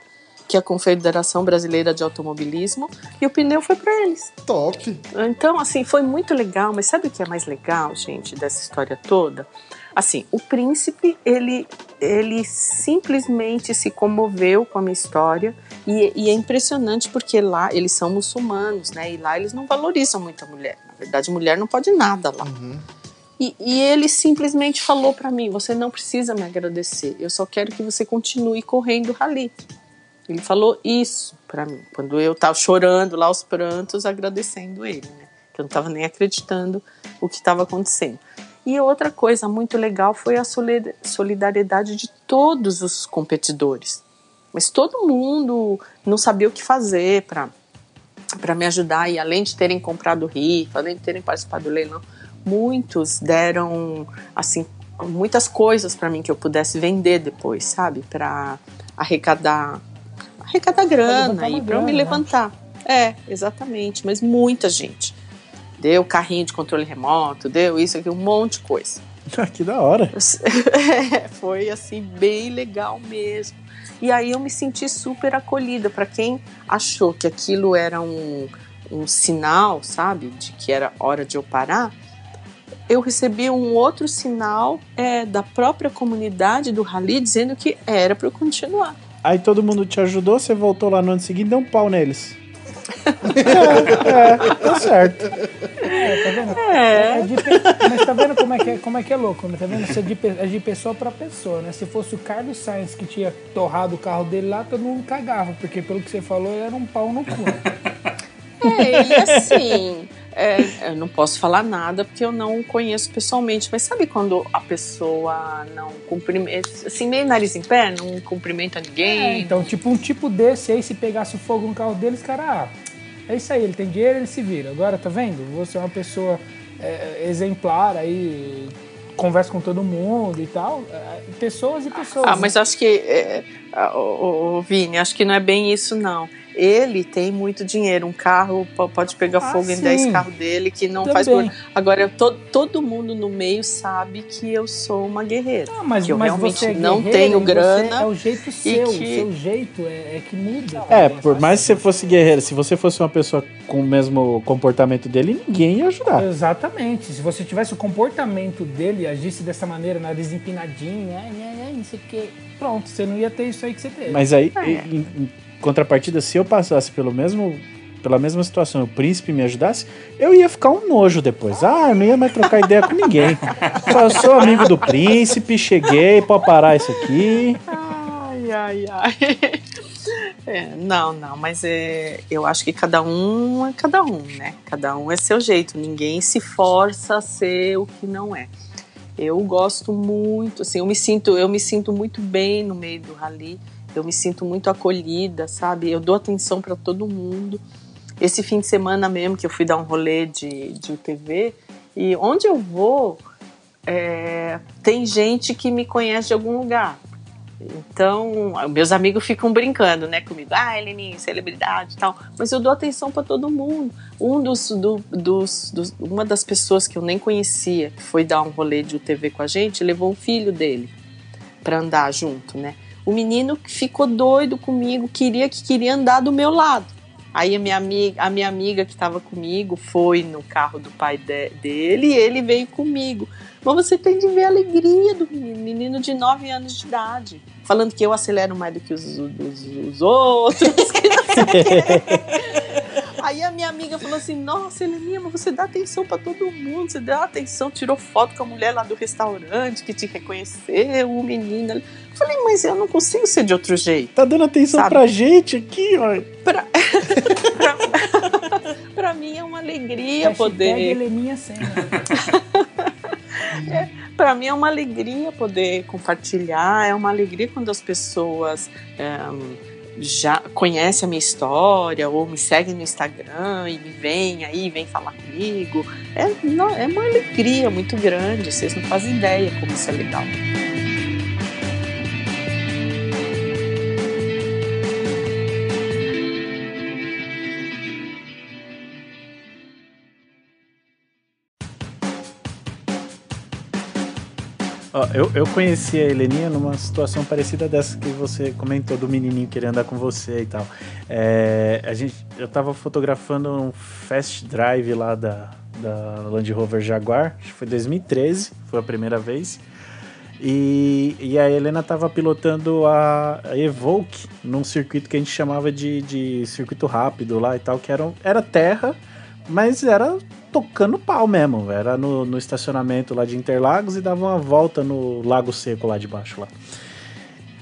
que é a Confederação Brasileira de Automobilismo, e o pneu foi pra eles. Top. Então, assim, foi muito legal, mas sabe o que é mais legal, gente, dessa história toda? Assim, o príncipe, ele, ele simplesmente se comoveu com a minha história e, e é impressionante porque lá eles são muçulmanos, né? E lá eles não valorizam muito a mulher. Na verdade, mulher não pode nada lá. E, e ele simplesmente falou pra mim: você não precisa me agradecer, eu só quero que você continue correndo o rally. Ele falou isso pra mim, quando eu tava chorando lá aos prantos, agradecendo ele, né? Que eu não tava nem acreditando o que estava acontecendo. E outra coisa muito legal foi a solid- solidariedade de todos os competidores. Mas todo mundo não sabia o que fazer para para me ajudar e além de terem comprado rifa, além de terem participado do leilão, muitos deram assim muitas coisas para mim que eu pudesse vender depois, sabe, para arrecadar arrecadar grana e para eu me né? levantar. É, exatamente, mas muita gente. Deu carrinho de controle remoto, deu isso aqui, um monte de coisa. Ah, *laughs* que da hora. É, *laughs* foi assim bem legal mesmo. E aí eu me senti super acolhida para quem achou que aquilo era um, um sinal, sabe, de que era hora de eu parar. Eu recebi um outro sinal é, da própria comunidade do Rally dizendo que era para eu continuar. Aí todo mundo te ajudou, você voltou lá no ano seguinte e deu um pau neles. É, é, tá certo. É, tá vendo? É. É de Mas tá vendo como é que é, como é, que é louco? né? Tá vendo? Isso é de, é de pessoa pra pessoa, né? Se fosse o Carlos Sainz que tinha torrado o carro dele lá, todo mundo cagava, porque pelo que você falou, ele era um pau no cu. É, ele assim. É, eu não posso falar nada porque eu não conheço pessoalmente. Mas sabe quando a pessoa não cumprimenta, assim, meio nariz em pé, não cumprimenta ninguém? É, então, tipo, um tipo desse aí, se pegasse o fogo no carro deles, cara, ah, é isso aí, ele tem dinheiro, ele se vira. Agora, tá vendo? Você é uma pessoa é, exemplar aí, conversa com todo mundo e tal. É, pessoas e pessoas. Ah, né? mas acho que, é, ah, ô, ô, Vini, acho que não é bem isso, não. Ele tem muito dinheiro, um carro po- pode pegar Ah, fogo em sim. 10 carros dele que não Também. faz barulho. Agora, to, todo mundo no meio sabe que eu sou uma guerreira. Ah, mas, que eu mas realmente você é não guerreira tenho você grana É o jeito seu, que- o seu jeito é, é que muda. É, por mais que você fosse guerreiro, se você fosse uma pessoa com o mesmo comportamento dele, ninguém ia ajudar. Exatamente. Se você tivesse o comportamento dele e agisse dessa maneira, nariz empinadinho, ai, ai, ai, não sei o quê, pronto, você não ia ter isso aí que você teve. Mas aí, É. em, em contrapartida, se eu passasse pelo mesmo, pela mesma situação o príncipe me ajudasse, eu ia ficar um nojo depois. Ah, eu não ia mais trocar ideia com ninguém. *laughs* Só sou amigo do príncipe, cheguei, pode parar isso aqui. Ai, ai, ai. É, não, não, mas é, eu acho que cada um é cada um, né? Cada um é seu jeito. Ninguém se força a ser o que não é. Eu gosto muito, assim, eu me sinto, eu me sinto muito bem no meio do rally. Eu me sinto muito acolhida, sabe? Eu dou atenção para todo mundo. Esse fim de semana mesmo que eu fui dar um rolê de, de UTV e onde eu vou é, tem gente que me conhece de algum lugar. Então, meus amigos ficam brincando, né, comigo. Ah, Heleninha, celebridade e tal. Mas eu dou atenção para todo mundo. Um dos, do- dos, dos- uma das pessoas que eu nem conhecia, que foi dar um rolê de UTV com a gente, levou um filho dele para andar junto, né? O menino ficou doido comigo, queria que queria andar do meu lado. Aí a minha amiga, a minha amiga que estava comigo foi no carro do pai de- dele e ele veio comigo. Mas você tem de ver a alegria do menino, menino de 9 anos de idade, falando que eu acelero mais do que os, os- os outros. *laughs* Aí a minha amiga falou assim: Nossa, Heleninha, mas você dá atenção pra todo mundo, você dá atenção, tirou foto com a mulher lá do restaurante que te reconheceu, o menino. Eu falei, mas eu não consigo ser de outro jeito. Tá dando atenção Sabe? pra gente aqui, ó. Pra *laughs* mim é uma alegria Hashtag poder. Heleninha Senna. *laughs* Para mim é uma alegria poder compartilhar, é uma alegria quando as pessoas ehm, já conhecem a minha história ou me seguem no Instagram e me vêm aí, vêm falar comigo. É, não, é uma alegria muito grande, vocês não fazem ideia como isso é legal. Ó, eu, eu conheci a Heleninha numa situação parecida dessa que você comentou do menininho querendo andar com você e tal. É, a gente, eu tava fotografando um fast drive lá da, da Land Rover Jaguar, acho que foi 2013, foi a primeira vez. E, e a Helena tava pilotando a, a Evoque num circuito que a gente chamava de, de circuito rápido lá e tal, que era, era terra, mas era tocando pau mesmo. Era no, no estacionamento lá de Interlagos e dava uma volta no Lago Seco lá de baixo lá.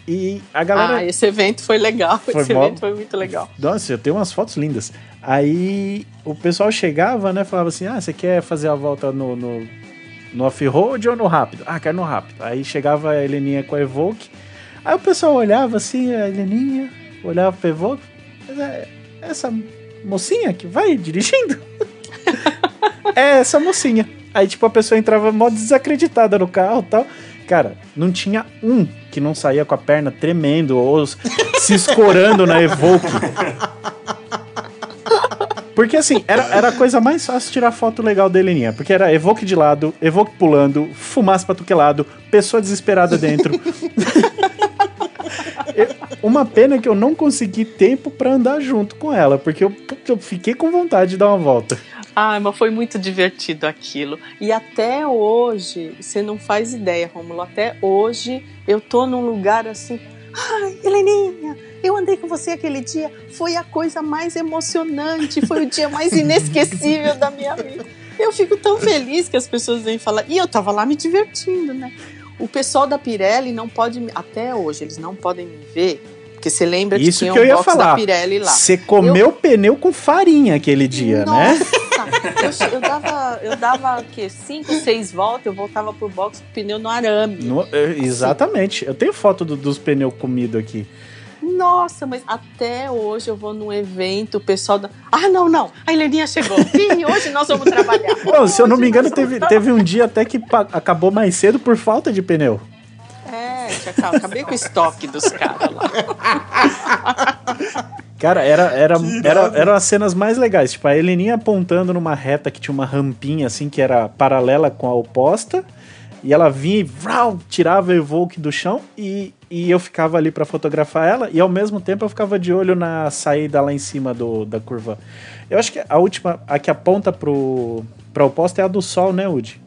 E a galera. Ah, esse evento foi legal, Foi esse mó- evento foi muito legal. Nossa, eu tenho umas fotos lindas. Aí o pessoal chegava, né? Falava assim: ah, você quer fazer a volta no, no, no off-road ou no rápido? Ah, quero no rápido. Aí chegava a Heleninha com a Evoque. Aí o pessoal olhava assim, a Heleninha, olhava pra Evoque. Mas é essa mocinha que vai dirigindo? *laughs* *laughs* é essa mocinha. Aí, tipo, a pessoa entrava mó desacreditada no carro e tal. Cara, não tinha um que não saía com a perna tremendo ou se escorando na Evoque. Porque assim, era, era a coisa mais fácil tirar foto legal da Heleninha. Porque era Evoque de lado, Evoque pulando, fumaça pra que é pessoa desesperada dentro. *laughs* Uma pena que eu não consegui tempo pra andar junto com ela, porque eu, eu fiquei com vontade de dar uma volta. Ai, mas foi muito divertido aquilo. E até hoje, você não faz ideia, Romulo, até hoje eu tô num lugar assim. Ai, Heleninha, eu andei com você aquele dia, foi a coisa mais emocionante, foi o dia mais inesquecível da minha vida. Eu fico tão feliz que as pessoas vêm falar. E eu tava lá me divertindo, né? O pessoal da Pirelli não pode, até hoje, eles não podem me ver, porque você lembra Isso que tinha que eu um ia box falar. da Pirelli lá. Você comeu pneu com farinha aquele dia, né? Nossa, eu, eu dava, eu dava o quê? Cinco, seis voltas, eu voltava pro box com pneu no arame. No- é, exatamente. Eu tenho foto do- dos pneus comidos aqui. Nossa, mas até hoje eu vou num evento, o pessoal da. Ah, não, não, a Heleninha chegou. Ih, hoje nós vamos trabalhar. Não, se eu não me engano, teve, vamos teve um dia até que acabou mais cedo por falta de pneu. É, já acabei com o estoque dos caras lá. Cara, era, era, era, eram as cenas mais legais. Tipo, a Heleninha apontando numa reta que tinha uma rampinha assim, que era paralela com a oposta. E ela vinha e vrau, tirava a Evoque do chão e, e eu ficava ali pra fotografar ela. E ao mesmo tempo eu ficava de olho na saída lá em cima do, da curva. Eu acho que a última, a que aponta pro, pra oposta é a do sol, né, Udi?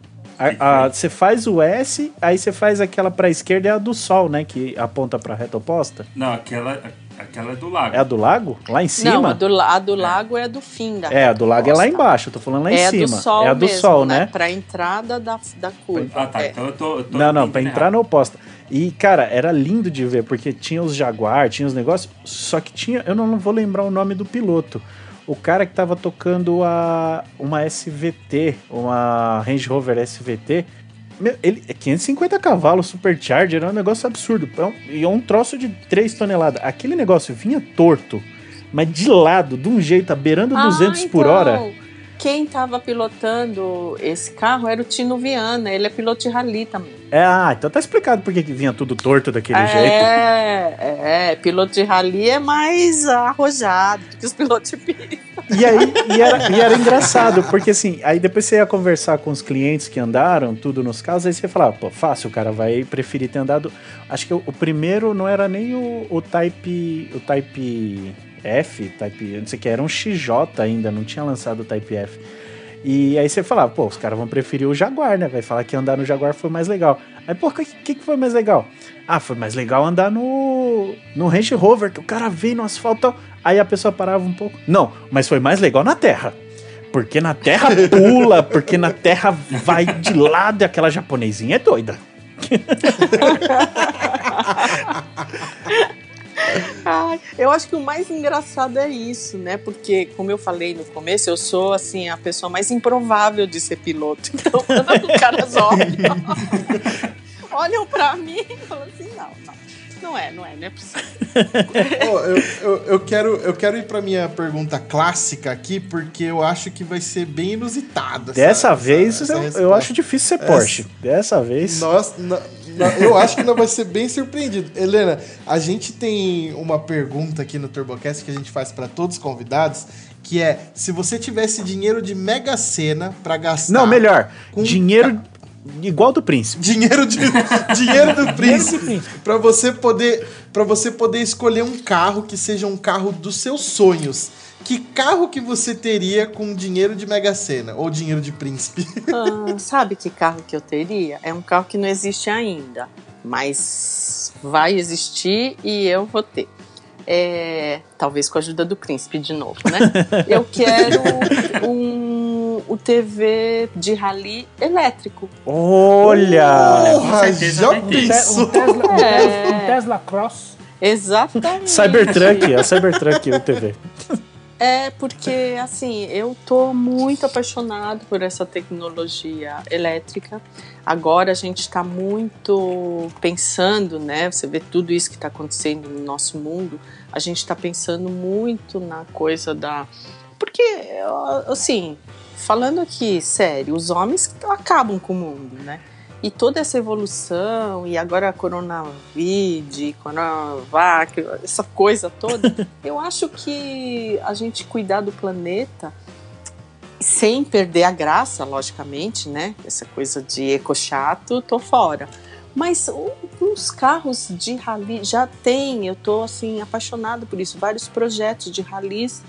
Você faz o S, aí você faz aquela pra esquerda, é a do sol, né? Que aponta pra reta oposta. Não, aquela, aquela é do lago. É a do lago? Lá em cima? Não, a do, a do lago é do fim da É, a do lago é lá embaixo, eu tô falando lá em é cima. a do sol é a do mesmo, sol, né? Pra entrada da, da curva. Ah, tá. É. Então eu tô. Eu tô Não, não, pra entrar na oposta. E, cara, era lindo de ver, porque tinha os Jaguar, tinha os negócios, só que tinha, eu não vou lembrar o nome do piloto. O cara que tava tocando a uma SVT, uma Range Rover SVT, meu, ele é 550 cavalos, supercharger, era um negócio absurdo. É um- E é um troço de 3 toneladas. Aquele negócio vinha torto, mas de lado, de um jeito, beirando 200 por então, hora. Quem tava pilotando esse carro era o Tino Viana, ele é piloto de rally também. É, ah, então tá explicado por que vinha tudo torto daquele é, jeito. é, piloto de rally é mais arrojado do que os pilotos de pista. E aí, e era, e era engraçado, porque assim, aí depois você ia conversar com os clientes que andaram, tudo nos carros, aí você falava, pô, fácil, o cara vai preferir ter andado. Acho que o, o primeiro não era nem o, o Type. O Type F, Type. Não sei o que, era um XJ ainda, não tinha lançado o Type F. E aí você falava, pô, os caras vão preferir o Jaguar, né? Vai falar que andar no Jaguar foi mais legal. Aí, pô, o que, que que foi mais legal? Ah, foi mais legal andar no, no Range Rover, que o cara veio no asfalto. Aí a pessoa parava um pouco. Não, mas foi mais legal na terra. Porque na terra pula, *laughs* porque na terra vai de lado e aquela japonesinha é doida. *laughs* Ai, eu acho que o mais engraçado é isso, né? Porque, como eu falei no começo, eu sou assim a pessoa mais improvável de ser piloto. *laughs* Então, quando os caras olham, olham pra mim e falam assim, não, não. Não é, não é, não é possível. *laughs* Ó, eu, eu, eu quero, eu quero ir pra minha pergunta clássica aqui, porque eu acho que vai ser bem inusitada. essa- Dessa essa- vez essa eu, eu resposta. acho difícil ser Porsche. Dessa vez. Na- eu acho que nós vai ser bem surpreendido. Helena, a gente tem uma pergunta aqui no TurboCast que a gente faz pra todos os convidados, que é se você tivesse dinheiro de Mega Sena pra gastar. Não, melhor. Com- Dinheiro igual do príncipe. Dinheiro, de, *laughs* dinheiro do príncipe para você poder para você poder escolher um carro que seja um carro dos seus sonhos. Que carro que você teria com dinheiro de Mega Sena ou dinheiro de príncipe? *laughs* Ah, sabe que carro que eu teria? É um carro que não existe ainda, mas vai existir e eu vou ter. É, talvez com a ajuda do príncipe de novo, né? *laughs* Eu quero um, o TV de rally elétrico. Olha! Porra, certeza já. Um Te- pensou? Um Tesla, É. Tesla- um Tesla Cross. Exatamente. Cybertruck, a Cybertruck o TV. É porque, assim, eu tô muito apaixonado por essa tecnologia elétrica. Agora a gente está muito pensando, né? Você vê tudo isso que está acontecendo no nosso mundo. A gente está pensando muito na coisa da. Porque, assim, falando aqui sério, os homens acabam com o mundo, né? E toda essa evolução, e agora a Coronavírus, Coronavac, essa coisa toda, *laughs* eu acho que a gente cuidar do planeta sem perder a graça, logicamente, né? Essa coisa de eco chato, tô fora. Mas uns carros de rally já tem, eu tô assim apaixonado por isso, vários projetos de rallies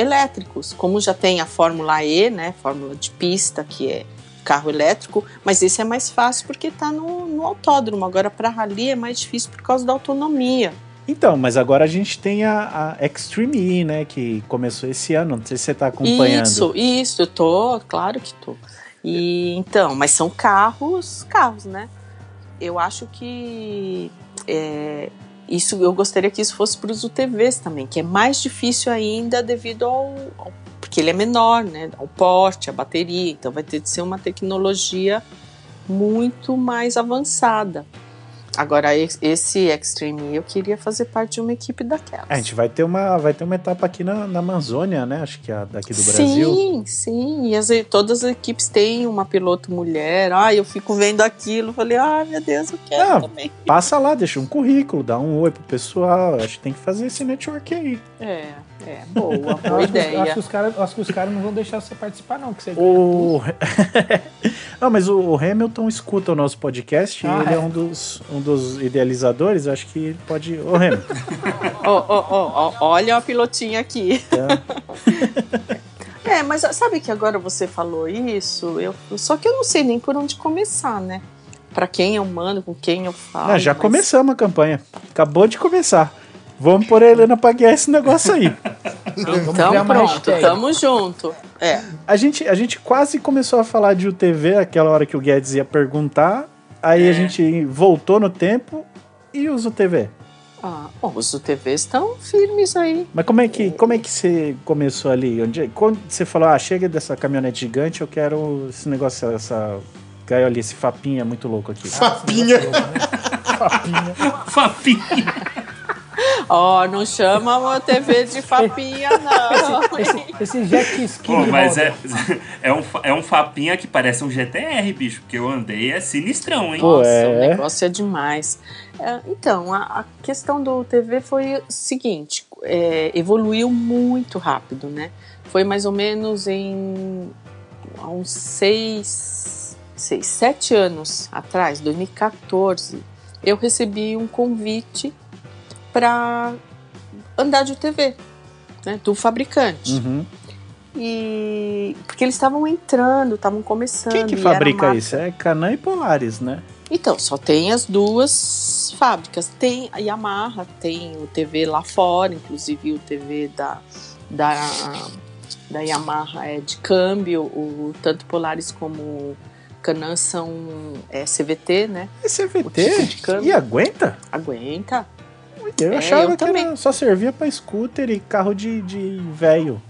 elétricos, como já tem a Fórmula E, né? Fórmula de pista, que é carro elétrico, mas esse é mais fácil porque está no, no autódromo. Agora, para rally é mais difícil por causa da autonomia. Então, mas agora a gente tem a, a Extreme E, né? Que começou esse ano. Não sei se você tá acompanhando. Isso, isso, eu tô, claro que tô. E então, mas são carros, carros, né? Eu acho que é, isso, eu gostaria que isso fosse para os UTVs também, que é mais difícil ainda devido ao, ao- porque ele é menor, né? O porte, a bateria, então vai ter que ser uma tecnologia muito mais avançada. Agora, es- esse Extreme eu queria fazer parte de uma equipe daquelas. A gente vai ter uma, vai ter uma etapa aqui na, na Amazônia, né? Acho que é a daqui do Brasil. Sim, sim. E as, todas as equipes têm uma piloto mulher. Ah, eu fico vendo aquilo. Falei, ah, meu Deus, eu quero Ah, também. Passa lá, deixa um currículo, dá um oi pro pessoal. Acho que tem que fazer esse network aí. É, é, boa, boa acho, que, eu ideia. acho que os caras acho que os caras não vão deixar você participar, não. Que você O... *laughs* não, mas o Hamilton escuta o nosso podcast Ah, e ele é. é. um, dos, um dos idealizadores. Acho que ele pode. Ô, Hamilton. *laughs* Ó, ó, ó, ó, olha a pilotinha aqui. *laughs* É, mas sabe que agora você falou isso? Eu, só que eu não sei nem por onde começar, né? Pra quem eu mando, com quem eu falo. Ah, já mas- começamos a campanha. Acabou de começar. Vamos por a Helena pra guiar esse negócio aí. Então pronto, tamo junto. É, A gente, a gente quase começou a falar de UTV aquela hora que o Guedes ia perguntar. Aí a gente voltou no tempo e usa o TV. ah, bom, os UTVs estão firmes aí. Mas como é que, como é que você começou ali? Onde, quando você falou, ah, chega dessa caminhonete gigante, eu quero esse negócio, essa gaiola, esse fapinha muito louco aqui. Papinha. Fapinha. Ó, não chama o UTV de papinha, *laughs* não. Esse, esse jet ski Pô, mas é, *laughs* é, um, é um Fapinha que parece um GTR, bicho. Porque eu andei, é sinistrão, hein? Pô, Nossa, é. o negócio é demais. É, então, a, a questão do TV foi o seguinte: é, evoluiu muito rápido, né? Foi mais ou menos em há uns seis, seis, sete anos atrás, 2014, eu recebi um convite para andar de TV, né, do fabricante. Uhum. E porque eles estavam entrando, estavam começando. Quem que fabrica isso? É Canan e Polaris, né? Então, só tem as duas fábricas. Tem a Yamaha, tem o TV lá fora, inclusive o TV da, da, da Yamaha é de câmbio, o, tanto Polaris como o Canan são é, CVT, né? E CVT? Tipo. E aguenta? Aguenta. Eu É, achava eu que era- só servia pra scooter e carro de, de velho.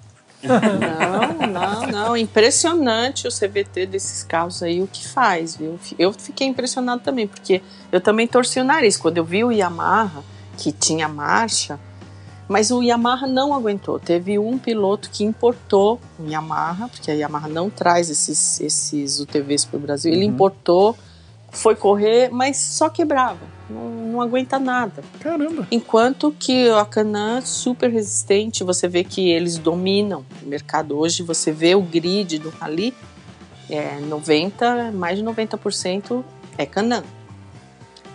Não, não, não. Impressionante o CVT desses carros aí, o que faz, viu? Eu fiquei impressionado também, porque eu também torci o nariz. Quando eu vi o Yamaha, que tinha marcha, mas o Yamaha não aguentou. Teve um piloto que importou o Yamaha, porque a Yamaha não traz esses, esses UTVs para o Brasil. Ele Uhum. importou, foi correr, mas só quebrava. Não, não aguenta nada. Caramba. Enquanto que a Canan super resistente, você vê que eles dominam o mercado hoje, você vê o grid do Rally, é 90, mais de 90% é Canan.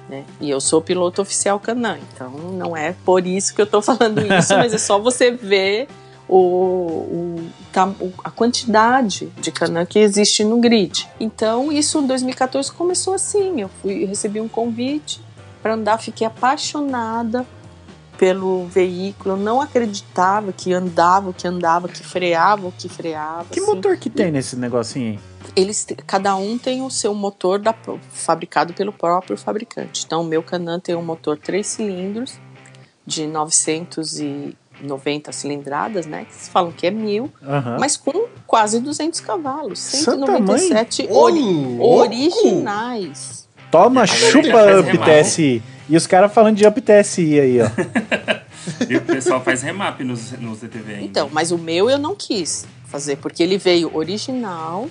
Né? E eu sou piloto oficial Canan, então não é por isso que eu tô falando *laughs* isso, mas é só você ver o, o- tá- a quantidade de Canan que existe no grid. Então, isso em 2014 começou assim. Eu fui recebi um convite para andar, fiquei apaixonada pelo veículo, eu não acreditava que andava, que andava, que freava, que freava. Que assim. motor que tem nesse negocinho aí? Eles, cada um tem o seu motor da- fabricado pelo próprio fabricante. Então, o meu Canan tem um motor 3 cilindros de 990 cilindradas, né? Que se falam que é mil, mas com quase 200 cavalos. Santa 197 Ô, ori- originais. Toma, chupa faz Up remar. TSI. E os caras falando de Up TSI aí, ó. *laughs* E o pessoal faz remap nos, nos ETV ainda. Então, mas o meu eu não quis fazer, porque ele veio original,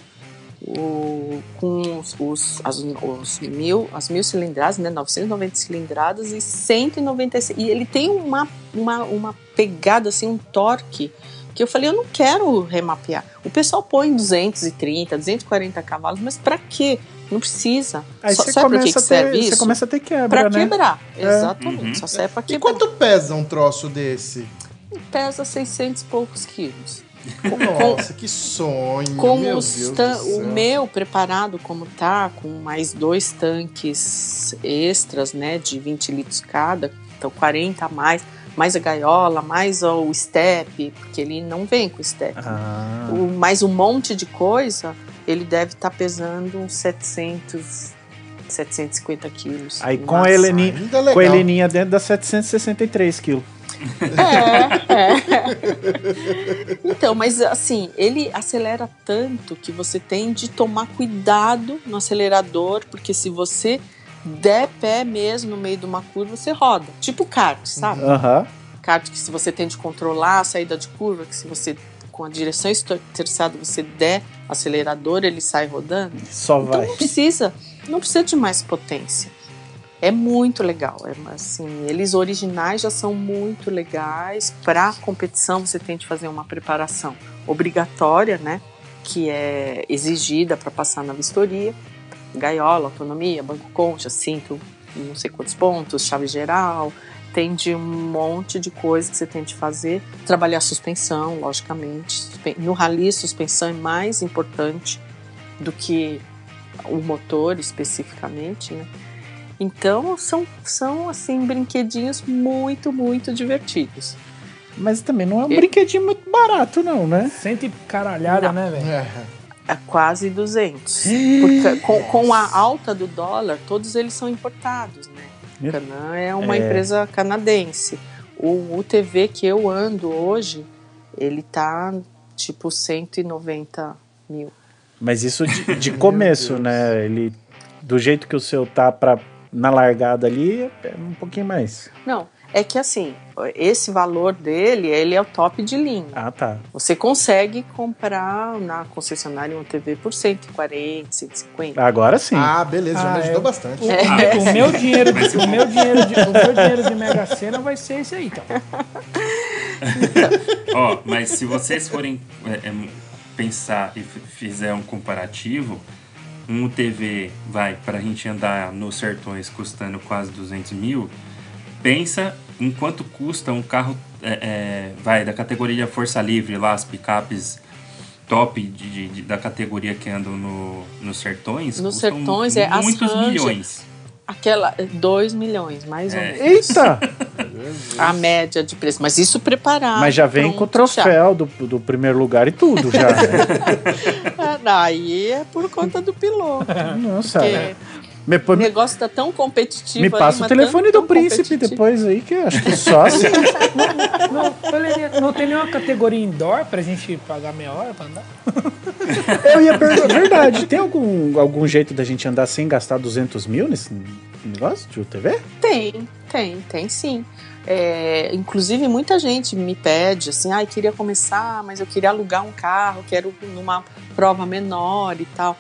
o- com os, os- as, os mil, as mil cilindradas, né? 990 cilindradas e 196. E ele tem uma, uma, uma pegada, assim, um torque, que eu falei, eu não quero remapear. O pessoal põe 230, 240 cavalos, mas pra quê? Não precisa. Aí Só, você sabe por que começa, que a ter, serve você isso? começa a ter quebra, Pra né? quebrar, exatamente. Uhum. Só serve pra E quebrar. quanto pesa um troço desse? Pesa 600 e poucos quilos. Nossa, que sonho. Com meu os Deus tan- do céu. o meu preparado como tá, com mais dois tanques extras, né, de 20 litros cada, então 40 a mais, mais a gaiola, mais o step, porque ele não vem com step. Ah, O, mais um monte de coisa, ele deve estar pesando uns 700, 750 quilos. Aí com a. Heleninha, é com a Heleninha dentro dá 763 quilos. É, é. Então, mas assim, ele acelera tanto que você tem de tomar cuidado no acelerador, porque se você der pé mesmo no meio de uma curva, você roda. Tipo kart, sabe? Aham. Kart que se você tem de controlar a saída de curva, que se você com a direção terçada você der acelerador, ele sai rodando. Só Então vai. não precisa, não precisa de mais potência. É muito legal, é assim, eles originais já são muito legais. Para competição você tem de fazer uma preparação obrigatória, né, que é exigida para passar na vistoria. Gaiola, autonomia, banco concha, cinto, não sei quantos pontos, chave geral, tem de um monte de coisa que você tem de fazer. Trabalhar suspensão, logicamente. No rally, suspensão é mais importante do que o motor especificamente, né? Então são, são assim brinquedinhos muito, muito divertidos. Mas também não é um E- brinquedinho muito barato, não, né? Sente caralhada, Não. né, velho? É. É quase 200. Porque com, com a alta do dólar, todos eles são importados, né? Meu- Canan é uma É. empresa canadense. O UTV que eu ando hoje, ele tá tipo 190 mil. Mas isso de, *laughs* de começo, né? Ele, do jeito que o seu tá pra, na largada ali, é um pouquinho mais. Não, é que assim, esse valor dele, ele é o top de linha. Ah, tá. Você consegue comprar na concessionária um TV por 140, 150. Agora sim. Ah, beleza, já Ah, me ajudou é. bastante. É. O, meu, o meu dinheiro, o meu dinheiro de, o meu dinheiro de Mega Sena vai ser esse aí, então. *laughs* Ó, mas se vocês forem é, é, pensar e fizer um comparativo, um UTV vai pra gente andar nos sertões custando quase 200 mil, pensa em quanto custa um carro, é, é, vai, da categoria Força Livre lá, as picapes top de, de- de- da categoria que andam no, nos sertões. Nos sertões, é, as muitos Ranger. milhões. Aquela 2 milhões, mais ou É. menos. Eita! *laughs* A média de preço. Mas isso preparado. Mas já vem um com o troféu. do, do primeiro lugar e tudo já. Né? *laughs* É, Aí é por conta do piloto. Nossa. Porque Me, o negócio tá tão competitivo. me ali, passa o telefone tão- do tão príncipe depois aí, que eu acho que só *laughs* assim. Não, Valeria, não tem nenhuma categoria indoor pra gente pagar meia hora pra andar? *laughs* Eu ia perguntar, verdade, tem algum, algum jeito da gente andar sem gastar 200 mil nesse negócio de UTV? Tem, tem, tem sim. É, inclusive, muita gente me pede assim, ah, queria começar, mas eu queria alugar um carro, quero numa prova menor e tal.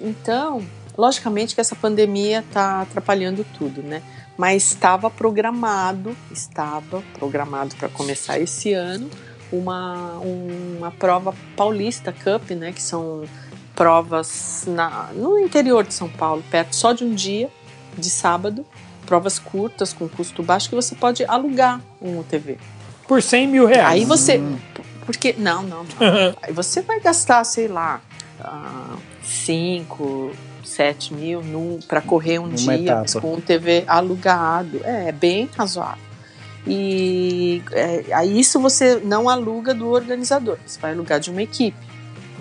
Então, logicamente que essa pandemia está atrapalhando tudo, né? Mas estava programado, estava programado para começar esse ano uma, uma prova paulista Cup, né? Que são provas na, no interior de São Paulo, perto só de um dia, de sábado, provas curtas com custo baixo que você pode alugar um UTV. Por 100 mil reais. Aí você. Porque. Não, não, não. *laughs* Aí você vai gastar, sei lá, 5, 7 mil para correr um Uma dia etapa. com um TV alugado. É, é bem razoável. E é, aí isso você não aluga do organizador, você vai alugar de uma equipe.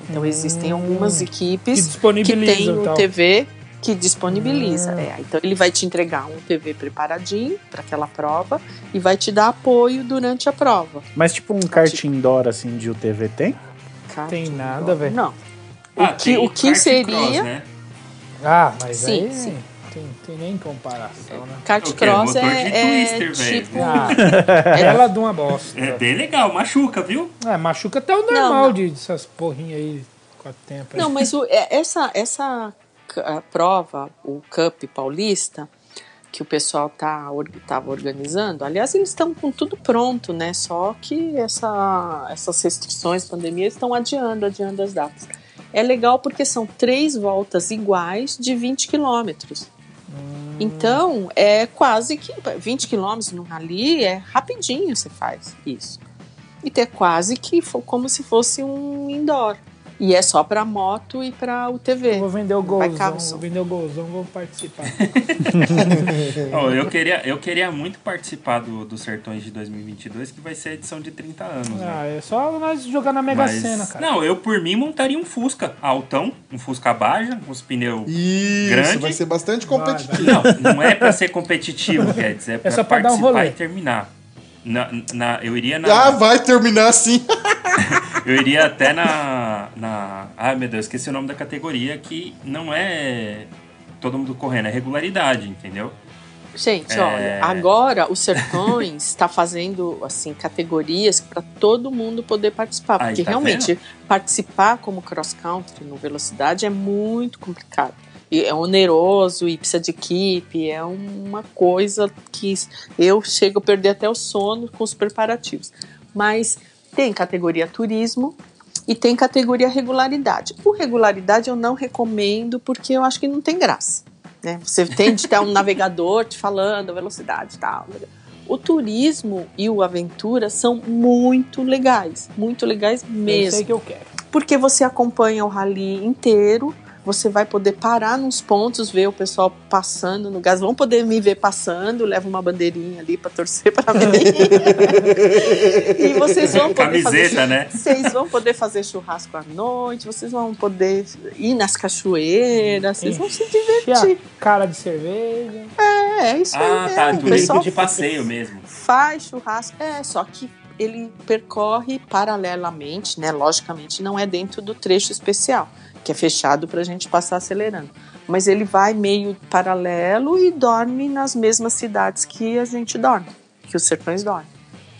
Então existem Hum. algumas que equipes que disponibiliza tem o tal. TV que disponibiliza. Hum. É, então ele vai te entregar um TV preparadinho para aquela prova e vai te dar apoio durante a prova. Mas tipo um kart indoor assim de UTV tem? Kart Tem nada, velho. Não. Ah, o que, o que seria cross, né? Ah, mas Sim, aí sim. Tem, tem nem comparação, né? kart quero cross é, é twister, tipo Ah, *laughs* ela de uma bosta. É bem legal, machuca, viu? É, machuca até o normal não. de dessas porrinhas aí, quatro tempos. Não, mas o- é- essa, essa a prova, o Cup Paulista, que o pessoal tá, estava organizando, aliás, eles estão com tudo pronto, né? Só que essa, essas restrições, pandemia, estão adiando, adiando as datas. É legal porque são três voltas iguais de 20 quilômetros. Então, é quase que 20 quilômetros no rally é rapidinho você faz isso. E é quase que como se fosse um indoor. E é só para moto e para Eu UTV. vou vender o Vai golzão, vou vender o golzão, vou participar. *laughs* Ó, eu, queria, eu queria muito participar do, do Sertões de 2022, que vai ser a edição de 30 anos, né? ah, é só nós jogar na Mega Mas- Sena, cara. Não, eu por mim montaria um Fusca altão, um Fusca Baja, com os pneus. Isso, Grande. vai ser bastante competitivo. Não, não é pra ser competitivo, *laughs* quer dizer, é dar um participar rolê. e terminar. Na, na- eu iria na. Ah, vai terminar assim. *laughs* Eu iria até na, na. Ai meu Deus, esqueci o nome da categoria que não é todo mundo correndo, é regularidade, entendeu? Gente, É. olha, agora o Sertões está fazendo assim categorias para todo mundo poder participar, Aí, porque tá realmente participar como cross country no velocidade é muito complicado. E é oneroso e precisa de equipe, é uma coisa que eu chego a perder até o sono com os preparativos. Mas tem categoria turismo e tem categoria regularidade. O regularidade eu não recomendo porque eu acho que não tem graça. Né? Você tem de ter um *laughs* navegador te falando a velocidade e tal. O turismo e o aventura são muito legais, muito legais sei mesmo. que eu quero. Porque você acompanha o rally inteiro, você vai poder parar nos pontos, ver o pessoal passando no gás. Vão poder me ver passando, leva uma bandeirinha ali para torcer para mim. *laughs* e vocês vão poder fazer Camiseta, né? vocês vão poder fazer churrasco à noite, vocês vão poder ir nas cachoeiras, vocês vão se divertir. cara de cerveja. É, é isso Ah, aí tá, mesmo. O turismo de passeio mesmo. faz churrasco. É, só que ele percorre paralelamente, né? Logicamente, não é dentro do trecho especial, que é fechado para a gente passar acelerando. Mas ele vai meio paralelo e dorme nas mesmas cidades que a gente dorme, que os sertões dormem.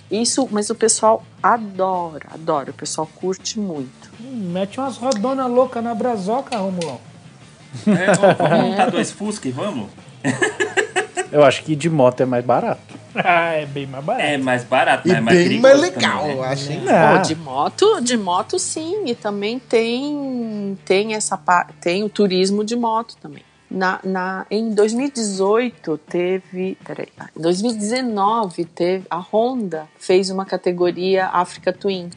Isso, mas o pessoal adora, adora, o pessoal curte muito. Hum, mete umas rodonas loucas na brazoca, Romulão. É, ó, vamos montar dois Fusca e vamos? *laughs* Eu acho que de moto é mais barato. Ah, é bem mais barato. É mais barato, E mas é mais bem mais legal, também, eu né? acho, hein? Pô, de moto, de moto sim, e também tem tem essa tem o turismo de moto também. Na, na, em 2018 teve, peraí, ah, em 2019 teve a Honda fez uma categoria Africa Twin.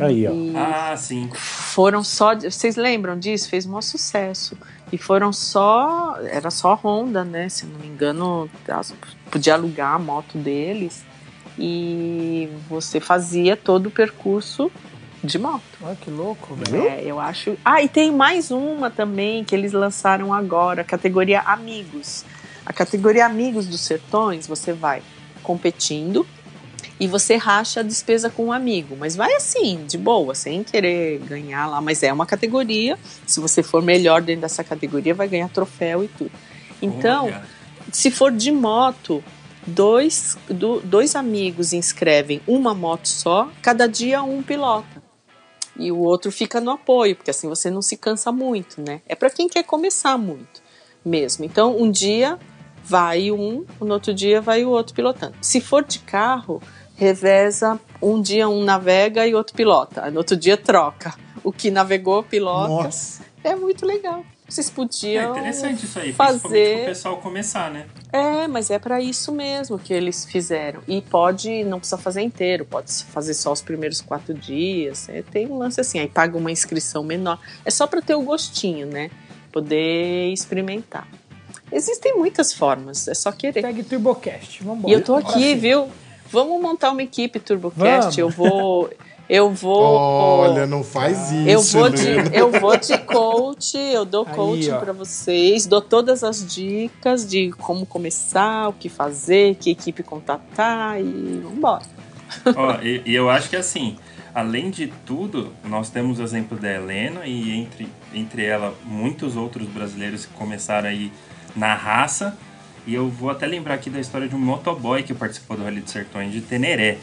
Aí, ó. Ah, sim. foram só, vocês lembram disso? Fez um sucesso. E foram só, era só Honda, né? Se não me engano, podia alugar a moto deles e você fazia todo o percurso de moto. Olha que louco, velho. É, eu acho. Ah, e tem mais uma também que eles lançaram agora, a categoria Amigos. A categoria Amigos dos Sertões, você vai competindo e você racha a despesa com um amigo. Mas vai assim, de boa, sem querer ganhar lá. Mas é uma categoria. Se você for melhor dentro dessa categoria, vai ganhar troféu e tudo. Então, Olha. se for de moto, dois, do- dois amigos inscrevem uma moto só, cada dia um pilota. E o outro fica no apoio, porque assim você não se cansa muito, né? É para quem quer começar muito mesmo. Então, um dia vai um, no outro dia vai o outro pilotando. Se for de carro, reveza, um dia um navega e outro pilota. No outro dia troca. O que navegou, pilota. Nossa. É muito legal. Vocês É podiam interessante isso aí, principalmente fazer pro pessoal começar, né? é, mas é para isso mesmo que eles fizeram. E pode, não precisa fazer inteiro, pode fazer só os primeiros quatro dias. É, tem um lance assim, aí paga uma inscrição menor. É só para ter o gostinho, né? Poder experimentar. Existem muitas formas, é só querer. Segue Turbocast. Vambora. E eu tô aqui, sim. viu? Vamos montar uma equipe TurboCast. Vamos. Eu vou. Eu vou. Olha, não faz isso. Eu vou, de, Helena. eu vou de coach, eu dou coaching ó. pra vocês, dou todas as dicas de como começar, o que fazer, que equipe contatar e vambora. Ó, e, e eu acho que assim, além de tudo, nós temos o exemplo da Helena e entre, entre ela muitos outros brasileiros que começaram aí na raça. E eu vou até lembrar aqui da história de um motoboy que participou do Rally dos Sertões de Teneré.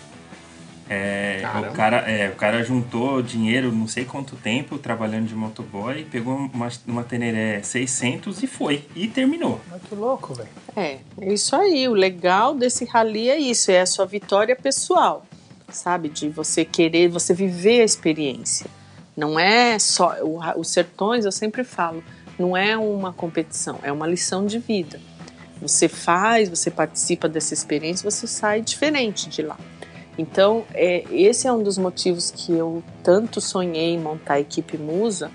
É, o, cara, é, o cara juntou dinheiro não sei quanto tempo trabalhando de motoboy, pegou uma, uma Teneré 600 e foi. E terminou. Olha que louco, velho. É, é isso aí. O legal desse rally é isso, é a sua vitória pessoal, sabe? De você querer, você viver a experiência. Não é só. o Os sertões, eu sempre falo, não é uma competição, é uma lição de vida. Você faz, você participa dessa experiência, você sai diferente de lá. Então, é, esse é um dos motivos que eu tanto sonhei em montar a equipe Musa,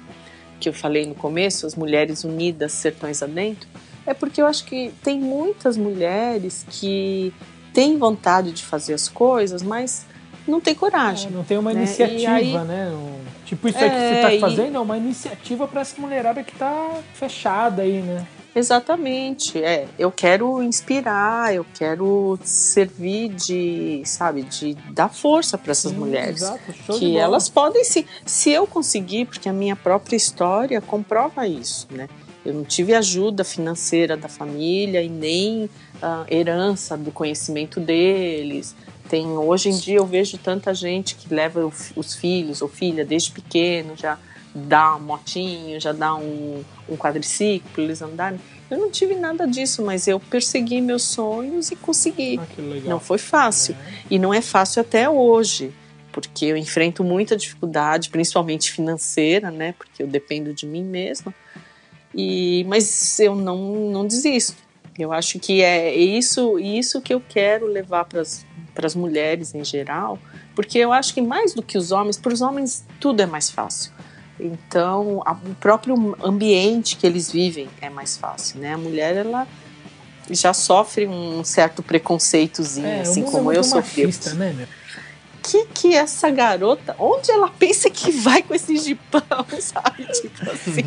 que eu falei no começo, as mulheres unidas sertões adentro, é porque eu acho que tem muitas mulheres que têm vontade de fazer as coisas, mas não tem É, coragem. não tem uma né? iniciativa, E aí- né? Um- tipo isso aí que É, você tá e- fazendo é uma iniciativa pra essa mulherada que tá fechada aí, né? Exatamente, é. Eu quero inspirar, eu quero servir de, sabe, de dar força para essas Sim, mulheres. exato, show que elas podem se, se eu conseguir, porque a minha própria história comprova isso, né? Eu não tive ajuda financeira da família e nem ah, herança do conhecimento deles. Tem hoje em dia eu vejo tanta gente que leva os filhos ou filha desde pequeno já dá um motinho, já dá um, um quadriciclo eles andarem. Eu não tive nada disso, mas eu persegui meus sonhos e consegui. Ah. Não foi fácil. E não é fácil até hoje, porque eu enfrento muita dificuldade, principalmente financeira, né? Porque eu dependo de mim mesma. E, mas eu não, não desisto. Eu acho que é isso, isso que eu quero levar para as mulheres em geral, porque eu acho que mais do que os homens, para os homens tudo é mais fácil. Então, a- o próprio ambiente que eles vivem é mais fácil, né? A mulher, ela já sofre um certo preconceitozinho, É, assim como é eu sofri. né, meu? Que que essa garota, onde ela pensa que vai com esse jipão, *laughs* sabe? Tipo assim.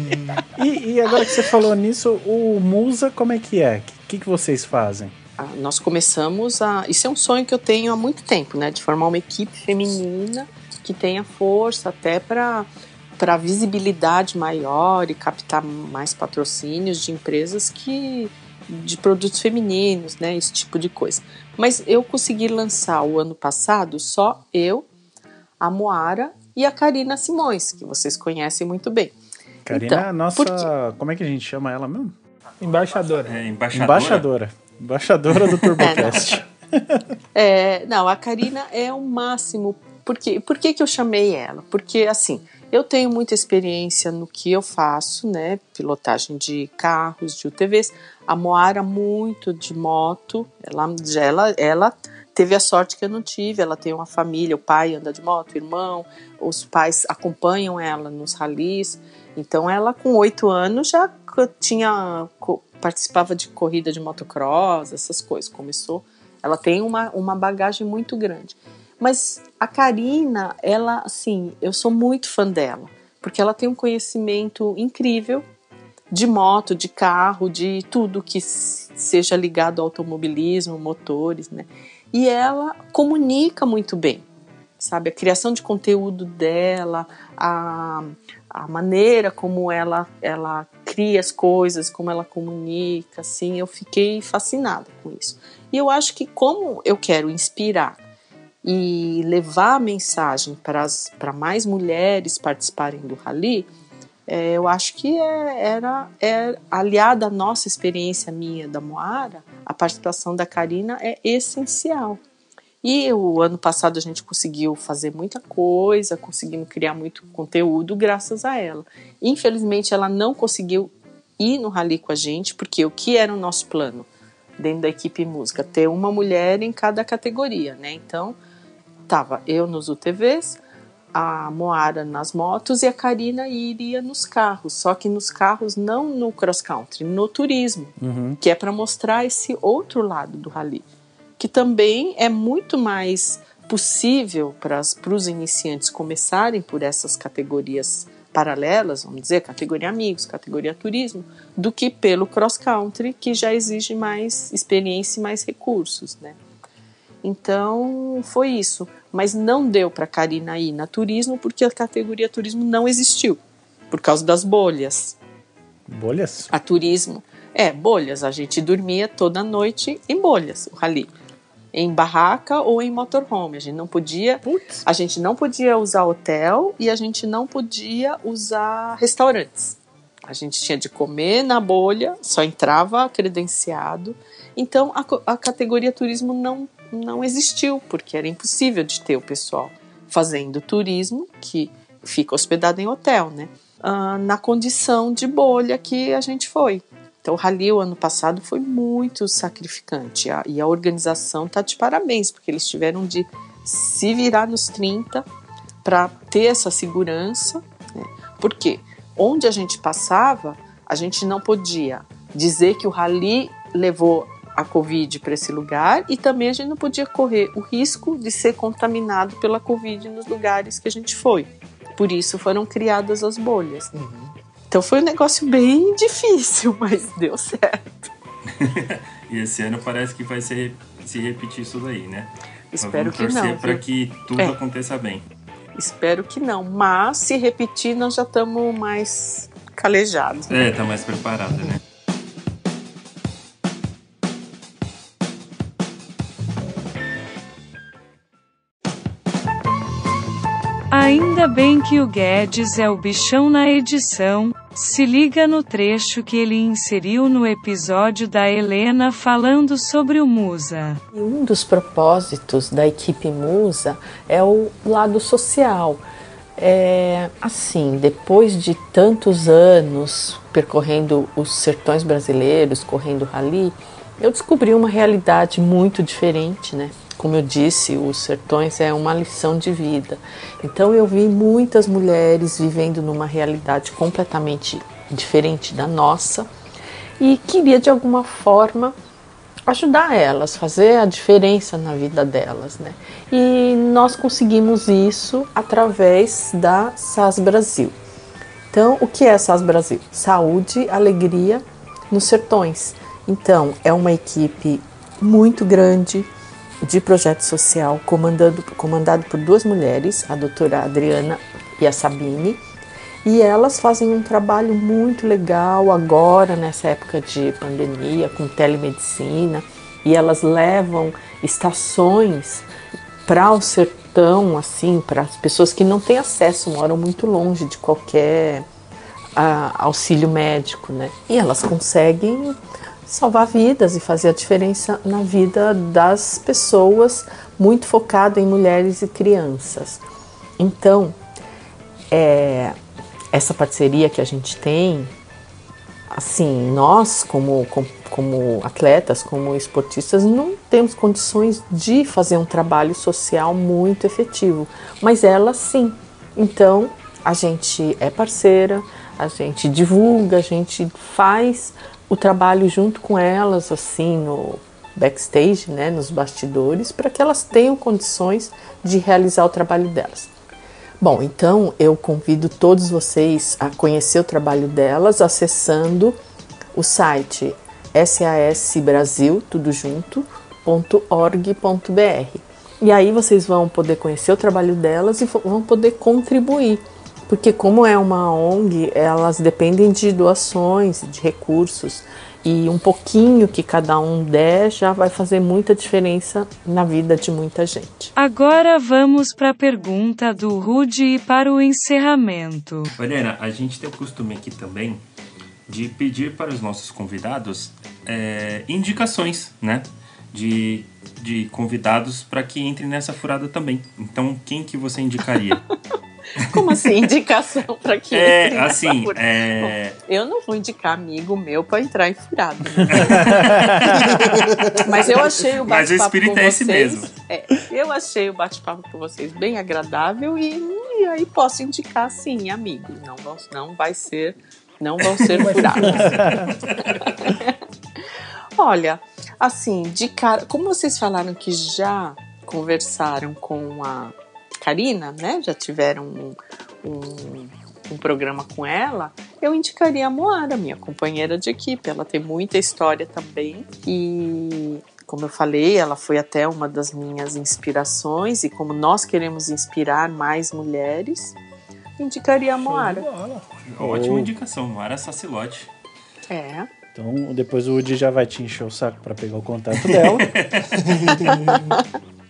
*laughs* E, e agora que você falou nisso, o Musa, como é que é? O que, que vocês fazem? Ah, nós começamos a. Isso é um sonho que eu tenho há muito tempo, né? De formar uma equipe feminina que tenha força até para para visibilidade maior e captar mais patrocínios de empresas que de produtos femininos, né? Esse tipo de coisa. Mas eu consegui lançar o ano passado só eu, a Moara e a Karina Simões, que vocês conhecem muito bem. Karina Então, é a nossa. por quê? Como é que a gente chama ela mesmo? Embaixadora. É, embaixadora. Embaixadora. Embaixadora do *laughs* TurboCast. É, não, a Karina é o máximo. Porque, por que, que eu chamei ela? Porque, assim, eu tenho muita experiência no que eu faço, né? Pilotagem de carros, de UTVs. A Moara, muito de moto. Ela, ela, ela teve a sorte que eu não tive. Ela tem uma família, o pai anda de moto, o irmão. Os pais acompanham ela nos ralis. Então, ela, com oito anos, já tinha participava de corrida de motocross, essas coisas. Começou. Ela tem uma, uma bagagem muito grande. Mas a Karina, ela, assim, eu sou muito fã dela, porque ela tem um conhecimento incrível de moto, de carro, de tudo que seja ligado ao automobilismo, motores, né? E ela comunica muito bem, sabe? A criação de conteúdo dela, a, a maneira como ela, ela cria as coisas, como ela comunica, assim, eu fiquei fascinada com isso. E eu acho que como eu quero inspirar e levar a mensagem para, mais mulheres participarem do rally, é, eu acho que é, era é, aliada à nossa experiência minha da Moara, a participação da Karina é essencial. E o ano passado a gente conseguiu fazer muita coisa, conseguimos criar muito conteúdo graças a ela. Infelizmente ela não conseguiu ir no rally com a gente, porque o que era o nosso plano dentro da equipe música? Ter uma mulher em cada categoria, né? Então, tava eu nos UTVs, a Moara nas motos e a Karina iria nos carros, só que nos carros não no cross country, no turismo, Uhum. que é para mostrar esse outro lado do rally, que também é muito mais possível para os iniciantes começarem por essas categorias paralelas, vamos dizer, categoria amigos, categoria turismo, do que pelo cross country, que já exige mais experiência e mais recursos, né? Então foi isso, mas não deu para Karina ir na turismo porque a categoria turismo não existiu por causa das bolhas. Bolhas? A turismo é bolhas, a gente dormia toda noite em bolhas, o rally, em barraca ou em motorhome. A gente não podia, Putz. a gente não podia usar hotel e a gente não podia usar restaurantes. A gente tinha de comer na bolha, só entrava credenciado. Então a, a categoria turismo não, não existiu, porque era impossível de ter o pessoal fazendo turismo, que fica hospedado em hotel, né? Ah, na condição de bolha que a gente foi. Então, o Rally o ano passado foi muito sacrificante a- e a organização tá de parabéns, porque eles tiveram de se virar nos 30 para ter essa segurança. Né? Porque onde a gente passava, a gente não podia dizer que o Rally levou a Covid para esse lugar e também a gente não podia correr o risco de ser contaminado pela Covid nos lugares que a gente foi. Por isso foram criadas as bolhas. Então foi um negócio bem *laughs* difícil, mas deu certo. *laughs* e esse ano parece que vai ser, se repetir isso daí, né? Espero que não. para que tudo é. aconteça bem. Espero que não. Mas se repetir, nós já estamos mais calejados. É, tá mais preparado, né? Ainda bem que o Guedes é o bichão na edição. Se liga no trecho que ele inseriu no episódio da Helena falando sobre o Musa. Um dos propósitos da equipe Musa é o lado social. É, assim, depois de tantos anos percorrendo os sertões brasileiros, correndo rally, eu descobri uma realidade muito diferente, né? Como eu disse, os sertões é uma lição de vida. Então eu vi muitas mulheres vivendo numa realidade completamente diferente da nossa e queria de alguma forma ajudar elas, fazer a diferença na vida delas, né? E nós conseguimos isso através da SAS Brasil. Então, o que é SAS Brasil? Saúde, alegria nos sertões. Então, é uma equipe muito grande, de projeto social comandado, comandado por duas mulheres, a doutora Adriana e a Sabine, e elas fazem um trabalho muito legal agora, nessa época de pandemia, com telemedicina, e elas levam estações para o sertão, assim, para as pessoas que não têm acesso, moram muito longe de qualquer a, auxílio médico, né? E elas conseguem salvar vidas e fazer a diferença na vida das pessoas, muito focado em mulheres e crianças. Então, é, essa parceria que a gente tem, assim, nós como, como, como atletas, como esportistas, não temos condições de fazer um trabalho social muito efetivo, mas elas sim. Então, a gente é parceira, a gente divulga, a gente faz o trabalho junto com elas, assim, no backstage, né, nos bastidores, para que elas tenham condições de realizar o trabalho delas. Bom, então eu convido todos vocês a conhecer o trabalho delas acessando o site sasbrasil, tudo junto, .org.br. E aí vocês vão poder conhecer o trabalho delas e vão poder contribuir porque como é uma ONG, elas dependem de doações, de recursos, e um pouquinho que cada um der já vai fazer muita diferença na vida de muita gente. Agora vamos para a pergunta do Rudy e para o encerramento. Helena, a gente tem o costume aqui também de pedir para os nossos convidados é, indicações, né? De, de convidados para que entrem nessa furada também. Então, quem que você indicaria? *laughs* Como assim, indicação para quem? É, assim, é... Bom, eu não vou indicar amigo meu para entrar em furado. Né? *laughs* Mas eu achei o bate-papo Mas o espírito é esse mesmo. É, eu achei o bate-papo com vocês bem agradável e, e, aí posso indicar sim, amigos. Não, vão, não vai ser, não vão ser furados. *laughs* Olha, assim, de cara, como vocês falaram que já conversaram com a Karina, né? Já tiveram um, um, um programa com ela. Eu indicaria a Moara, minha companheira de equipe. Ela tem muita história também e como eu falei, ela foi até uma das minhas inspirações e como nós queremos inspirar mais mulheres, indicaria a Moara. Ótima indicação, Moara Sacilote. É. Então depois o Woody já vai te encher o saco para pegar o contato dela. *laughs*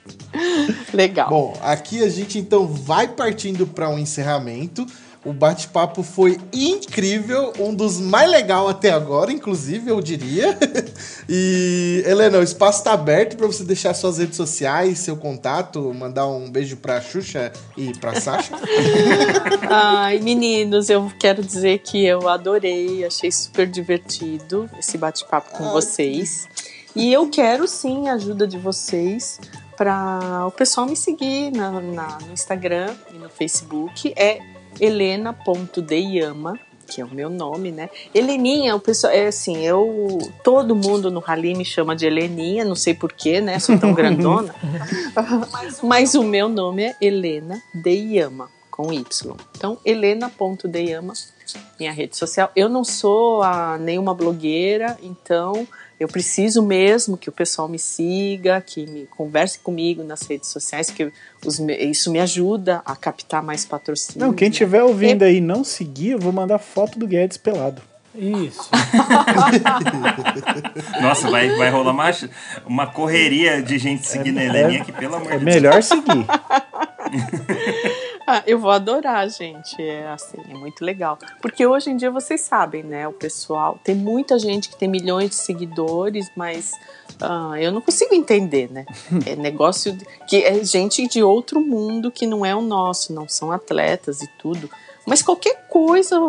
Legal. Bom, aqui a gente então vai partindo para um encerramento. O bate-papo foi incrível, um dos mais legais até agora, inclusive, eu diria. *laughs* E, Helena, o espaço está aberto para você deixar suas redes sociais, seu contato, mandar um beijo para a Xuxa e para Sasha. *laughs* Ai, meninos, eu quero dizer que eu adorei, achei super divertido esse bate-papo com Ai, vocês. E eu quero sim a ajuda de vocês para o pessoal me seguir na, na, no Instagram e no Facebook. É helena.deyama, que é o meu nome, né? Heleninha, o pessoal, é assim, eu todo mundo no Rally me chama de Heleninha, não sei porquê, né? Sou tão grandona. *laughs* Mas o meu nome é Helena Deyama com Y. Então, helena.deyama, minha rede social. Eu não sou a, nenhuma blogueira, então eu preciso mesmo que o pessoal me siga, que me converse comigo nas redes sociais, que os, isso me ajuda a captar mais patrocínio. Não, quem estiver ouvindo aí não seguir, eu vou mandar foto do Guedes pelado. Isso. *laughs* Nossa, vai, vai rolar uma, uma correria de gente seguindo a Heleninha aqui, pelo amor É de Deus. melhor seguir. *laughs* Ah, eu vou adorar, gente. É assim, é muito legal. Porque hoje em dia vocês sabem, né? O pessoal tem muita gente que tem milhões de seguidores, mas ah, eu não consigo entender, né? *laughs* É negócio de- que é gente de outro mundo que não é o nosso, não são atletas e tudo. Mas qualquer coisa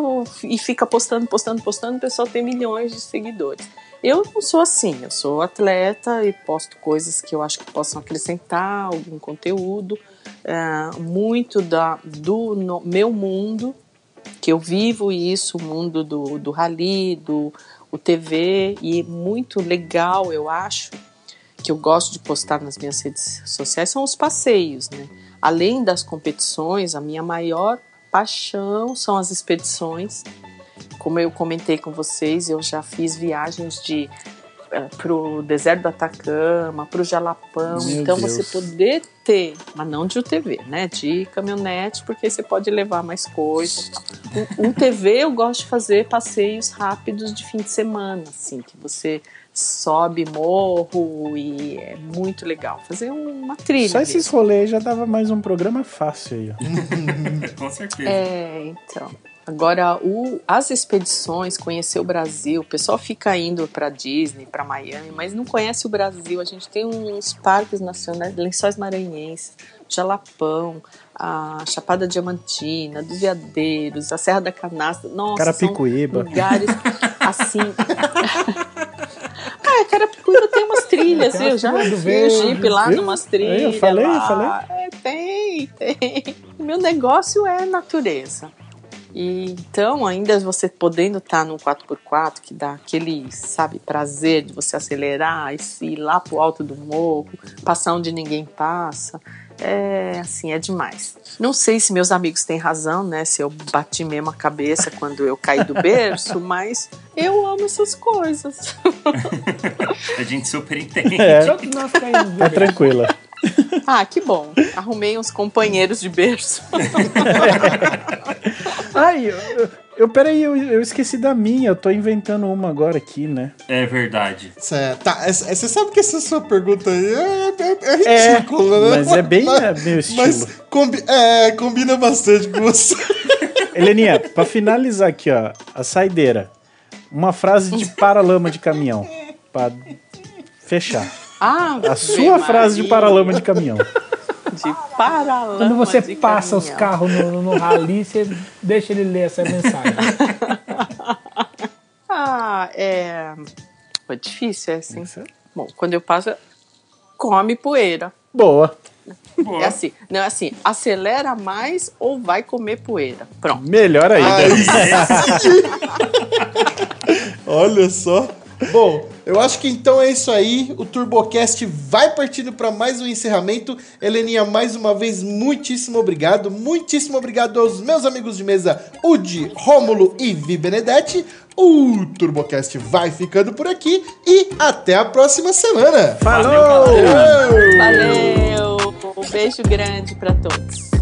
e fica postando, postando, postando, o pessoal tem milhões de seguidores. Eu não sou assim, eu sou atleta e posto coisas que eu acho que possam acrescentar algum conteúdo é, muito da, do no- meu mundo, que eu vivo isso, o mundo do, do rally, do o TV, e muito legal, eu acho, que eu gosto de postar nas minhas redes sociais, são os passeios, né? Além das competições, a minha maior paixão são as expedições. Como eu comentei com vocês, eu já fiz viagens de para o deserto do Atacama, para o Jalapão. Meu então Deus. você poder ter, mas não de UTV, né? De caminhonete, porque você pode levar mais coisas. Um, um TV eu gosto de fazer passeios rápidos de fim de semana, assim, que você sobe morro e é muito legal. Fazer uma trilha. Só esses rolês já dava mais um programa fácil aí, ó. *laughs* Com certeza. É, então. Agora, o- as expedições, conhecer o Brasil, o pessoal fica indo para Disney, para Miami, mas não conhece o Brasil. A gente tem uns parques nacionais, Lençóis Maranhenses, Jalapão, a Chapada Diamantina, dos Veadeiros, a Serra da Canastra. Nossa, Carapicuíba. lugares assim. *laughs* ah, Carapicuíba tem umas trilhas, Tem umas eu já fui verde, Jeep lá viu? numas trilhas. eu falei, eu lá. falei. É, tem, tem. O meu negócio é natureza. E, então, ainda você podendo estar num 4x4, que dá aquele, sabe, prazer de você acelerar e se ir lá pro alto do morro, passar onde ninguém passa, é assim, é demais. Não sei se meus amigos têm razão, né? Se eu bati mesmo a cabeça quando eu caí do berço, *laughs* mas eu amo essas coisas. *laughs* A gente super *laughs* entende. É, Todos nós caímos. tá tranquila. *laughs* Ah, que bom. Arrumei uns companheiros de berço. *laughs* Ai, eu, eu, peraí, eu, eu esqueci da minha, eu tô inventando uma agora aqui, né? É verdade. Cê- tá, é- é- você sabe que essa sua pergunta aí é, é- é É, ridícula, né? mas é bem é, meu estilo. Mas combi- é, combina bastante com você. *laughs* Heleninha, pra finalizar aqui, ó, a saideira. Uma frase de paralama de caminhão. Pra fechar. Ah, A sua frase de paralama de caminhão. De paralama Quando você de passa os caminhão. carros no, no rally, você deixa ele ler essa mensagem. *laughs* Ah, é. Foi difícil, é assim. Isso é- Bom, quando eu passo, come poeira. Boa. Boa. É assim, não é assim, acelera mais ou vai comer poeira. Pronto. Melhor ainda. Aí sim. *laughs* Olha só. Bom, eu acho que então é isso aí. O TurboCast vai partindo para mais um encerramento. Heleninha, mais uma vez, muitíssimo obrigado. Muitíssimo obrigado aos meus amigos de mesa, Udi, Rômulo e Vi Benedetti. O TurboCast vai ficando por aqui e até a próxima semana. Falou! Valeu! Valeu! Um beijo grande pra todos.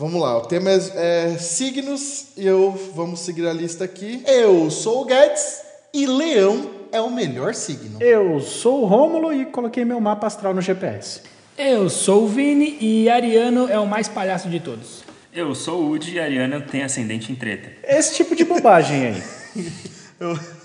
Vamos lá, o tema é, é signos e eu vamos seguir a lista aqui. Eu sou o Guedes e Leão é o melhor signo. Eu sou o Rômulo e coloquei meu mapa astral no GPS. Eu sou o Vini e Ariano é o mais palhaço de todos. Eu sou o Udi e a Ariana tem ascendente em treta. Esse tipo de bobagem aí. Eu, *laughs*